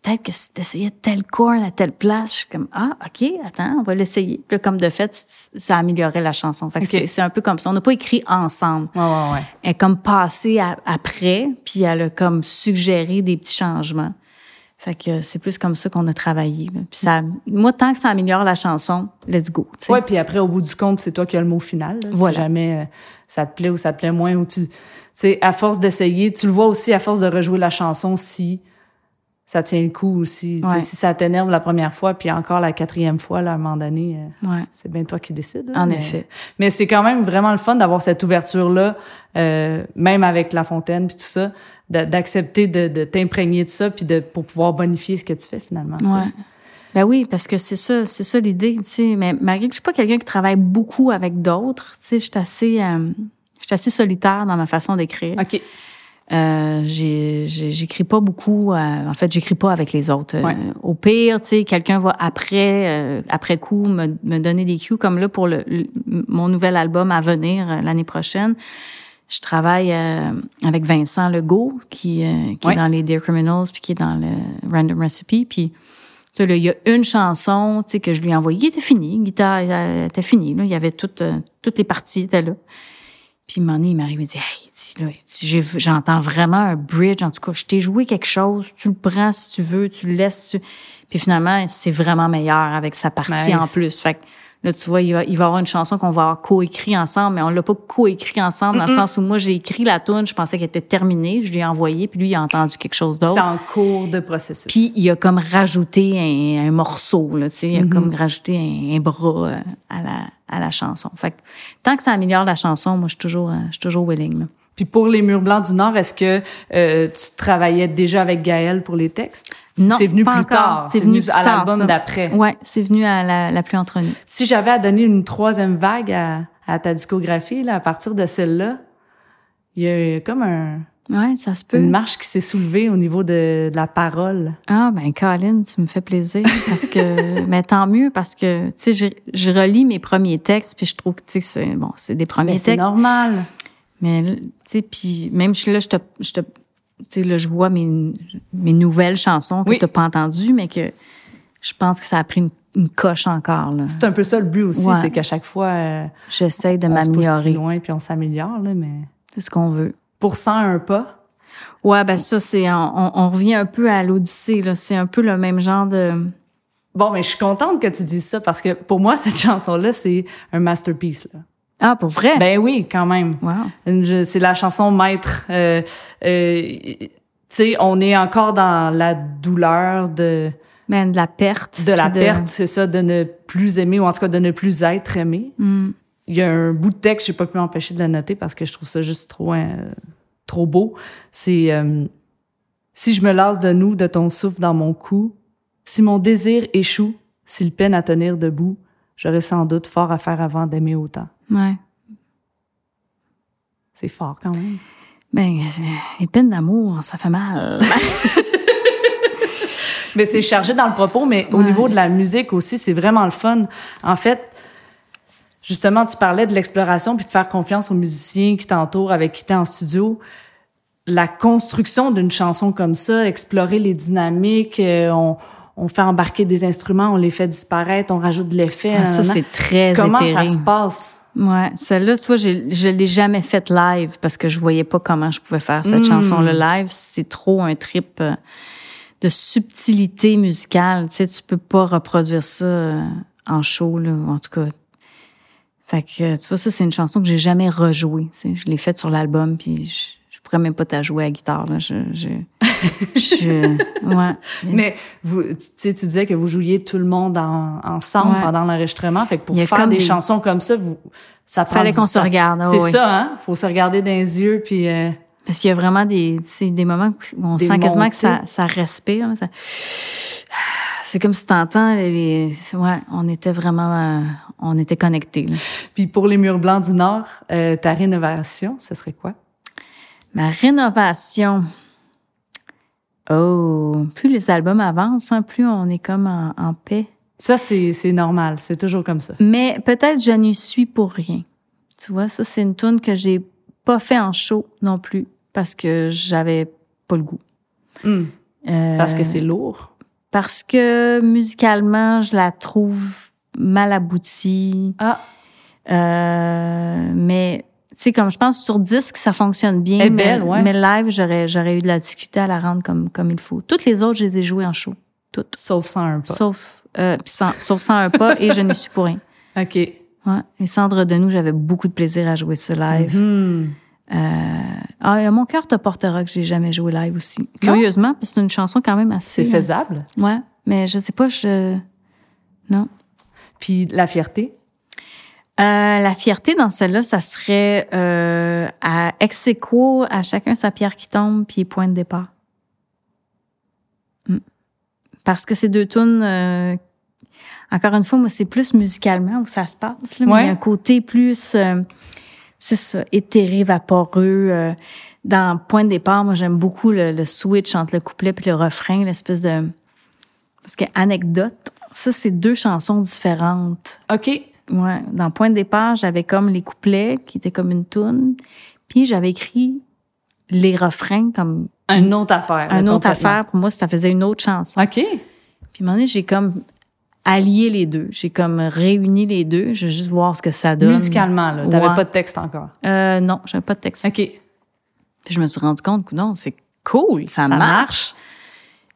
peut-être que si t'essayais tel chord à telle place, je suis comme, ah, OK, attends, on va l'essayer. Puis comme de fait, ça améliorait la chanson. Fait que c'est un peu comme ça. On n'a pas écrit ensemble. Ouais, ouais, ouais. Elle est comme passée après, puis elle a comme suggéré des petits changements. Fait que c'est plus comme ça qu'on a travaillé. Puis ça, moi, tant que ça améliore la chanson, let's go. Oui, Ouais, puis après, au bout du compte, c'est toi qui as le mot final. Si jamais euh, ça te plaît ou ça te plaît moins, ou tu, sais, à force d'essayer, tu le vois aussi à force de rejouer la chanson si ça tient le coup aussi. Si ça t'énerve la première fois, puis encore la quatrième fois, là, à un moment donné, euh, c'est bien toi qui décides. en effet. Mais c'est quand même vraiment le fun d'avoir cette ouverture-là, euh, même avec La Fontaine, puis tout ça, d'accepter de, t'imprégner de ça, puis de pour pouvoir bonifier ce que tu fais finalement. Ouais. Ben oui, parce que c'est ça, c'est ça l'idée, tu sais. Mais malgré que je suis pas quelqu'un qui travaille beaucoup avec d'autres, tu sais, je suis assez, euh, je suis assez solitaire dans ma façon d'écrire. OK. Euh, j'écris pas beaucoup. Euh, en fait, j'écris pas avec les autres. Euh, au pire, tu sais, quelqu'un va après, euh, après coup, me, me, donner des cues, comme là pour le, mon nouvel album à venir l'année prochaine. je travaille euh, avec Vincent Legault, qui, euh, qui est dans les Dear Criminals, puis qui est dans le Random Recipe. Puis, tu sais, il y a une chanson, tu sais, que je lui ai envoyée, était finie, guitare était finie, là. Il y avait toutes, euh, toutes les parties étaient là. Puis, un moment donné, il m'arrive et dit, hey, là, j'entends vraiment un bridge. En tout cas, je t'ai joué quelque chose. Tu le prends si tu veux, tu le laisses. Puis finalement, c'est vraiment meilleur avec sa partie en plus. Fait que, Là, tu vois, il va, il va y avoir une chanson qu'on va avoir coécrit ensemble, mais on l'a pas coécrit ensemble dans le sens où moi, j'ai écrit la tune, je pensais qu'elle était terminée, je lui ai envoyé, puis lui, il a entendu quelque chose d'autre. C'est en cours de processus. Puis il a comme rajouté un, morceau, là, tu sais, il a mm-hmm. comme rajouté un, bras euh, à la, à la chanson. Fait que tant que ça améliore la chanson, moi, je suis toujours, euh, je suis toujours willing, là. Puis pour les Murs Blancs du Nord, est-ce que euh, tu travaillais déjà avec Gaël pour les textes? Non, c'est venu plus tard. C'est venu, à l'album d'après. Ouais, c'est venu à la, la pluie entre nous. Si j'avais à donner une troisième vague à, à ta discographie, là, à partir de celle-là, il y a comme un Ouais, ça se peut. Une marche qui s'est soulevée au niveau de, de, la parole. Ah ben Colin, tu me fais plaisir parce que <laughs> mais tant mieux parce que tu sais je, je, relis mes premiers textes puis je trouve que tu sais c'est bon, c'est des premiers textes. C'est normal. Mais tu sais puis même je là je te je te tu sais, là, je vois mes, mes nouvelles chansons que tu n'as pas entendues, mais que je pense que ça a pris une, coche encore. C'est un peu ça le but aussi, c'est qu'à chaque fois, euh, j'essaie de m'améliorer. loin puis on s'améliore là, mais c'est ce qu'on veut. Pour 101 pas? Ouais, ben ça c'est on, on, revient un peu à l'Odyssée là, c'est un peu le même genre de. Bon, mais je suis contente que tu dises ça parce que pour moi <laughs> cette chanson là c'est un masterpiece là. Ah, pour vrai? Ben oui, quand même. Wow. C'est la chanson maître. Euh, euh, tu sais, on est encore dans la douleur de... Ben, de la perte. De la perte, c'est ça, de ne plus aimer, ou en tout cas de ne plus être aimé. Mm. Il y a un bout de texte, j'ai pas pu m'empêcher de le noter parce que je trouve ça juste trop, euh, trop beau. C'est euh, Si je me lasse de nous, de ton souffle dans mon cou, si mon désir échoue, s'il peine à tenir debout, j'aurais sans doute fort à faire avant d'aimer autant. Ouais. C'est fort quand même. Ben, peines d'amour, ça fait mal. <laughs> mais c'est chargé dans le propos, mais au niveau de la musique aussi, c'est vraiment le fun. En fait, justement, tu parlais de l'exploration puis de faire confiance aux musiciens qui t'entourent, avec qui tu es en studio. La construction d'une chanson comme ça, explorer les dynamiques, euh, on, on fait embarquer des instruments, on les fait disparaître, on rajoute de l'effet. Ah, ça, c'est très Comment ça se passe? Ouais, celle-là, tu vois, je l'ai jamais faite live parce que je voyais pas comment je pouvais faire cette hmm. chanson-là live. C'est trop un trip euh, de subtilité musicale. Tu sais, tu peux pas reproduire ça euh, en show, là, en tout cas. Fait que, tu vois, ça, c'est une chanson que j'ai jamais rejouée. Tu je l'ai faite sur l'album, puis je pourrais même pas t'a jouer à la guitare, là. Je, je, je, <laughs> ouais. Mais vous, tu sais, tu disais que vous jouiez tout le monde ensemble pendant l'enregistrement. Fait que pour faire des chansons comme ça, vous, ça prend Fallait qu'on se regarde. c'est ça, hein? Faut se regarder dans les yeux, puis. Euh, Parce qu'il y a vraiment des, des moments où on sent quasiment que ça, ça respire. ça... C'est comme si t'entends les, ouais, on était vraiment, euh, on était connectés. Puis pour les murs blancs du Nord, euh, ta rénovation, ce serait quoi? Ma rénovation. Oh, plus les albums avancent, hein, plus on est comme en, paix. Ça, c'est normal. C'est toujours comme ça. Mais peut-être je n'y suis pour rien. Tu vois, ça, c'est une tune que j'ai pas fait en show non plus parce que j'avais pas le goût. Hmm. Euh, parce que c'est lourd? Parce que musicalement, je la trouve mal aboutie. Ah. Euh, mais sais, comme je pense sur disque, ça fonctionne bien. Elle mais, belle, ouais. mais live, j'aurais, j'aurais eu de la difficulté à la rendre comme, comme il faut. Toutes les autres, je les ai jouées en show. Toutes. Sauf 101 pas. Sauf, euh, sans, sauf 101 pas et je ne suis pour rien. <laughs> OK. Ouais. Et Cendre de nous, j'avais beaucoup de plaisir à jouer ce live. Mm-hmm. euh, ah, Mon cœur te portera que j'ai jamais joué live aussi. Curieusement, parce que c'est une chanson quand même assez. C'est faisable. Ouais. Mais je sais pas, je. Non. Puis la fierté? Euh, la fierté dans celle-là, ça serait euh, à ex aequo, à chacun sa pierre qui tombe, puis point de départ. Mm. Parce que ces deux tunes, euh, encore une fois, moi, c'est plus musicalement où ça se passe. Là, mais il y a un côté plus, euh, c'est ça, éthéré, vaporeux. Euh, dans point de départ, moi, j'aime beaucoup le, le, switch entre le couplet et le refrain, l'espèce de... Parce que anecdote, ça, c'est deux chansons différentes. OK. Ouais, dans Point de départ, j'avais comme les couplets qui étaient comme une toune. Puis j'avais écrit les refrains comme une autre affaire. Une autre affaire. Pour moi, ça faisait une autre chanson. OK. Puis à un moment donné, j'ai comme allié les deux. J'ai comme réuni les deux. Je vais juste voir ce que ça donne. Musicalement, là. T'avais pas de texte encore? Euh, non, j'avais pas de texte. OK. Puis je me suis rendu compte que non, c'est cool, ça, marche.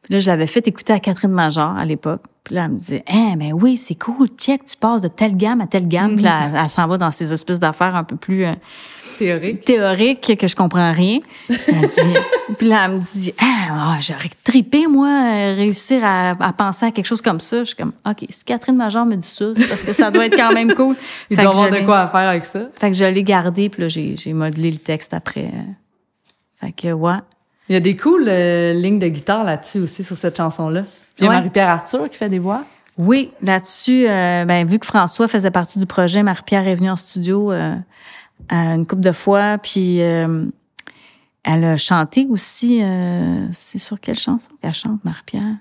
Puis là, je l'avais fait écouter à Catherine Major à l'époque. Puis là, elle me disait, eh, mais oui, c'est cool, check, tu passes de telle gamme à telle gamme. Puis là, elle, s'en va dans ces espèces d'affaires un peu plus euh, théoriques théoriques que je comprends rien. <laughs> puis là, elle me dit, ah, j'aurais tripé, moi, réussir à, penser à quelque chose comme ça. Je suis comme, OK, si Catherine Major me dit ça, parce que ça doit être quand même cool. <laughs> Il doit avoir de quoi faire avec ça. Fait que je l'ai gardé, puis là, j'ai modelé le texte après. Fait que, ouais. Il y a des cool euh, lignes de guitare là-dessus aussi, sur cette chanson-là. Puis il y a Marie-Pierre Arthur qui fait des voix. Oui, là-dessus, euh, ben, vu que François faisait partie du projet, Marie-Pierre est venue en studio euh, une couple de fois, puis elle a chanté aussi. c'est sur quelle chanson qu'elle chante, Marie-Pierre?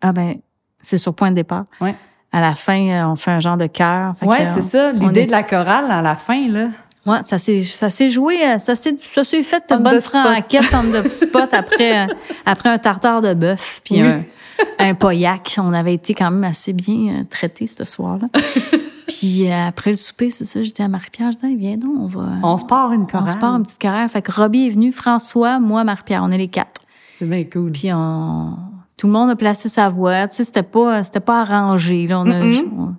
Ah ben, c'est sur Point de départ. Oui. À la fin, on fait un genre de chœur. Oui, c'est ça. L'idée de la chorale à la fin, là. Ouais, ça s'est ça s'est joué, euh, ça s'est ça s'est fait une bonne franquette en de spot <laughs> après euh, après un tartare de bœuf puis un, un poyac. On avait été quand même assez bien euh, traités ce soir-là. <laughs> puis après le souper, c'est ça, je dis à Marie-Pierre, je dis viens donc, on va On se part une chorale. On se part une petite chorale. Fait que Robbie est venu, François, moi, Marie-Pierre, on est les quatre. C'est bien cool. Puis on tout le monde a placé sa voix, tu sais, c'était pas c'était pas arrangé là, on a,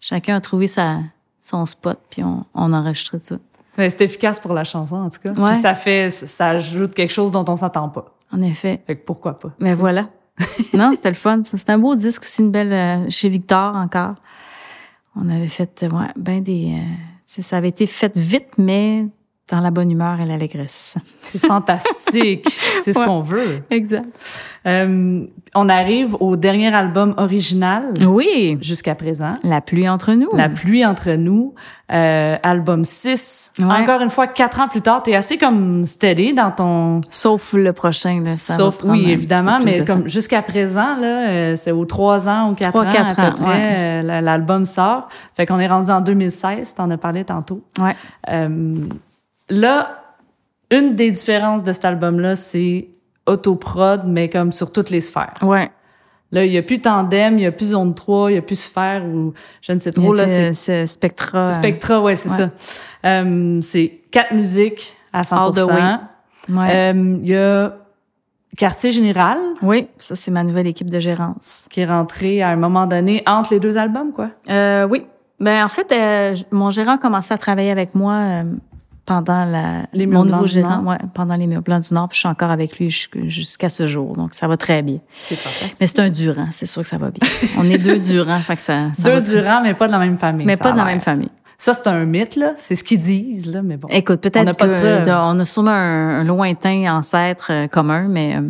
chacun a trouvé sa son spot puis on, on a enregistré ça. C'est efficace pour la chanson, en tout cas. Puis ça fait, ça ajoute quelque chose dont on s'attend pas. En effet. Fait que pourquoi pas? Mais voilà. <laughs> non, c'était le fun. C'était un beau disque aussi, une belle, euh, chez Victor encore. On avait fait, ouais, ben des, euh, ça avait été fait vite, mais dans la bonne humeur et l'allégresse. C'est fantastique. <laughs> c'est ce qu'on veut. Exact. Euh, on arrive au dernier album original. Oui. Jusqu'à présent. La pluie entre nous. La pluie entre nous. Euh, album 6. Encore une fois, quatre ans plus tard, t'es assez comme steady dans ton... Sauf le prochain, là. Sauf, oui, évidemment, mais comme jusqu'à présent, là, euh, c'est aux trois ans ou quatre ans, quatre à peu près, euh, l'album sort. Fait qu'on est rendu en 2016, t'en as parlé tantôt. Ouais. Euh, Là, une des différences de cet album-là, c'est autoprod, mais comme sur toutes les sphères. Ouais. Là, il n'y a plus Tandem, il n'y a plus Zone 3, il n'y a plus Sphère ou je ne sais trop. là, c'est Spectra. Spectra, ouais, c'est ça. Euh, c'est quatre musiques à 100 All the way. Euh, il y a Quartier Général. Oui, ça, c'est ma nouvelle équipe de gérance. Qui est rentrée à un moment donné entre les deux albums, quoi. Euh, oui. Ben, en fait, euh, mon gérant a commencé à travailler avec moi euh, pendant la, les mon nouveau gérant, ouais, pendant les murs blancs du Nord, puis je suis encore avec lui jusqu'à ce jour, donc ça va très bien. C'est fantastique. Mais c'est un Durand, c'est sûr que ça va bien. On est deux Durand, fait que ça, ça Deux Durand, mais pas de la même famille. Mais pas de la même famille. Ça, c'est un mythe, là. C'est ce qu'ils disent, là, mais bon. Écoute, peut-être qu'on on a sûrement un, lointain ancêtre euh, commun, mais euh,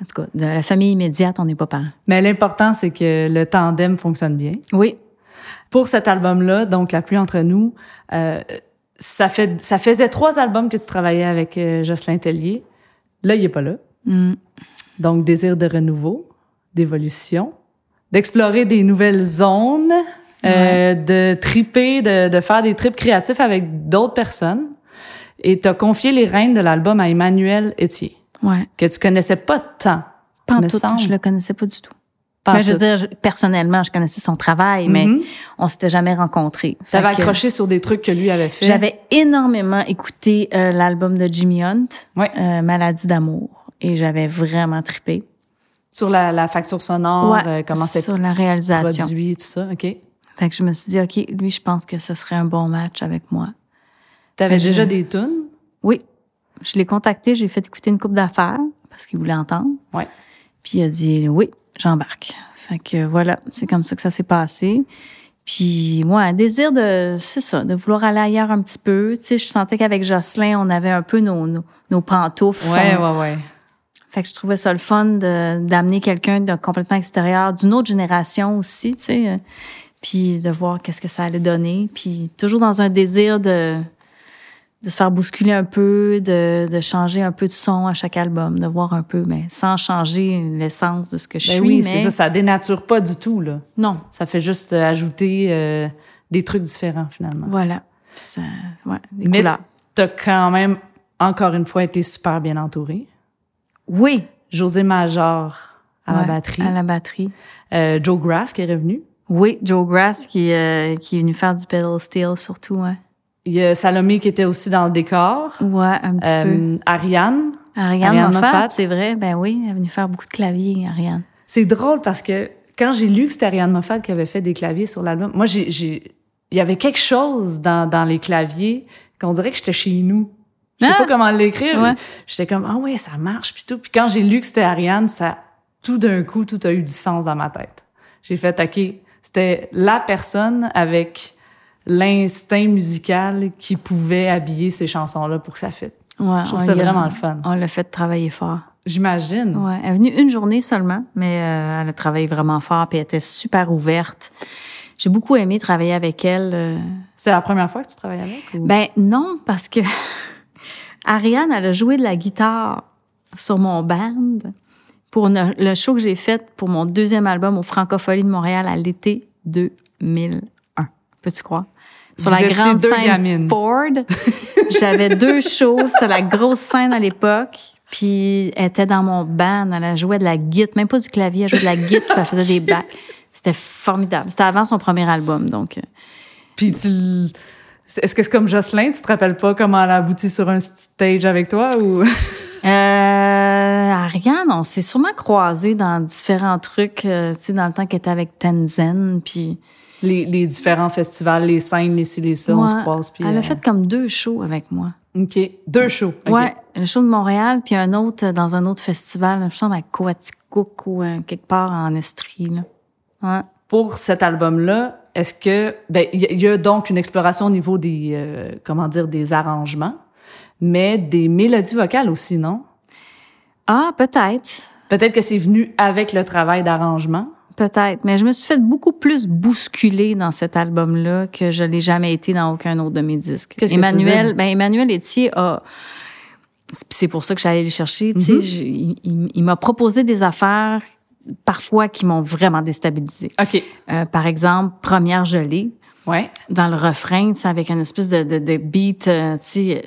en tout cas, de la famille immédiate, on n'est pas parents. Mais l'important, c'est que le tandem fonctionne bien. Oui. Pour cet album-là, donc La pluie entre nous, euh, ça fait ça faisait trois albums que tu travaillais avec euh, Jocelyn Tellier. Là, il est pas là. Mm. Donc désir de renouveau, d'évolution, d'explorer des nouvelles zones, euh, de triper, de, de faire des trips créatifs avec d'autres personnes. Et tu as confié les rênes de l'album à Emmanuel Etier. Ouais. Que tu connaissais pas tant. Pas en tout, je le connaissais pas du tout mais je veux dire, personnellement, je connaissais son travail, mais mm-hmm. on s'était jamais rencontrés. T'avais accroché sur des trucs que lui avait fait. J'avais énormément écouté euh, l'album de Jimmy Hunt, euh, Maladie d'amour, et j'avais vraiment trippé. Sur la, la facture sonore, euh, comment c'est sur la réalisation, produit, tout ça, ok. Fait que je me suis dit, ok, lui, je pense que ce serait un bon match avec moi. T'avais déjà des tunes? Oui, je l'ai contacté, j'ai fait écouter une coupe d'affaires parce qu'il voulait entendre. Ouais. Puis il a dit oui, j'embarque. Fait que voilà, c'est comme ça que ça s'est passé. Puis moi, un désir de, c'est ça, de vouloir aller ailleurs un petit peu. Tu sais, je sentais qu'avec Jocelyn, on avait un peu nos, nos, pantoufles. Ouais, ouais, ouais. Fait que je trouvais ça le fun d'amener quelqu'un de complètement extérieur, d'une autre génération aussi, tu sais. Euh, puis de voir qu'est-ce que ça allait donner. Puis toujours dans un désir de de se faire bousculer un peu, de, de, changer un peu de son à chaque album, de voir un peu, mais sans changer l'essence de ce que je ben suis. Oui, mais... c'est ça, ça dénature pas du tout là. Non. Ça fait juste euh, ajouter euh, des trucs différents finalement. Voilà. Ça, ouais, des mais t'as quand même, encore une fois, été super bien entourée. Oui. José Major à la batterie. À la batterie. Euh, Joe Grass qui est revenu. Oui, Joe Grass qui, euh, qui est venu faire du pedal steel surtout, ouais. Il y a Salomé qui était aussi dans le décor. Ouais, un petit Euh, peu. Ariane. Ariane, Ariane Moffat, c'est vrai. Ben oui, elle est venue faire beaucoup de clavier, Ariane. C'est drôle parce que quand j'ai lu que c'était Ariane Moffat qui avait fait des claviers sur l'album, moi, j'ai, j'ai, il y avait quelque chose dans, dans les claviers qu'on dirait que j'étais chez nous. Je sais Ah! pas comment l'écrire. Ouais. J'étais comme, ah ouais, ça marche, puis tout. Puis quand j'ai lu que c'était Ariane, ça, tout d'un coup, tout a eu du sens dans ma tête. J'ai fait, OK, c'était la personne avec l'instinct musical qui pouvait habiller ces chansons-là pour que ça fitte. Ouais, Je trouve ça a- vraiment le fun. On l'a fait travailler fort. J'imagine. Ouais, elle est venue une journée seulement, mais euh, elle a travaillé vraiment fort, puis elle était super ouverte. J'ai beaucoup aimé travailler avec elle. euh. C'est la première fois que tu travailles avec? Ou? Ben non, parce que <laughs> Ariane, elle a joué de la guitare sur mon band pour le show que j'ai fait pour mon deuxième album au Francophonie de Montréal à l'été 2001. Peux-tu croire? Sur Vous la grande scène gamines. Ford. <laughs> J'avais deux shows. C'était la grosse scène à l'époque. Puis elle était dans mon band. Elle jouait de la guitare, même pas du clavier. Elle jouait de la guitare, puis elle faisait des bacs. C'était formidable. C'était avant son premier album, donc... euh, Puis tu est-ce que c'est comme Jocelyn, tu te rappelles pas comment elle a abouti sur un stage avec toi ou? <laughs> Euh, Ariane, on s'est sûrement croisés dans différents trucs, euh, tu sais, dans le temps qu'elle était avec Tenzen, puis... les, les différents festivals, les scènes, les ci, les ça, on se croise puis Elle euh, a fait comme deux shows avec moi. OK, deux shows. OK. Ouais, le show de Montréal, puis un autre euh, dans un autre festival, je semble à Coaticook ou euh, quelque part en Estrie, là. Ouais. Pour cet album-là, est-ce que ben il y, a- il y a donc une exploration au niveau des euh, comment dire des arrangements, mais des mélodies vocales aussi, non? Ah, peut-être. Peut-être que c'est venu avec le travail d'arrangement. Peut-être. Mais je me suis fait beaucoup plus bousculer dans cet album-là que je l'ai jamais été dans aucun autre de mes disques. Emmanuel, ben Emmanuel Etier a. C'est pour ça que j'allais les chercher. Tu Mm-hmm. sais, j'ai- il, il- il m'a proposé des affaires parfois qui m'ont vraiment déstabilisée. OK. Euh, par exemple, première gelée Ouais. dans le refrain, c'est avec une espèce de, de, de beat. euh, tu sais,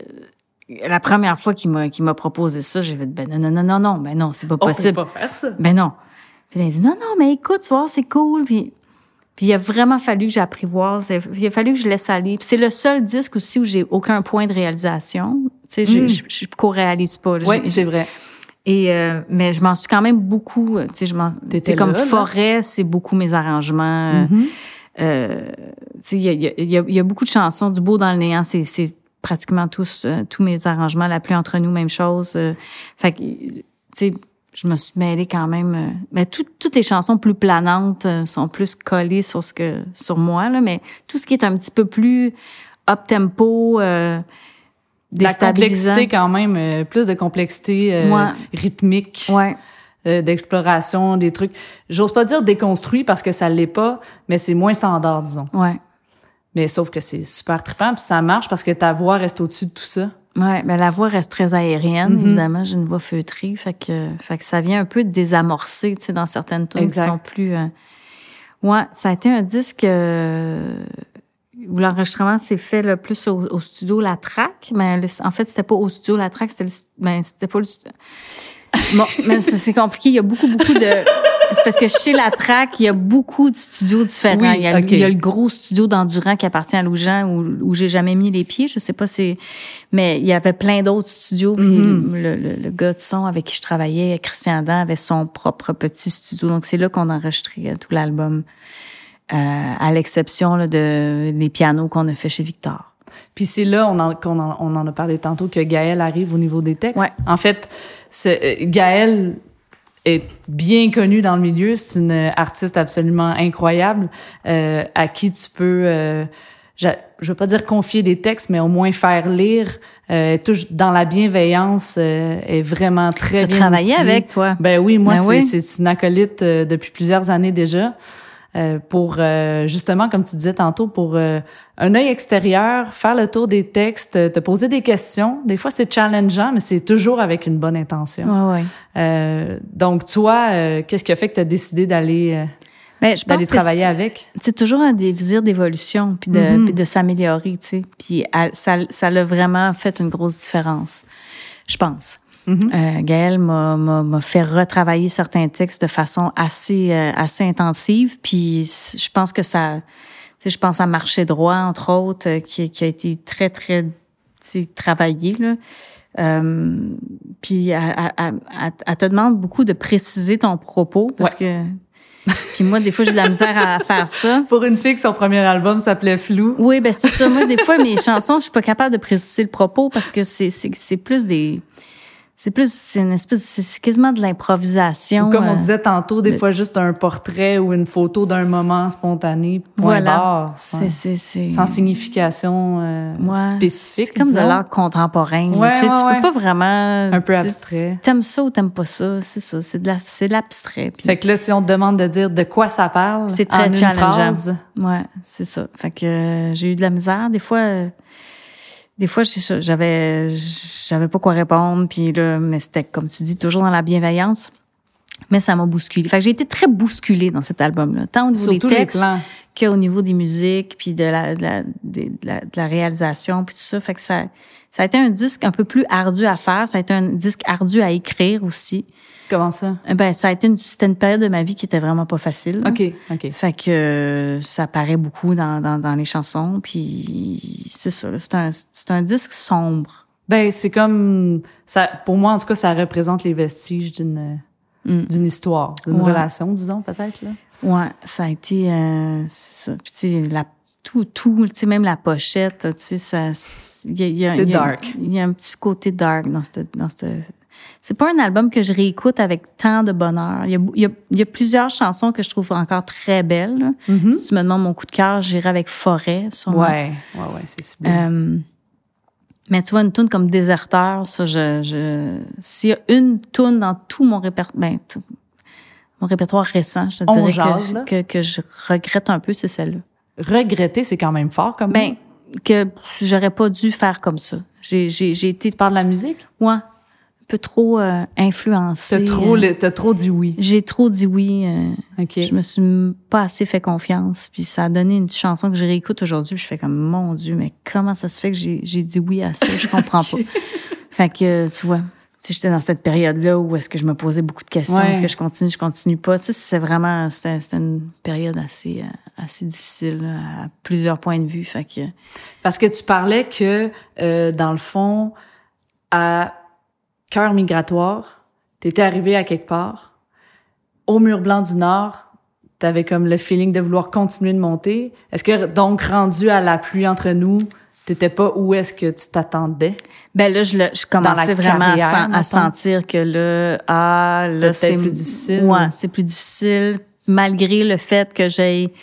euh, la première fois qu'il m'a proposé ça, j'ai fait ben non non non non non, ben non, c'est pas On peut possible. pas faire ça. Ben non. Puis là, il dit non, non, mais écoute, tu vois, c'est cool. Puis, puis il a vraiment fallu que j'apprivoise. Il a fallu que je laisse aller. Puis c'est le seul disque aussi où j'ai aucun point de réalisation. Tu sais, j'ai- je, je co-réalise pas. Oui, c'est vrai. Et euh, mais je m'en suis quand même beaucoup. Tu sais, je m'en. Comme là, forêt, c'est beaucoup mes arrangements. Euh, Mhm. euh, tu sais, il y a, il y, a, y a- y a beaucoup de chansons. Du beau dans le néant, c'est c'est pratiquement tous euh, tous mes arrangements. La pluie entre nous, même chose. Euh, fait que, tu sais, je me suis mêlée quand même. euh, mais tout- toutes les chansons plus planantes euh, sont plus collées sur ce que sur moi là. Mais tout ce qui est un petit peu plus up tempo. Euh, La complexité quand même, euh, plus de complexité euh, Ouais. rythmique. Ouais. euh, d'exploration, des trucs. J'ose pas dire déconstruit parce que ça l'est pas, mais c'est moins standard, disons. Ouais. Mais sauf que c'est super trippant, puis ça marche parce que ta voix reste au-dessus de tout ça. Ouais, ben la voix reste très aérienne, Mhm. évidemment. J'ai une voix feutrée, fait que, fait que ça vient un peu désamorcer, tu sais, dans certaines tunes qui sont plus. euh, Ouais, ça a été un disque euh, où l'enregistrement s'est fait le plus au, au studio La Traque, mais le- en fait c'était pas au studio La Traque, c'était le, ben c'était pas le. Bon, mais c'est compliqué. Il y a beaucoup, beaucoup de. C'est parce que chez La Traque, il y a beaucoup de studios différents. Oui, il, y a, ok. il y a le gros studio d'Endurant qui appartient à Loujean où, où j'ai jamais mis les pieds. Je sais pas si. Mais il y avait plein d'autres studios. Puis Mhm. le, le, le gars de son avec qui je travaillais, Christian Dan, avait son propre petit studio. Donc c'est là qu'on enregistrait tout l'album. Euh, à l'exception de les pianos qu'on a fait chez Victor. Puis c'est là, on en, qu'on en, on en a parlé tantôt, que Gaël arrive au niveau des textes. Ouais. En fait, euh, Gaël est bien connue dans le milieu. C'est une artiste absolument incroyable euh, à qui tu peux, euh, je, je veux pas dire confier des textes, mais au moins faire lire. Euh, touche dans la bienveillance, est vraiment très bien outillée. avec toi. Ben oui, moi, Ben c'est, oui. c'est une acolyte depuis plusieurs années déjà. Euh, pour euh, justement, comme tu disais tantôt, pour euh, un œil extérieur, faire le tour des textes, te poser des questions. Des fois, c'est challengeant, mais c'est toujours avec une bonne intention. Ouais, ouais. Euh, donc, toi, euh, qu'est-ce qui a fait que tu as décidé d'aller... euh, Ben, je d'aller travailler avec? C'est toujours un désir d'évolution puis de, puis de s'améliorer, tu sais. Puis à- ça, ça l'a vraiment fait une grosse différence, je pense. Mhm. Euh, Gaëlle m'a, fait retravailler certains textes de façon assez, euh, assez intensive. Puis je pense que ça, je pense à Marché droit, entre autres, euh, qui, qui a été très, très travaillé, là. Euh, puis elle, te demande beaucoup de préciser ton propos parce que... Puis moi, des fois, j'ai de la misère à faire ça. <laughs> Pour une fille que son premier album s'appelait Flou. Oui, ben c'est ça. Moi, des fois, mes chansons, je suis pas capable de préciser le propos parce que c'est c'est c'est plus des c'est plus c'est une espèce c'est- quasiment de l'improvisation. Ou comme on euh, disait tantôt, des fois juste un portrait ou une photo d'un moment spontané, point voilà. barre, sans, C'est c'est c'est sans signification euh, Ouais, spécifique. C'est comme de l'art contemporain. Ouais, tu sais, ouais, tu ouais. peux pas vraiment Un peu abstrait. T'aimes ça ou t'aimes pas ça, c'est ça, c'est de la c'est de l'abstrait. Puis- Fait que là, si on te demande de dire de quoi ça parle, C'est très en une challengeant. phrase, Ouais, c'est ça. Fait que euh, j'ai eu de la misère. Des fois, euh, des fois, j'avais, j'avais pas quoi répondre. Puis là, mais c'était, comme tu dis, toujours dans la bienveillance. Mais ça m'a bousculé. Fait que j'ai été très bousculée dans cet album-là, tant au niveau des textes qu'au niveau des musiques, puis de la, de la, des- de la, de la réalisation, puis tout ça. Fait que ça, ça a été un disque un peu plus ardu à faire. Ça a été un disque ardu à écrire aussi. Comment ça? Eh Ben, ça a été une, c'était une période de ma vie qui était vraiment pas facile. OK, OK. Fait que euh, ça paraît beaucoup dans, dans, dans les chansons. Puis c'est ça, là, c'est un, c'est un disque sombre. Ben, c'est comme ça. Pour moi, en tout cas, ça représente les vestiges d'une Mm. d'une histoire, d'une Ouais. relation, disons peut-être là. Ouais, ça a été... euh, c'est ça. Puis tu sais, la, tout, tout, tu sais, même la pochette, tu sais, ça... il y a- il y a- C'est il y a- dark. Il y a un petit côté dark dans ce... Dans ce c'est pas un album que je réécoute avec tant de bonheur. Il y a, il y a, il y a plusieurs chansons que je trouve encore très belles. là. Si tu me demandes mon coup de cœur, j'irai avec Forêt, sûrement. Ouais, ouais, ouais, c'est sublime. Euh, mais tu vois, une tune comme Déserteur, ça, je, je, s'il y a une tune dans tout mon répertoire, ben, tout- mon répertoire récent, je te On dirais jase, que, que, que je regrette un peu, c'est celle-là. Regretter, c'est quand même fort comme Ben, que j'aurais pas dû faire comme ça. J'ai, j'ai, été, Tu parles de la musique? ouais, peu trop euh, influencée. T'as trop, euh, le- trop dit oui. J'ai trop dit oui. euh, OK. Je me suis pas assez fait confiance. Puis ça a donné une chanson que je réécoute aujourd'hui. Puis je fais comme, mon Dieu, mais comment ça se fait que j'ai dit oui à ça? Je comprends <laughs> pas. Fait que, tu vois, sais, j'étais dans cette période-là où est-ce que je me posais beaucoup de questions. Ouais. Est-ce que je continue, je continue pas? Tu sais, c'est vraiment, c'était une période assez, euh, assez difficile là, à plusieurs points de vue. Fait que, Parce que tu parlais que, euh, dans le fond, à Cœur migratoire, t'étais arrivé à quelque part. Au mur blanc du Nord, t'avais comme le feeling de vouloir continuer de monter. Est-ce que, donc, rendu à la pluie entre nous, t'étais pas où est-ce que tu t'attendais? ben là, je, le- je commençais vraiment à, carrière, sentir que là, ah, là, c'est plus difficile. Ouais, c'est plus difficile, malgré le fait que j'ai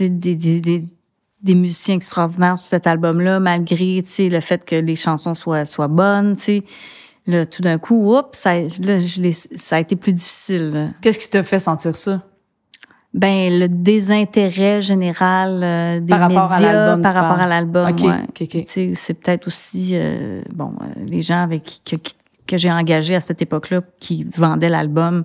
des, des, des, des musiciens extraordinaires sur cet album-là, malgré le fait que les chansons soient, soient bonnes. tu sais. Là, tout d'un coup, oups, ça, là, je l'ai- ça a été plus difficile. Qu'est-ce qui t'a fait sentir ça? Ben, le désintérêt général euh, des Par rapport à médias l'album, par rapport à l'album. OK, ouais. OK, OK. Tu sais, c'est peut-être aussi euh, bon euh, les gens avec qui, que, j'ai engagés à cette époque-là qui vendaient l'album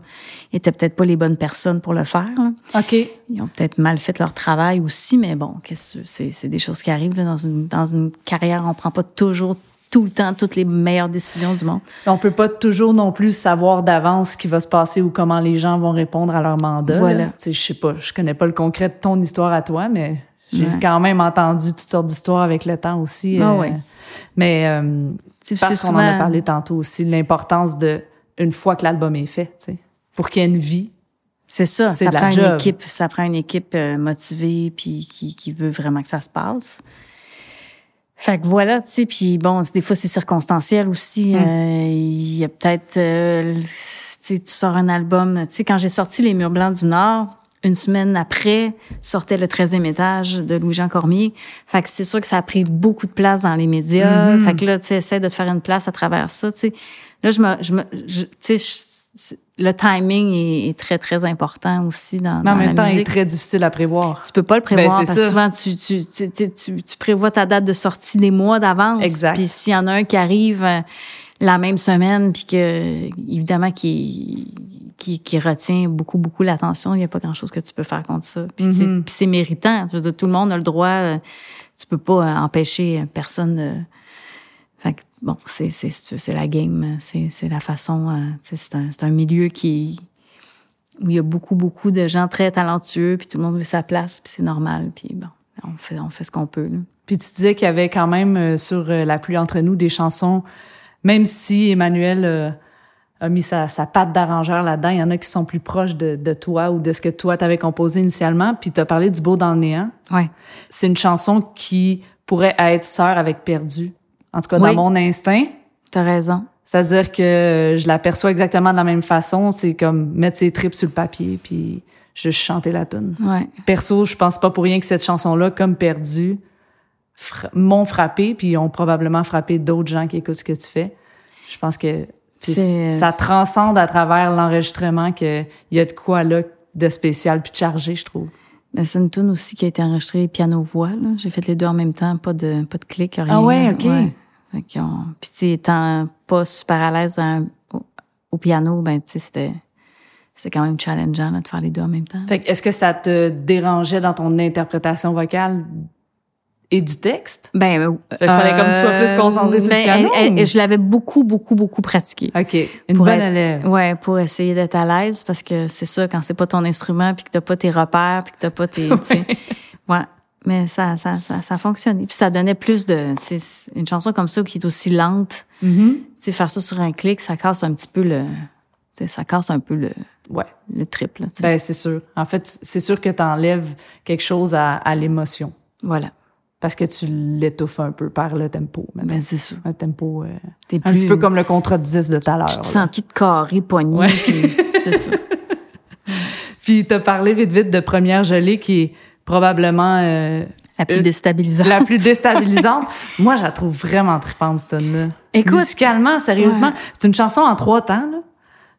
étaient peut-être pas les bonnes personnes pour le faire. là. OK. Ils ont peut-être mal fait leur travail aussi, mais bon, c'est des choses qui arrivent là, dans une dans une carrière. On prend pas toujours tout le temps toutes les meilleures décisions du monde. On peut pas toujours non plus savoir d'avance ce qui va se passer ou comment les gens vont répondre à leur mandat. Voilà. Je sais pas, je connais pas le concret de ton histoire à toi, mais j'ai Ouais. quand même entendu toutes sortes d'histoires avec le temps aussi. Ah euh, ouais. Mais euh, parce qu'on en a parlé tantôt aussi, l'importance de une fois que l'album est fait, tu sais, pour qu'il y ait une vie. C'est ça, ça prend une job. équipe, ça prend une équipe euh, motivée puis qui, qui veut vraiment que ça se passe. Fait que voilà, tu sais, puis bon, des fois c'est circonstanciel aussi. Mm. Euh, Il y a peut-être, euh, tu sais, tu sors un album. Tu sais, quand j'ai sorti Les Murs Blancs du Nord, une semaine après, sortait le 13e étage de Louis-Jean Cormier. Fait que c'est sûr que ça a pris beaucoup de place dans les médias. Mm-hmm. Fait que là, tu sais, essaie de te faire une place à travers ça, tu sais. Là, je me, je me, tu sais, le timing est, est très, très important aussi dans, Mais en dans même la temps, il est très difficile à prévoir. Tu peux pas le prévoir Ben, c'est parce que souvent tu, tu, tu, tu, tu- prévois ta date de sortie des mois d'avance. Exact. Puis s'il y en a un qui arrive euh, la même semaine, puis que évidemment qui qui, qui retient beaucoup, beaucoup l'attention. Il n'y a pas grand-chose que tu peux faire contre ça. Puis mm-hmm. c'est méritant. Je veux dire, tout le monde a le droit. Euh, tu peux pas euh, empêcher personne de... Fait que, bon, c'est la game. C'est la façon... C'est un, un milieu qui où il y a beaucoup, beaucoup de gens très talentueux, puis tout le monde veut sa place, puis c'est normal. Puis bon, on fait, on fait ce qu'on peut. Là. Puis tu disais qu'il y avait quand même sur La pluie entre nous des chansons, même si Emmanuel a mis sa, patte d'arrangeur là-dedans. Il y en a qui sont plus proches de, toi ou de ce que toi t'avais composé initialement. Puis tu as parlé du beau dans le néant. Ouais. C'est une chanson qui pourrait être sœur avec Perdu. En tout cas, dans mon instinct. T'as raison. C'est-à-dire que je la perçois exactement de la même façon. C'est comme mettre ses tripes sur le papier puis juste chanter la tune. Ouais. Perso, je pense pas pour rien que cette chanson-là, comme Perdu, m'ont frappé puis ont probablement frappé d'autres gens qui écoutent ce que tu fais. Je pense que ça transcende à travers l'enregistrement qu'il y a de quoi là de spécial puis de chargé, je trouve. Ben, c'est une tune aussi qui a été enregistrée piano-voix. J'ai fait les deux en même temps, pas de, pas de clic, rien. Ah ouais, OK. Puis, étant pas super à l'aise au, piano, ben, tu sais, c'était c'est quand même challengeant de faire les deux en même temps. est-ce que ça te dérangeait dans ton interprétation vocale et du texte? Ben, euh, il fallait comme tu sois plus concentré sur le ben, piano. Je l'avais beaucoup, beaucoup, beaucoup pratiqué. OK. Une bonne élève. Ouais, pour essayer d'être à l'aise parce que c'est ça, quand c'est pas ton instrument puis que t'as pas tes repères puis que t'as pas tes, <laughs> ouais. Mais ça, ça, ça, ça a fonctionné. Puis ça donnait plus de, une chanson comme ça qui est aussi lente. Tu sais, faire ça sur un clic, ça casse un petit peu le, ça casse un peu le, ouais. le triple. Ben, c'est sûr. En fait, c'est sûr que t'enlèves quelque chose à, à l'émotion. Voilà parce que tu l'étouffes un peu par le tempo. Ben, c'est ça. Un tempo euh, un petit peu comme le contrat de 10 de tout à l'heure. Tu te sens tout carré, poigné, c'est ça. <laughs> puis tu as parlé vite vite de Première gelée qui est probablement... Euh, la plus déstabilisante. La plus <laughs> déstabilisante. Moi, je la trouve vraiment trippante, cette là Écoute. Musicalement, sérieusement, c'est une chanson en trois temps, là.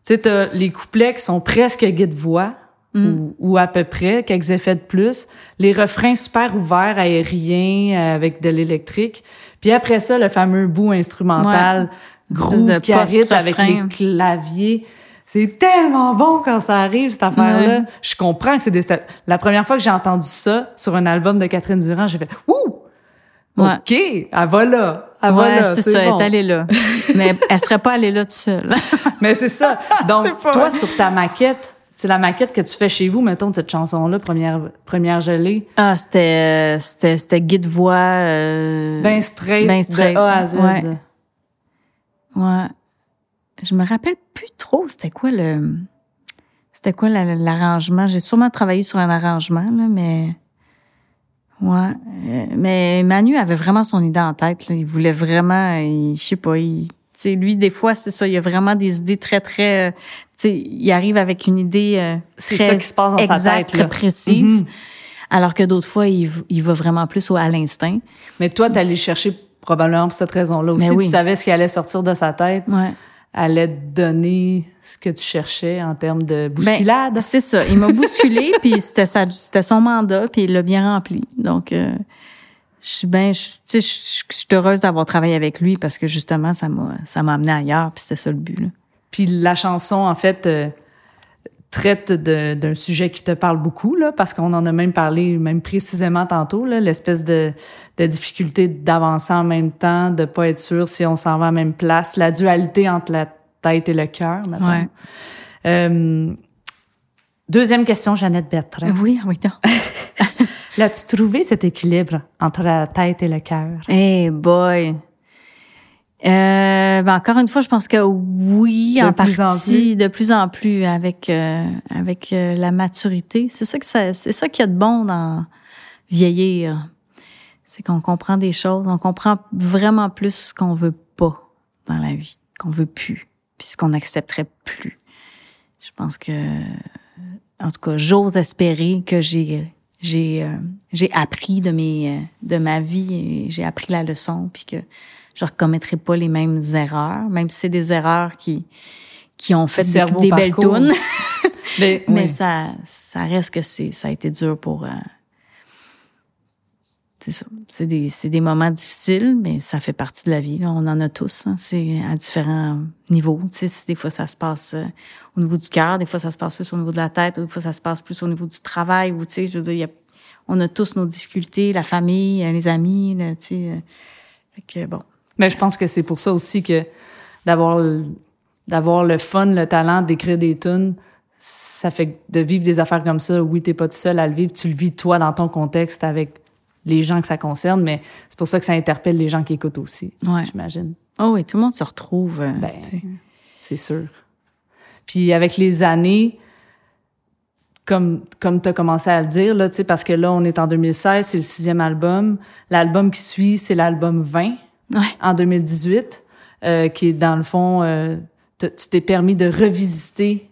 Tu sais, les couplets qui sont presque guide-voix Mm. ou, à peu près, quelques effets de plus. Les refrains super ouverts, aériens, euh, avec de l'électrique. Puis après ça, le fameux bout instrumental, groove qui arrive avec les claviers. C'est tellement bon quand ça arrive, cette affaire-là. Je comprends que c'est des... La première fois que j'ai entendu ça sur un album de Catherine Durand, j'ai fait « Ouh! OK, elle va là. Elle va là, c'est ça, elle est allée là. <laughs> Mais elle serait pas allée là toute seule. <laughs> Mais c'est ça. Donc, <laughs> toi, sur ta maquette, c'est la maquette que tu fais chez vous, mettons, de cette chanson-là, première, première gelée. Ah, c'était, c'était, c'était guide voix. Euh, ben straight, ben straight, de A à Z. Ouais. ouais. Je me rappelle plus trop, c'était quoi le, c'était quoi l'arrangement. J'ai sûrement travaillé sur un arrangement, là, mais, ouais. Euh, mais Manu avait vraiment son idée en tête, là. Il voulait vraiment, je sais pas, il, lui, des fois, c'est ça, il a vraiment des idées très, très, euh, il arrive avec une idée euh, c'est ça qui se passe dans sa tête, très précise. Mm-hmm. Alors que d'autres fois, il, il, va vraiment plus à l'instinct. Mais toi, tu allais chercher probablement pour cette raison-là aussi. Tu savais ce qui allait sortir de sa tête. Ouais. Allait te donner ce que tu cherchais en termes de bousculade? Ben, c'est ça. Il m'a bousculé, <laughs> puis c'était c'était son mandat, puis il l'a bien rempli. Donc, euh, je suis bien, je, je, je, suis heureuse d'avoir travaillé avec lui parce que justement, ça m'a, ça m'a amené ailleurs, puis c'était ça le but. Là. Puis la chanson, en fait, euh, traite d'un sujet qui te parle beaucoup, là, parce qu'on en a même parlé, même précisément tantôt, l'espèce de, de difficulté d'avancer en même temps, de pas être sûr si on s'en va à la même place, la dualité entre la tête et le cœur, maintenant. Ouais. Euh, deuxième question, Jeannette Bertrand. Oui, oui, <laughs> L'as-tu trouvé cet équilibre entre la tête et le cœur? Hey boy! Euh, ben encore une fois, je pense que oui, en partie, de plus en plus avec euh, avec euh, la maturité. C'est ça que c'est ça qu'il y a de bon dans vieillir. C'est qu'on comprend des choses, on comprend vraiment plus ce qu'on veut pas dans la vie, qu'on veut plus, puis ce qu'on n'accepterait plus. Je pense que, en tout cas, j'ose espérer que j'ai j'ai j'ai appris de mes de ma vie, j'ai appris la leçon, puis que je recommettrai pas les mêmes erreurs, même si c'est des erreurs qui qui ont fait des, belles tunes. <laughs> Mais, ça ça reste que c'est ça a été dur pour euh, c'est ça. C'est des, des moments difficiles, mais ça fait partie de la vie. On en a tous. Hein. C'est à différents niveaux. Tu sais, des fois, ça se passe euh, au niveau du cœur, des fois, ça se passe plus au niveau de la tête, des fois, ça se passe plus au niveau du travail. Ou, tu sais, je veux dire, on a tous nos difficultés, la famille, les amis, là, tu sais. Fait que, bon. Mais je pense que c'est pour ça aussi que d'avoir d'avoir le fun, le talent d'écrire des tunes, ça fait de vivre des affaires comme ça. Oui, t'es pas tout seul à le vivre, tu le vis toi dans ton contexte avec les gens que ça concerne, mais c'est pour ça que ça interpelle les gens qui écoutent aussi, ouais. j'imagine. Oh oui, tout le monde se retrouve. Euh, ben, c'est sûr. Puis avec les années, comme, comme tu as commencé à le dire, là, parce que là, on est en 2016, c'est le sixième album. L'album qui suit, c'est l'album 20 en 2018, euh, qui est dans le fond, euh, tu t'es permis de revisiter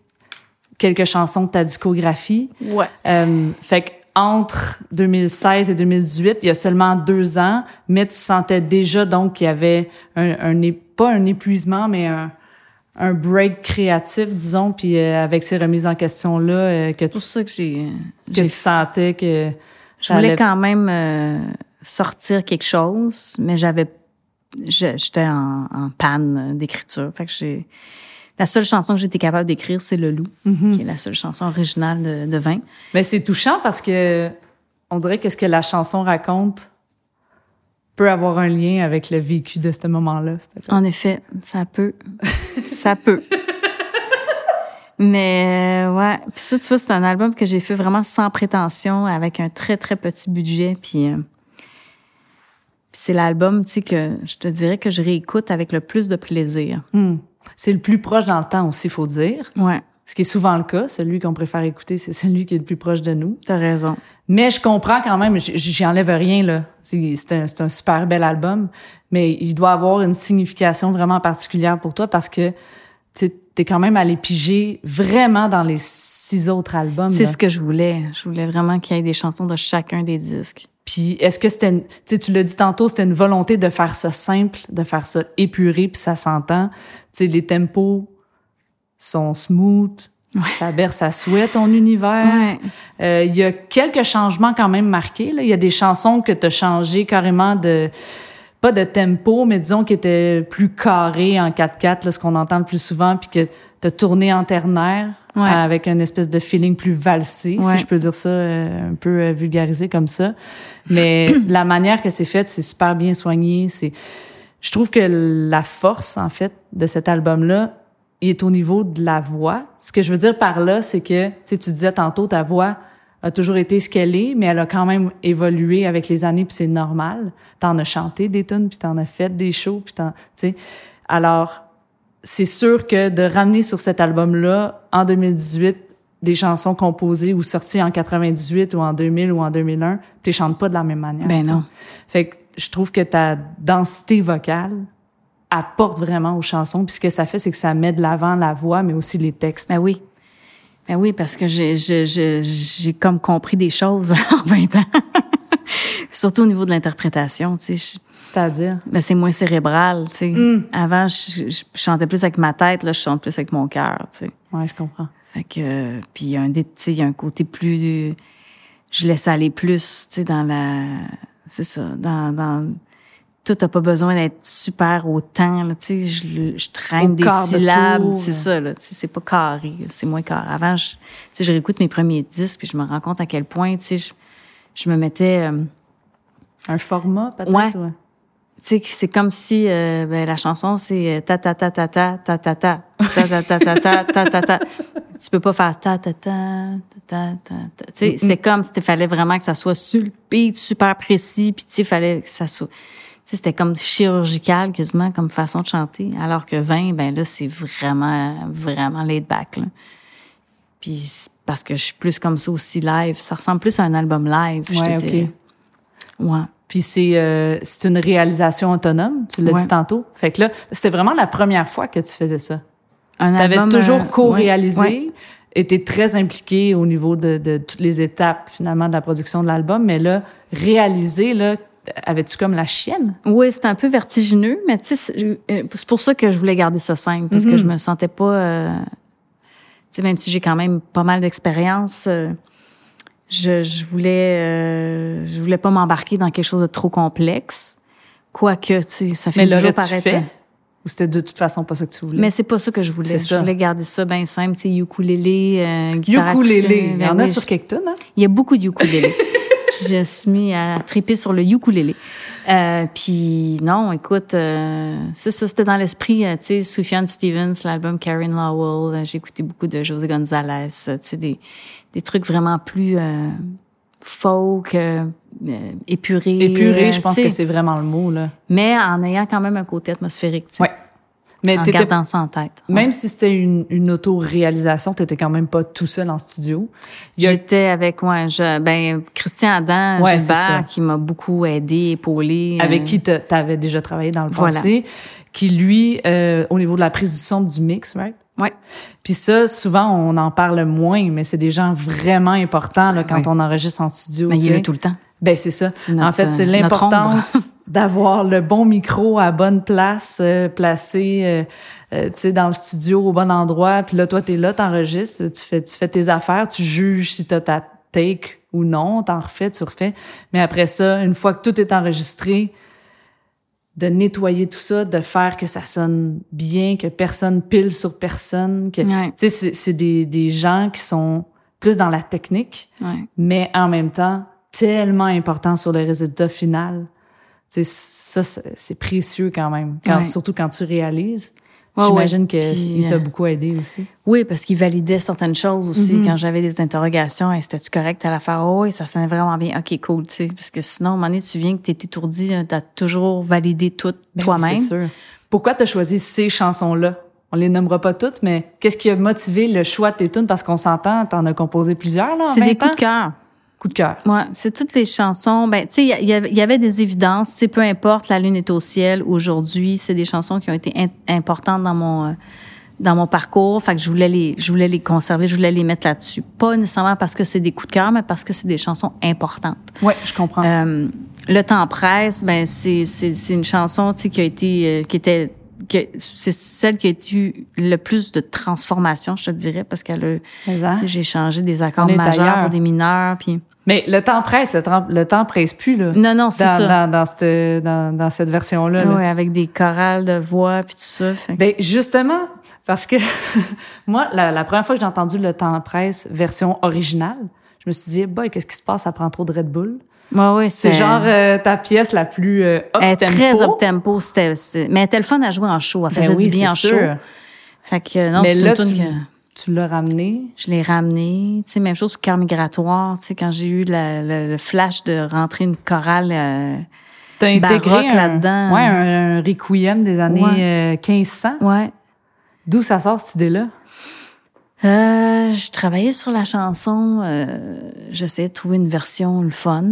quelques chansons de ta discographie. Ouais. Euh, fait que entre 2016 et 2018, il y a seulement deux ans, mais tu sentais déjà donc qu'il y avait un, un, pas un épuisement, mais un, un break créatif, disons, puis euh, avec ces remises en question là, euh, que tu, pour ça que j'ai que tu sentais que je voulais quand même euh, sortir quelque chose, mais j'avais j'étais en, en, panne d'écriture, fait que j'ai la seule chanson que j'étais capable d'écrire, c'est Le Loup, mm-hmm. qui est la seule chanson originale de, de Vin. Mais c'est touchant parce que on dirait que ce que la chanson raconte peut avoir un lien avec le vécu de ce moment-là. En effet, ça peut. ça peut. <laughs> Mais euh, ouais, puis ça, tu vois, c'est un album que j'ai fait vraiment sans prétention, avec un très, très petit budget. Puis, euh, c'est l'album, tu sais, que je te dirais que je réécoute avec le plus de plaisir. Hmm. C'est le plus proche dans le temps aussi, faut dire. Ouais. Ce qui est souvent le cas, celui qu'on préfère écouter, c'est celui qui est le plus proche de nous. T'as raison. Mais je comprends quand même, j'y enlève rien, là. C'est un, un super bel album, mais il doit avoir une signification vraiment particulière pour toi parce que tu es quand même allé piger vraiment dans les six autres albums. C'est ce que je voulais. Je voulais vraiment qu'il y ait des chansons de chacun des disques. Puis est-ce que c'était, tu tu l'as dit tantôt, c'était une volonté de faire ça simple, de faire ça épuré, puis ça s'entend. Tu sais, les tempos sont smooth, ça berce à souhait ton univers. Euh, il y a quelques changements quand même marqués. Il y a des chansons que tu as changé carrément de pas de tempo, mais disons qui étaient plus carrées en 4-4, ce qu'on entend le plus souvent, puis que tu as tourné en ternaire avec une espèce de feeling plus valsé, si je peux dire ça euh, un peu euh, vulgarisé comme ça. Mais <clears throat> la manière que c'est fait, c'est super bien soigné. C'est, je trouve que la force en fait de cet album-là, est au niveau de la voix. Ce que je veux dire par là, c'est que, tu sais, tu disais tantôt, ta voix a toujours été ce qu'elle est, mais elle a quand même évolué avec les années, puis c'est normal. T'en as chanté des tunes, puis t'en as fait des shows, puis t'en, tu sais. Alors, c'est sûr que de ramener sur cet album-là, en 2018, des chansons composées ou sorties en 98 ou en 2000 ou en 2001, tu chantes pas de la même manière. Ben non. Fait que je trouve que ta densité vocale, apporte vraiment aux chansons. Puis ce que ça fait, c'est que ça met de l'avant la voix, mais aussi les textes. Ben oui. Ben oui, parce que j'ai, j'ai, j'ai, comme compris des choses <laughs> en 20 ans. Surtout au niveau de l'interprétation, tu sais. C'est-à-dire? Ben c'est moins cérébral, tu sais. Mm. Avant, je, chantais plus avec ma tête, là, je chante plus avec mon cœur, tu sais. Ouais, je comprends. Fait que, puis il y a un, il y a un côté plus, je laisse aller plus, tu sais, dans la, c'est ça, dans, dans tout n'a pas besoin d'être super au temps. Là, je, je traîne des syllabes, c'est ça. Là, c'est pas carré, c'est moins carré. Avant, je, je réécoute mes premiers disques puis je me rends compte à quel point je, je me mettais... Euh, Un format, peut-être? Ouais. ouais. C'est comme si euh, ben, la chanson, c'est ta ta ta ta ta ta ta ta ta ta ta ta ta ta ta ta Tu peux pas faire ta ta ta ta ta ta. Tu sais, c'est comme s'il fallait vraiment que ça soit sur le beat, super précis, puis tu sais, fallait que ça soit c'était comme chirurgical quasiment comme façon de chanter. Alors que 20, ben là, c'est vraiment, vraiment laid back. Là. Puis parce que je suis plus comme ça aussi live. Ça ressemble plus à un album live, je te dirais. Ouais. Puis c'est euh, c'est une réalisation autonome, tu l'as dit tantôt. Fait que là, c'était vraiment la première fois que tu faisais ça. Tu avais toujours euh, co-réalisé, était très impliqué au niveau de, de toutes les étapes finalement de la production de l'album, mais là, réaliser, là, avais-tu comme la chienne? Oui, c'était un peu vertigineux, mais tu sais, euh, c'est pour ça que je voulais garder ça simple, parce que mhm. je me sentais pas... Euh, tu sais, même si j'ai quand même pas mal d'expérience, euh, je, je voulais, euh, je voulais pas m'embarquer dans quelque chose de trop complexe. Quoique, tu sais, ça fait Mais toujours paraître. fait? Ou c'était de toute façon pas ça que tu voulais? Mais c'est pas ça que je voulais. Je voulais garder ça bien simple, tu sais, ukulélé, euh, guitare. Ukulélé. Il y en a oui, sur quelques hein? Il y a beaucoup de ukulélé. <laughs> je suis mis à triper sur le ukulélé. Euh, puis non, écoute, euh, c'est ça, c'était dans l'esprit, euh, tu sais, Sufjan Stevens, l'album Karen Lowell. euh, J'ai écouté beaucoup de José Gonzalez, euh, tu sais, des, des trucs vraiment plus euh, folk, euh, euh, épurés. Épuré, euh, je pense tu sais, que c'est vraiment le mot, là. Mais en ayant quand même un côté atmosphérique, tu sais, Ouais. Mais en gardant ça en tête. Ouais. Même si c'était une, une auto-réalisation, t'étais quand même pas tout seul en studio. A- J'étais avec ouais, je, ben Christian Adam Ouais. Gilbert qui m'a beaucoup aidé, épaulé. avec euh, qui tu avais déjà travaillé dans le Voilà. passé, qui lui, euh, au niveau de la prise du son du mix, right? Ouais. Puis ça, souvent, on en parle moins, mais c'est des gens vraiment importants là, quand Ouais. on enregistre en studio. Mais il est là tout le temps. Ben c'est ça. notre, en fait, c'est euh, l'importance <laughs> d'avoir le bon micro à bonne place, euh, placé, euh, euh, tu sais, dans le studio au bon endroit. Puis là, toi, t'es là, t'enregistres, tu fais, tu fais tes affaires, tu juges si t'as ta take ou non, t'en refais, tu refais. Mais après ça, une fois que tout est enregistré, de nettoyer tout ça, de faire que ça sonne bien, que personne pile sur personne, que, Ouais. tu sais, c'est, des, des gens qui sont plus dans la technique, Ouais. mais en même temps tellement important sur le résultat final. Tu sais, ça, c'est c'est précieux quand même, quand, Ouais. surtout quand tu réalises. Ouais, J'imagine ouais. que Puis, il t'a euh, beaucoup aidé aussi. Oui, parce qu'il validait certaines choses aussi. Mhm. Quand j'avais des interrogations, Hey, c'était-tu correct à la faire? Oh, oui, ça sonnait vraiment bien. OK, cool, tu sais. Parce que sinon, à un moment donné, tu viens que t'es étourdi, hein, t'as toujours validé tout Ben oui, toi-même. c'est sûr. Pourquoi t'as choisi ces chansons-là? On les nommera pas toutes, mais qu'est-ce qui a motivé le choix de tes tunes? Parce qu'on s'entend, t'en as composé plusieurs, là, en C'est 20 des coups de cœur. Coup de cœur. Ouais, c'est toutes les chansons. Ben, tu sais, il y y, avait- il y avait des évidences. Sais, peu importe, La Lune est au ciel aujourd'hui, c'est des chansons qui ont été in- importantes dans mon euh, dans mon parcours. Fait que je voulais les, je voulais les conserver, je voulais les mettre là-dessus. Pas nécessairement parce que c'est des coups de cœur, mais parce que c'est des chansons importantes. Ouais, je comprends. Euh, le temps presse, ben c'est c'est c'est une chanson, tu sais, qui a été euh, qui était que c'est celle qui a eu le plus de transformation, je te dirais, parce qu'elle a, hein? j'ai changé des accords majeurs pour des mineurs, puis Mais le temps presse, le temps, le temps presse plus, là. non non c'est dans, ça. Dans, dans cette, dans, dans cette version-là. là. Ouais, avec des chorales de voix puis tout ça. Fait Ben justement, parce que <laughs> moi, la, la première fois que j'ai entendu le temps presse version originale, je me suis dit, boy, qu'est-ce qui se passe? Ça prend trop de Red Bull. ouais, ouais, C'est genre euh, ta pièce la plus euh, elle est up-tempo. très up tempo, c'était c'était- mais elle était le fun à jouer en show, elle Ben faisait oui, du bien en c'est show. sûr. Fait que non, Mais là, une tune tu, que tu l'as ramené? je l'ai ramené, tu sais même chose sur Cœur migratoire, tu sais quand j'ai eu la- le, le flash de rentrer une chorale euh, T'as intégré Baroque là-dedans. Ouais, un, un requiem des années euh, 1500. ouais. D'où ça sort cette idée-là? Euh, je travaillais sur la chanson, euh, j'essayais de trouver une version le fun.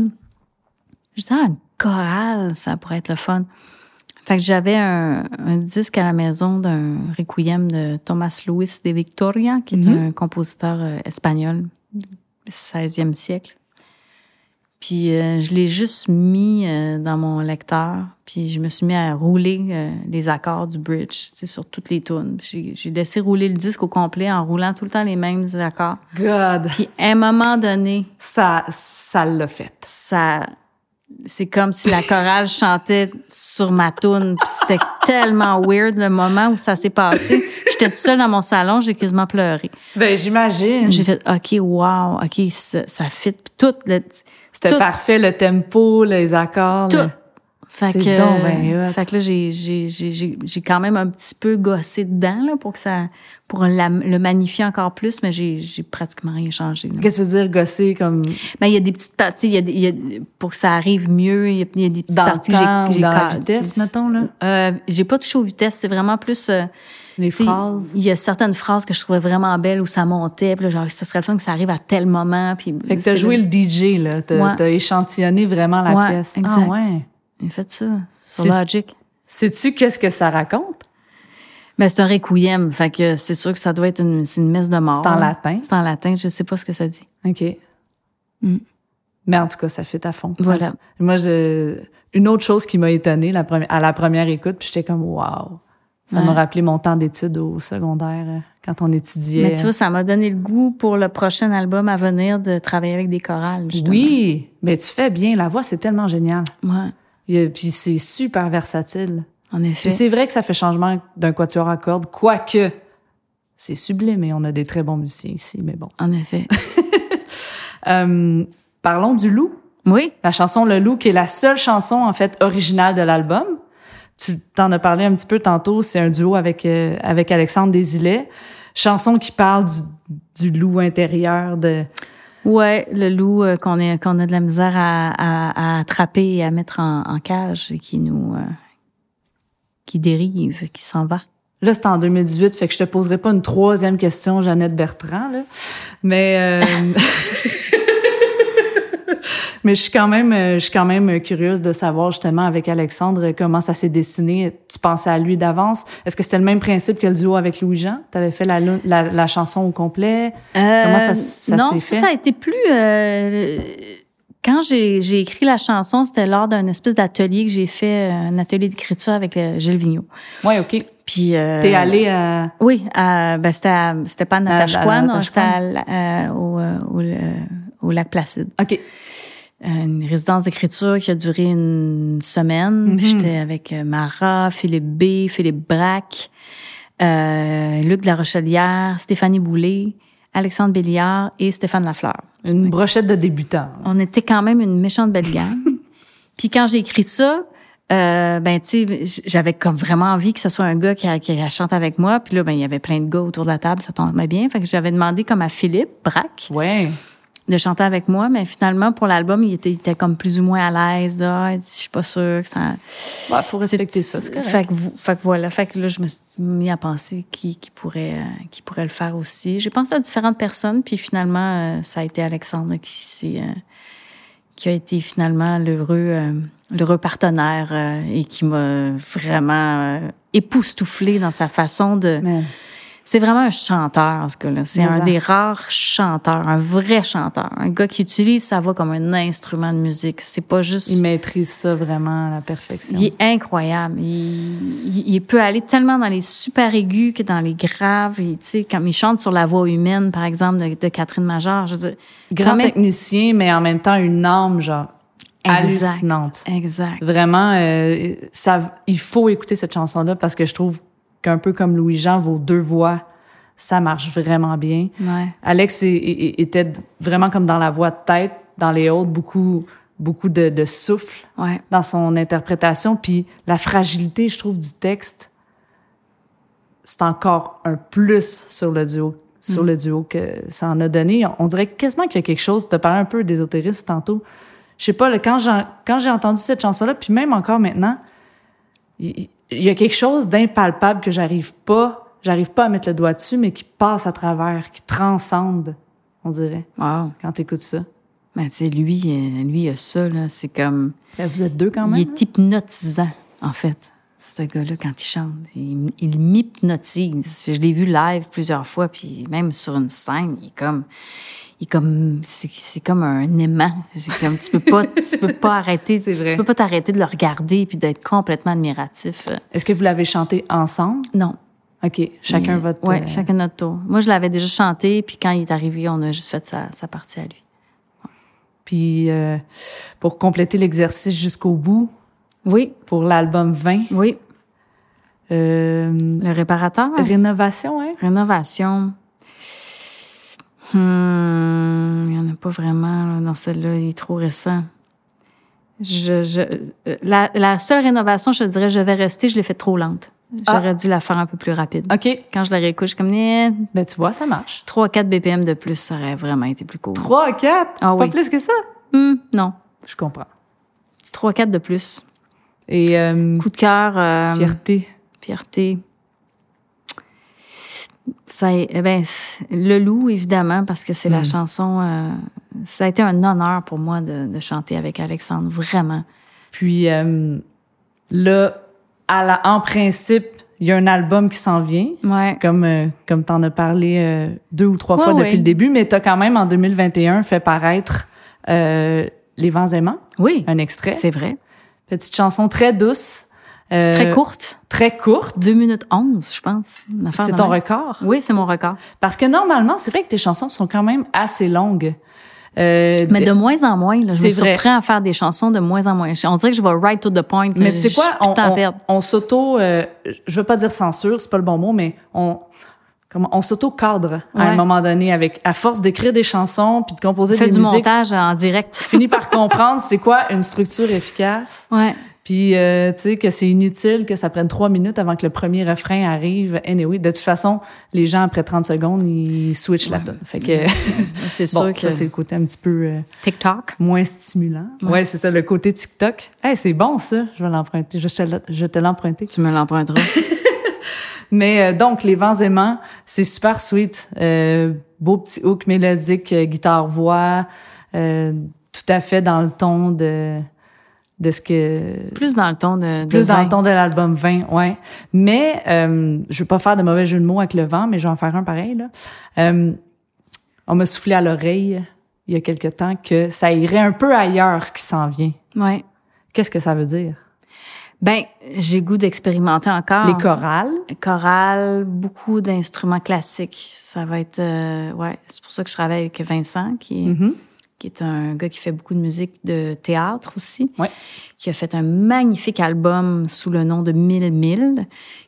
Je disais, ah, une chorale, ça pourrait être le fun. Fait que j'avais un, un disque à la maison d'un requiem de Thomas Luis de Victoria, qui est Mhm. un compositeur euh, espagnol du 16e siècle. Puis euh, je l'ai juste mis euh, dans mon lecteur, puis je me suis mis à rouler euh, les accords du bridge, tu sais, sur toutes les tunes. J'ai j'ai laissé rouler le disque au complet en roulant tout le temps les mêmes accords. God! Puis à un moment donné, Ça, ça l'a fait. ça c'est comme si la chorale chantait sur ma tune puis c'était tellement weird le moment où ça s'est passé j'étais toute seule dans mon salon j'ai quasiment pleuré Ben, j'imagine. j'ai fait ok wow ok ça, ça fit tout le C'était parfait, le tempo, les accords. tout le- fait que donc ben fait que là j'ai j'ai j'ai j'ai j'ai quand même un petit peu gossé dedans là pour que ça pour la- le magnifier encore plus mais j'ai j'ai pratiquement rien changé. Qu'est-ce que tu veux dire, gosser comme? Ben, il y a des petites parties, il y a, des- il y a- pour que ça arrive mieux, il y a, il y a des petites dans parties que j'ai dans la vitesse, mettons, là? Euh, j'ai pas touché aux vitesses, c'est vraiment plus euh, Les phrases. Il y a certaines phrases que je trouvais vraiment belles où ça montait, puis là, genre ça serait le fun que ça arrive à tel moment, puis Fait que t'as joué le DJ, là. T'as Ouais. échantillonné vraiment la Ouais, pièce. exact. Ah ouais. J'ai fait ça C'est- Logic. Sais-tu qu'est-ce que ça raconte? Ben, c'est un requiem, fait que c'est sûr que ça doit être une, une messe de mort. C'est en là. latin. C'est en latin, je sais pas ce que ça dit. OK. Mm. Mais en tout cas, ça fait à fond. Voilà. Moi, je... une autre chose qui m'a étonnée la première... à la première écoute, puis j'étais comme, wow. Ça m'a rappelé mon temps d'études au secondaire euh, quand on étudiait. Mais tu vois, ça m'a donné le goût pour le prochain album à venir de travailler avec des chorales. Justement. Oui, mais tu fais bien. La voix, c'est tellement génial. Ouais. Puis c'est super versatile. En effet. Puis c'est vrai que ça fait changement d'un quatuor à cordes, quoique c'est sublime et on a des très bons musiciens ici, mais bon. En effet. <laughs> euh, parlons du loup. Oui. La chanson Le Loup, qui est la seule chanson, en fait, originale de l'album. Tu t'en as parlé un petit peu tantôt, c'est un duo avec, euh, avec Alexandre Desilets. Chanson qui parle du, du loup intérieur de... Ouais, le loup euh, qu'on a de la misère à, à, à, attraper et à mettre en, en cage et qui nous euh, qui dérive, qui s'en va. Là, c'est en 2018, fait que je te poserai pas une troisième question, Jeannette Bertrand, là. Mais euh, <laughs> Mais je suis quand même, euh, je suis quand même curieuse de savoir justement avec Alexandre comment ça s'est dessiné. Pensais à lui d'avance? Est-ce que c'était le même principe que le duo avec Louis Jean? Tu avais fait la, la, la, chanson au complet? Euh, Comment ça, ça s'est fait? Non, ça a été plus. Euh, quand j'ai écrit la chanson, c'était lors d'un espèce d'atelier que j'ai fait, un atelier d'écriture avec Gilles Vigneault. Ouais, ok. Puis euh, t'es allé à oui, à, ben c'était c'était pas à Natashquan, c'était au, au, au, lac Placide. Ok. Une résidence d'écriture qui a duré une semaine. Mm-hmm. J'étais avec euh, Mara, Philippe B, Philippe Braque, euh, Luc de la Rochelière, Stéphanie Boulay, Alexandre Béliard et Stéphane Lafleur. Une brochette de débutants. On était quand même une méchante belle gang. <laughs> Puis quand j'ai écrit ça, euh, ben tu sais, j'avais comme vraiment envie que ce soit un gars qui, a, qui chante avec moi. Puis là, ben il y avait plein de gars autour de la table, ça tombait bien. Fait que j'avais demandé comme à Philippe Braque. Ouais de chanter avec moi, mais finalement, pour l'album, il était, il était comme plus ou moins à l'aise. Ah, je suis pas sûre que ça... Il ouais, faut respecter ça, c'est Fait que, fait que voilà, fait que là, je me suis mis à penser qui, qui, pourrait, euh, qui pourrait le faire aussi. J'ai pensé à différentes personnes, puis finalement, euh, ça a été Alexandre qui s'est... Euh, qui a été finalement l'heureux l'heureux partenaire et qui m'a vraiment époustouflé dans sa façon de... C'est vraiment un chanteur, ce gars-là. C'est un des rares chanteurs, un vrai chanteur. Un gars qui utilise sa voix comme un instrument de musique. C'est pas juste... Il maîtrise ça vraiment à la perfection. Il est incroyable. Il, il, peut aller tellement dans les super aigus que dans les graves. Et, quand il chante sur la voix humaine, par exemple, de, Catherine Major, je veux dire... Grand technicien, mais en même temps une âme, genre... hallucinante. Exact. Vraiment, euh, ça, il faut écouter cette chanson-là parce que je trouve qu'un peu comme Louis-Jean, vos deux voix, ça marche vraiment bien. Ouais. Alex était vraiment comme dans la voix de tête, dans les hautes, beaucoup beaucoup de, de souffle ouais. dans son interprétation. Puis la fragilité, je trouve, du texte, c'est encore un plus sur le duo sur mm. le duo que ça en a donné. On dirait quasiment qu'il y a quelque chose, tu parlé un peu d'ésotérisme tantôt. Je sais pas, quand j'ai quand j'ai entendu cette chanson-là, puis même encore maintenant, il y a quelque chose d'impalpable que j'arrive pas, j'arrive pas à mettre le doigt dessus, mais qui passe à travers, qui transcende, on dirait. Wow. Quand t'écoutes ça. Ben, tu sais, lui, euh, lui, il a ça, là. C'est comme. Ben, vous êtes deux quand même. Il est hypnotisant, en fait. Ce gars-là, quand il chante, il, il m'hypnotise. Je l'ai vu live plusieurs fois, puis même sur une scène, il est comme, il comme c'est comme un aimant. C'est comme tu peux pas tu peux pas arrêter tu peux pas t'arrêter de le regarder puis d'être complètement admiratif. Est-ce que vous l'avez chanté ensemble? Non. Ok chacun votre ouais chacun notre tour. Moi je l'avais déjà chanté puis quand il est arrivé on a juste fait sa, sa partie à lui. Puis euh, pour compléter l'exercice jusqu'au bout? Oui. Pour l'album 20 oui. Euh, le réparateur. Rénovation hein? Rénovation Hum, il n'y en a pas vraiment dans celle-là, il est trop récent. Je, je, la, la, seule rénovation, je te dirais, je vais rester, je l'ai fait trop lente. J'aurais ah. dû la faire un peu plus rapide. OK. Quand je la réécoute, je suis comme, eh, ben, tu vois, ça marche. 3-4 BPM de plus, ça aurait vraiment été plus court. 3-4? Ah, pas plus que ça? Hum, non. Je comprends. 3-4 de plus. Et, euh, Coup de cœur. Euh, fierté. Fierté ça, eh ben, le loup évidemment parce que c'est la mm. chanson. Euh, ça a été un honneur pour moi de, de chanter avec Alexandre, vraiment. Puis euh, là, à la, en principe, il y a un album qui s'en vient, ouais. comme euh, comme t'en as parlé euh, deux ou trois fois depuis le début, mais t'as quand même en 2021 fait paraître Les vents aimants. Oui. Un extrait. C'est vrai. Petite chanson très douce Euh, très courte? Très courte. 2 minutes 11, je pense. C'est ton record? Oui, c'est mon record. Parce que normalement, c'est vrai que tes chansons sont quand même assez longues. Euh, mais de moins en moins, là, je me surprends à faire des chansons de moins en moins. On dirait que je vais right to the point. Mais tu sais quoi, on, on, s'auto, euh, je veux pas dire censure, c'est pas le bon mot, mais on comment on s'auto-cadre à un moment donné avec à force d'écrire des chansons puis de composer des musiques. du montage en direct. finis par <laughs> comprendre c'est quoi une structure efficace. Ouais. Puis euh, tu sais que c'est inutile que ça prenne trois minutes avant que le premier refrain arrive. Anyway, de toute façon, les gens après 30 secondes, ils switchent la tonne. Fait que <laughs> c'est bon, sûr que ça c'est le côté un petit peu euh, TikTok moins stimulant. Ouais, c'est ça le côté TikTok. Hey, c'est bon ça, je vais l'emprunter, je te, te l'emprunter. Tu me l'emprunteras. <laughs> Mais euh, donc, Les Vents aimants, c'est super sweet. Euh, beau petit hook mélodique, euh, guitare-voix, euh, tout à fait dans le ton de de ce que plus dans le ton de, de plus dans le ton de l'album 20 ouais mais euh, je veux pas faire de mauvais jeu de mots avec le vent mais je vais en faire un pareil là euh, on m'a soufflé à l'oreille il y a quelque temps que ça irait un peu ailleurs ce qui s'en vient ouais qu'est-ce que ça veut dire? Ben, j'ai goût d'expérimenter encore. Les chorales? Les chorales, beaucoup d'instruments classiques. Ça va être, euh, ouais, c'est pour ça que je travaille avec Vincent, qui est, mm-hmm. Qui est un gars qui fait beaucoup de musique de théâtre aussi. Ouais. Qui a fait un magnifique album sous le nom de Mille Mille,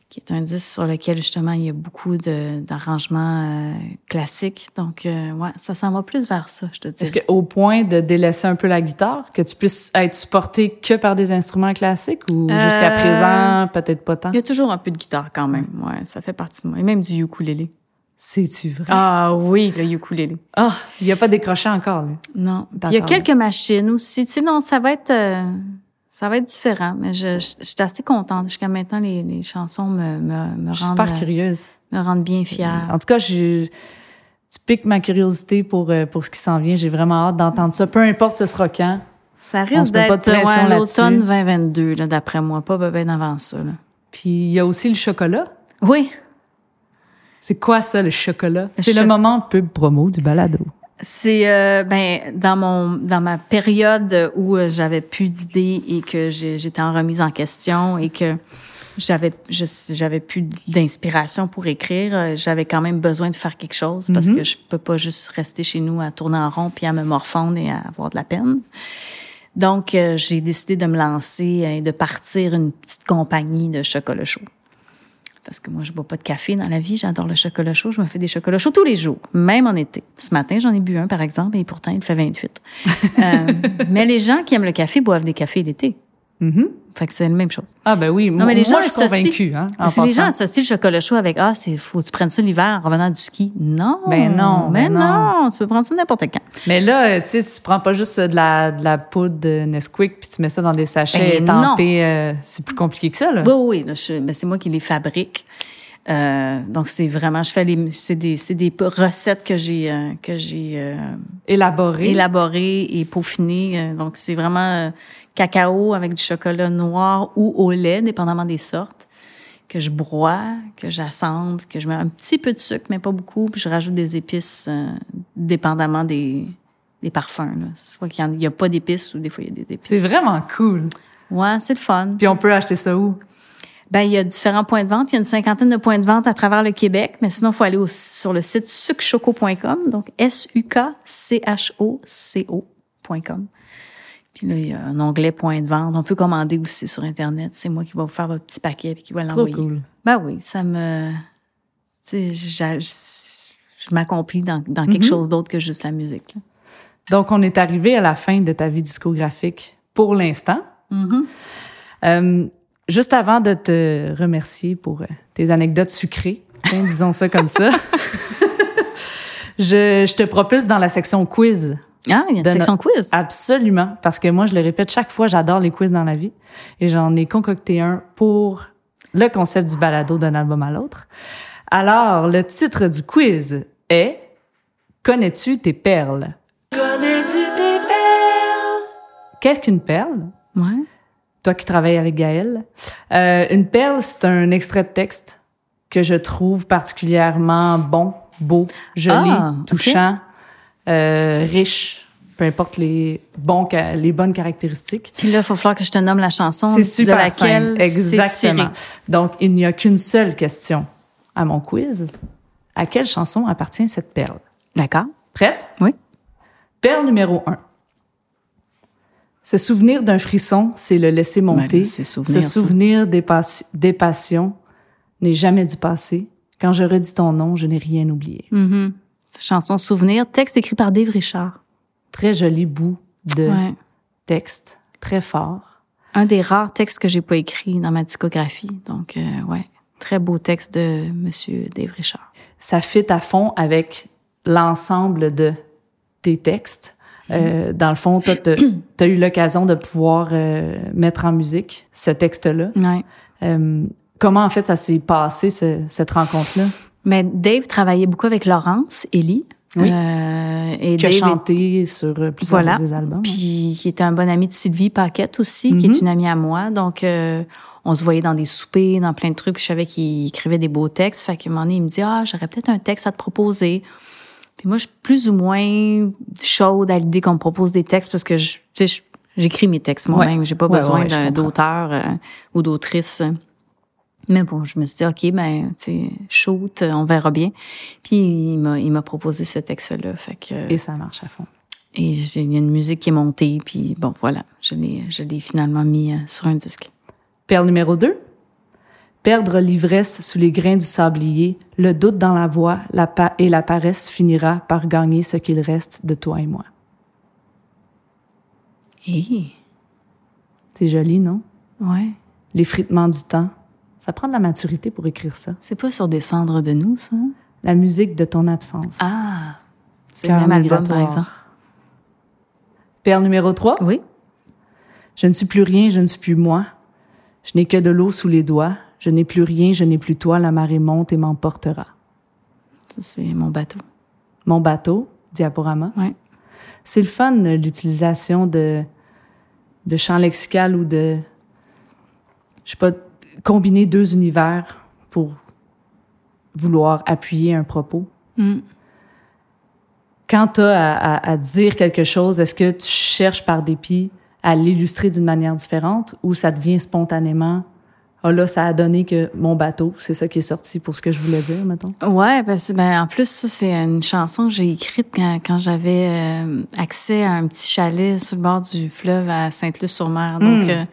qui est un disque sur lequel justement il y a beaucoup d'arrangements euh, classiques. Donc, euh, ouais, ça s'en va plus vers ça, je te dis. Est-ce qu'au point de délaisser un peu la guitare, que tu puisses être supporté que par des instruments classiques ou jusqu'à euh, présent, peut-être pas tant? Il y a toujours un peu de guitare quand même, ouais, ça fait partie de moi. Et même du ukulélé. C'est-tu vrai? Ah oui, le ukulélé. Ah, il n'y a pas décroché encore, lui. Non. Il y a quelques machines aussi. Tu sais, non, ça va être ça va être différent, mais je, je, je suis assez contente. Jusqu'à maintenant, les, les chansons me, me, me je suis super curieuse. Me rendent bien fière. En tout cas, je, tu piques ma curiosité pour, euh, pour ce qui s'en vient. J'ai vraiment hâte d'entendre ça. Peu importe ce sera quand. Ça risque d'être ouais, l'automne 2022, d'après moi. Pas bien avant ça. Là. Puis il y a aussi le chocolat. Oui. C'est quoi ça, le chocolat? C'est le moment pub promo du balado. C'est euh, ben dans mon dans ma période où euh, j'avais plus d'idées et que j'étais en remise en question et que j'avais j'avais plus d'inspiration pour écrire, euh, j'avais quand même besoin de faire quelque chose parce mm-hmm. que je peux pas juste rester chez nous à tourner en rond puis à me morfondre et à avoir de la peine. Donc j'ai décidé de me lancer et de partir une petite compagnie de chocolat chaud parce que moi, je bois pas de café dans la vie. J'adore le chocolat chaud. Je me fais des chocolats chauds tous les jours, même en été. Ce matin, j'en ai bu un, par exemple, et pourtant, il fait 28. euh, <laughs> mais les gens qui aiment le café boivent des cafés l'été. Mm-hmm. Fait que c'est la même chose. Ah ben oui, moi, je suis convaincue. Hein, si les gens associent le chocolat chaud avec ah c'est faut que tu prennes ça l'hiver en revenant du ski, non. Ben non, mais ben non. tu peux prendre ça n'importe quand. Mais là, tu sais, tu prends pas juste de la de la poudre de Nesquik puis tu mets ça dans des sachets ben tempés, euh, c'est plus compliqué que ça là. Oui oui, ben c'est moi qui les fabrique. Euh, donc c'est vraiment, je fais les, c'est des, c'est des recettes que j'ai euh, que j'ai euh, élaborées, élaborées et peaufinées. Euh, donc c'est vraiment cacao avec du chocolat noir ou au lait, dépendamment des sortes, que je broie, que j'assemble, que je mets un petit peu de sucre, mais pas beaucoup, puis je rajoute des épices dépendamment des, des parfums. Là. Soit qu'il n'y a, a, pas d'épices ou des fois il y a des épices. C'est vraiment cool. Ouais, c'est le fun. Puis on peut acheter ça où? Ben, il y a différents points de vente. Il y a une cinquantaine de points de vente à travers le Québec, mais sinon, il faut aller sur le site succhoco.com, donc S-U-K-C-H-O-C-O.com. Puis là, il y a un onglet point de vente. On peut commander aussi sur Internet. C'est moi qui vais vous faire votre petit paquet et qui va l'envoyer. cool. Ben oui, ça me... Tu sais, je m'accomplis dans, dans quelque mm-hmm. chose d'autre que juste la musique. Donc, on est arrivé à la fin de ta vie discographique pour l'instant. Mm-hmm. euh, Juste avant de te remercier pour euh, tes anecdotes sucrées, disons ça comme ça, <laughs> je, je, te propulse dans la section quiz. Ah, il y a une section quiz? Absolument, parce que moi, je le répète chaque fois, j'adore les quiz dans la vie. Et j'en ai concocté un pour le concept du balado d'un album à l'autre. Alors, le titre du quiz est Connais-tu tes perles? Connais-tu tes perles? Qu'est-ce qu'une perle? Ouais toi qui travailles avec Gaël. Euh, une perle, c'est un extrait de texte que je trouve particulièrement bon, beau, joli, ah, touchant, euh, riche, peu importe les, bons, les bonnes caractéristiques. Puis là, il faut falloir que je te nomme la chanson C'est super de laquelle simple. Exactement. Donc, il n'y a qu'une seule question à mon quiz. À quelle chanson appartient cette perle? D'accord. Prête? Oui. Perle numéro un. Se souvenir d'un frisson, c'est le laisser Ben monter. c'est souvenir, Se souvenir des, pas- des passions n'est jamais du passé. Quand je redis ton nom, je n'ai rien oublié. Mhm. Chanson Souvenir, texte écrit par Dave Richard. Très joli bout de Ouais. texte, très fort. Un des rares textes que j'ai pas écrit dans ma discographie. Donc, euh, ouais. Très beau texte de Monsieur Dave Richard. Ça fit à fond avec l'ensemble de tes textes. Euh, dans le fond, tu as, <clears throat> eu l'occasion de pouvoir euh, mettre en musique ce texte-là. Ouais. Euh, comment, en fait, ça s'est passé, ce- cette rencontre-là? Mais Dave travaillait beaucoup avec Laurence Ellie. Oui. Euh, et Qui a Dave est- chanté sur euh, plusieurs Voilà. de ses albums. Puis qui était un bon ami de Sylvie Paquette aussi, qui Mhm. est une amie à moi. Donc, euh, on se voyait dans des soupers, dans plein de trucs. Puis je savais qu'il écrivait des beaux textes. Fait qu'à un moment donné, il me dit, ah, j'aurais peut-être un texte à te proposer. Puis moi, je suis plus ou moins chaude à l'idée qu'on me propose des textes parce que, je- tu sais, je- j'écris mes textes moi-même. Ouais. J'ai pas Ouais, besoin ouais, d'auteur euh, ou d'autrice. Mais bon, je me suis dit, OK, ben, tu shoot, on verra bien. Puis il m'a, proposé ce texte-là. Fait que, Et ça marche à fond. et il y a une musique qui est montée, puis bon, voilà, je l'ai, finalement mis euh, sur un disque. Perle numéro 2. Perdre l'ivresse sous les grains du sablier, le doute dans la voix la pa- et la paresse finira par gagner ce qu'il reste de toi et moi. Et C'est joli, non? ouais, L'effritement du temps. Ça prend de la maturité pour écrire ça. c'est pas sur des cendres de nous, ça? La musique de ton absence. Ah, c'est le même album, par exemple. Perle numéro 3. Oui. Je ne suis plus rien, je ne suis plus moi. Je n'ai que de l'eau sous les doigts. Je n'ai plus rien, je n'ai plus toi. La marée monte et m'emportera. Ça, c'est mon bateau. Mon bateau, diaporama. Ouais. C'est le fun, euh, l'utilisation de, de champs lexical ou de, je sais pas, combiner deux univers pour vouloir appuyer un propos. Mm. Quand tu as à, à- à dire quelque chose, est-ce que tu cherches par dépit à l'illustrer d'une manière différente ou ça devient spontanément, ah là, ça a donné que mon bateau, c'est ça qui est sorti pour ce que je voulais dire, mettons? Ouais, parce que ben, en plus, ça, c'est une chanson que j'ai écrite quand, quand j'avais euh, accès à un petit chalet sur le bord du fleuve à Sainte-Luce-sur-Mer. Donc, euh,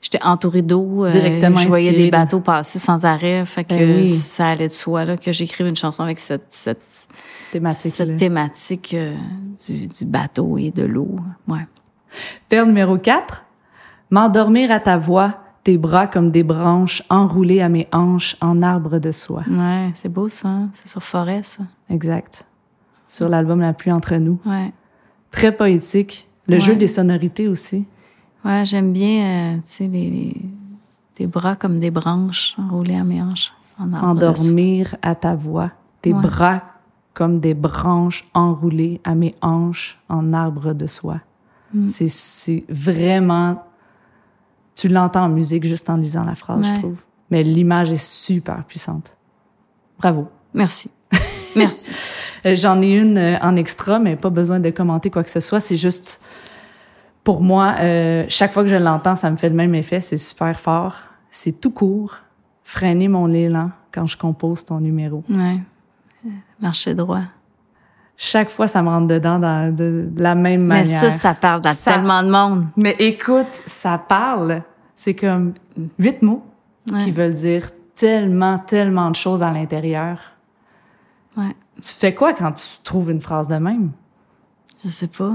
j'étais entourée d'eau. euh, Directement Je voyais inspirée, des là. bateaux passer sans arrêt. Fait que Ben oui. ça allait de soi là, que j'écrive une chanson avec cette, cette, Thématique. cette thématique euh, du, du bateau et de l'eau. Ouais. Perle numéro 4. M'endormir à ta voix, tes bras comme des branches enroulées à mes hanches en arbre de soie. Ouais, c'est beau ça. hein? C'est sur Forêt, ça. Exact. Sur l'album La pluie entre nous. Ouais. Très poétique. Le Ouais. jeu des sonorités aussi. Ouais, j'aime bien, euh, tu sais, les, les- des bras comme des branches enroulées à mes hanches. En arbre de soie. Endormir à ta voix, tes Ouais. bras comme des branches enroulées à mes hanches en arbre de soie. Mm. C'est- C'est vraiment... Tu l'entends en musique juste en lisant la phrase, je trouve. Mais l'image est super puissante. Bravo. Merci. <laughs> Merci. Euh, J'en ai une euh, en extra, mais pas besoin de commenter quoi que ce soit. C'est juste, pour moi, euh, chaque fois que je l'entends, ça me fait le même effet. C'est super fort. C'est tout court. Freiner mon élan quand je compose ton numéro. Ouais. Marcher droit. Chaque fois, ça me rentre dedans dans- de, de la même Mais manière. ça, ça parle à Ça- tellement de monde. Mais écoute, ça parle. C'est comme huit mots Ouais. qui veulent dire tellement, tellement de choses à l'intérieur. Ouais. Tu fais quoi quand tu trouves une phrase de même? Je sais pas.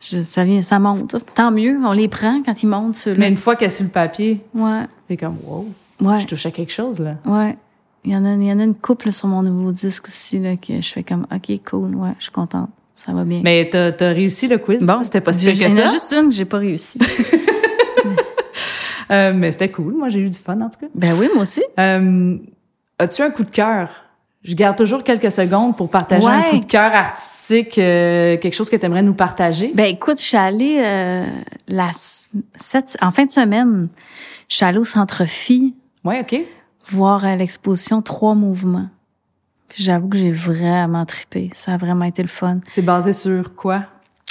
Je- ça vient, ça monte. Tant mieux, on les prend quand ils montent, ceux-là. Mais une fois qu'elle est sur le papier, Ouais. c'est comme, wow, Ouais. je touche à quelque chose, là. Ouais. Il y en a, il y en a une couple sur mon nouveau disque aussi, là, que je fais comme, OK, cool, ouais, je suis contente. Ça va bien. Mais t'as as réussi le quiz? bon, c'était pas si pire que Il y en ça? a juste une que j'ai pas réussi. <laughs> <laughs> Euh, mais c'était cool. Moi, j'ai eu du fun, en tout cas. ben oui, moi aussi. Euh, As-tu un coup de cœur? Je garde toujours quelques secondes pour partager un Ouais. coup de cœur artistique, euh, quelque chose que tu aimerais nous partager. Ben écoute, je suis allée euh, la, cette, en fin de semaine, je suis allée au Centre Phi Oui, OK. voir euh, l'exposition Trois mouvements. J'avoue que j'ai vraiment trippé. Ça a vraiment été le fun. C'est basé sur quoi?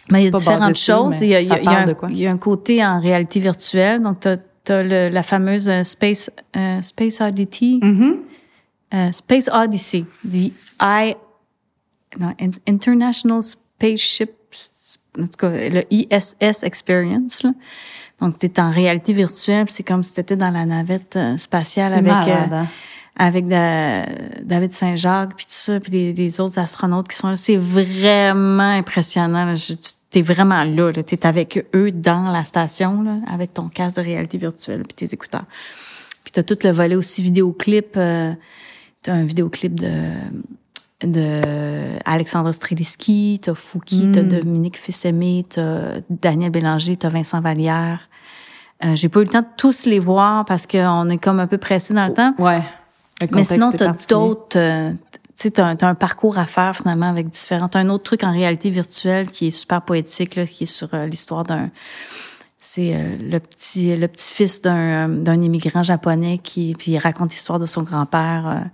Mais il y a différentes choses. Il y a, il, y a, il y a un côté en réalité virtuelle. Donc, tu as, la fameuse euh, Space, uh, Space Oddity. Mm-hmm. Uh, Space Odyssey. The I, non, International Spaceship, en tout cas, le ISS Experience. Là. Donc, tu es en réalité virtuelle. C'est comme si tu étais dans la navette euh, spatiale avec... Malade, hein? avec David Saint-Jacques, puis tout ça, puis les, autres astronautes qui sont là. C'est vraiment impressionnant. Tu es vraiment là, là. Tu es avec eux dans la station, là, avec ton casque de réalité virtuelle, puis tes écouteurs. Puis tu as tout le volet aussi vidéoclip. Euh, tu as un vidéoclip de de Alexandre Streliski, t'as Fouki, t'as mm. Dominique Fils-Aimé, t'as Daniel Bélanger, t'as Vincent Vallière. Euh, j'ai pas eu le temps de tous les voir parce qu'on est comme un peu pressé dans le temps. Ouais. Mais sinon, tu as d'autres. Euh, tu sais, as, un parcours à faire finalement avec différents. T'as un autre truc en réalité virtuelle qui est super poétique, là, qui est sur euh, l'histoire d'un. C'est euh, le petit le petit fils d'un d'un immigrant japonais qui puis il raconte l'histoire de son grand-père.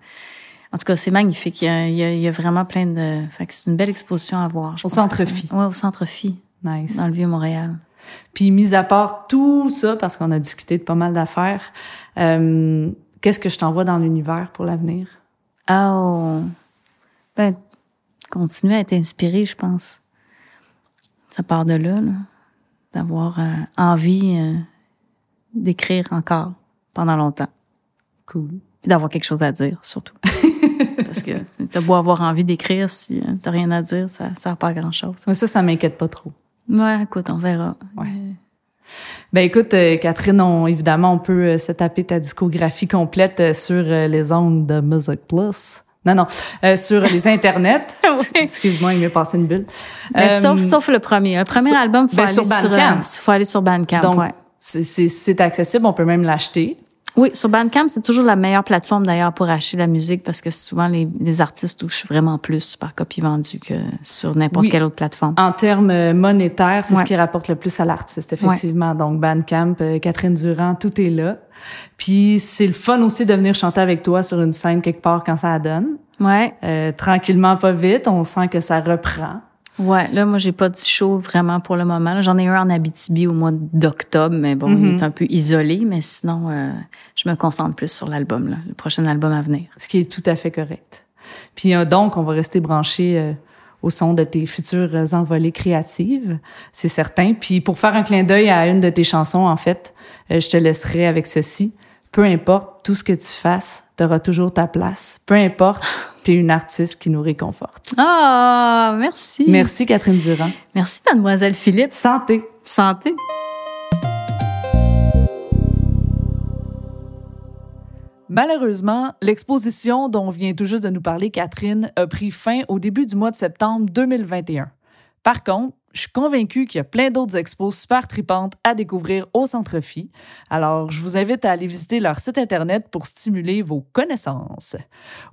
en tout cas, c'est magnifique. Il y, a, il y, a, vraiment plein de. Fait que c'est une belle exposition à voir. au Centre Phi. Ouais, au Centre Phi. Nice. Dans le vieux Montréal. Puis mis à part tout ça, parce qu'on a discuté de pas mal d'affaires. Euh, Qu'est-ce que je t'envoie dans l'univers pour l'avenir? Oh, ben, continuer à être inspiré, je pense. Ça part de là, là d'avoir euh, envie euh, d'écrire encore pendant longtemps. Cool. Puis d'avoir quelque chose à dire, surtout. <laughs> Parce que t'as beau avoir envie d'écrire, si euh, t'as rien à dire, ça sert pas à grand-chose. Mais ça, ça m'inquiète pas trop. Ouais, écoute, on verra. Ouais. Ben écoute, Catherine, on, évidemment, on peut se taper ta discographie complète sur les ondes de Music Plus. Non, non, sur les internets. <laughs> Excuse-moi, il m'est passé une bulle. Ben, sauf, sauf le premier. Le premier album, faut, ben, aller sur Bandcamp. faut aller sur Bandcamp. Donc, ouais. c'est accessible, on peut même l'acheter. Oui, sur Bandcamp, c'est toujours la meilleure plateforme d'ailleurs pour acheter la musique parce que souvent les, les artistes touchent vraiment plus par copie vendue que sur n'importe quelle autre plateforme. En termes euh, monétaires, c'est ce qui rapporte le plus à l'artiste, effectivement. Donc Bandcamp, euh, Catherine Durand, tout est là. Puis c'est le fun aussi de venir chanter avec toi sur une scène quelque part quand ça donne. Ouais. Euh, tranquillement, pas vite, on sent que ça reprend. Ouais, là, moi, j'ai pas de show vraiment pour le moment. J'en ai un en Abitibi au mois d'octobre, mais bon, il est mm-hmm. un peu isolé. Mais sinon, euh, je me concentre plus sur l'album, là, le prochain album à venir. Ce qui est tout à fait correct. Puis euh, donc, on va rester branché euh, au son de tes futures envolées créatives, c'est certain. Puis pour faire un clin d'œil à une de tes chansons, en fait, je te laisserai avec ceci. Peu importe tout ce que tu fasses, tu auras toujours ta place. Peu importe tu es une artiste qui nous réconforte. Ah, merci. Merci, Catherine Durand. Merci, mademoiselle Philippe. Santé. Santé. Malheureusement, l'exposition dont vient tout juste de nous parler Catherine a pris fin au début du mois de septembre 2021. Par contre, je suis convaincue qu'il y a plein d'autres expos super tripantes à découvrir au Centre Phi. Alors, je vous invite à aller visiter leur site Internet pour stimuler vos connaissances.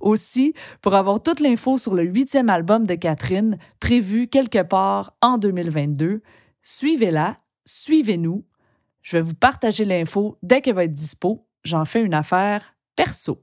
Aussi, pour avoir toute l'info sur le huitième album de Catherine, prévu quelque part en 2022, suivez-la, suivez-nous. Je vais vous partager l'info dès qu'elle va être dispo. J'en fais une affaire perso.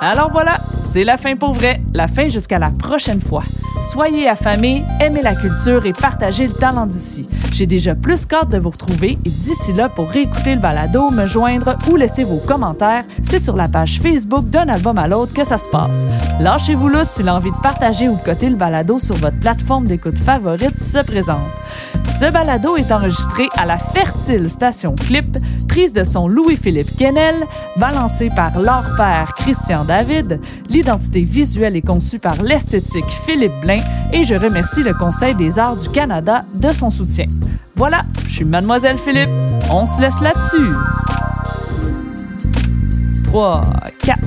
Alors voilà, c'est la fin pour vrai, la fin jusqu'à la prochaine fois. Soyez affamés, aimez la culture et partagez le talent d'ici. J'ai déjà plus qu'hâte de vous retrouver et d'ici là, pour réécouter le balado, me joindre ou laisser vos commentaires, c'est sur la page Facebook d'un album à l'autre que ça se passe. Lâchez-vous là si l'envie de partager ou de coter le balado sur votre plateforme d'écoute favorite se présente. Ce balado est enregistré à la fertile station Clip, prise de son Louis-Philippe Kennel, balancé par leur père Christian David. L'identité visuelle est conçue par l'esthétique Philippe Blain et je remercie le Conseil des arts du Canada de son soutien. Voilà, je suis Mademoiselle Philippe. On se laisse là-dessus. 3, 4.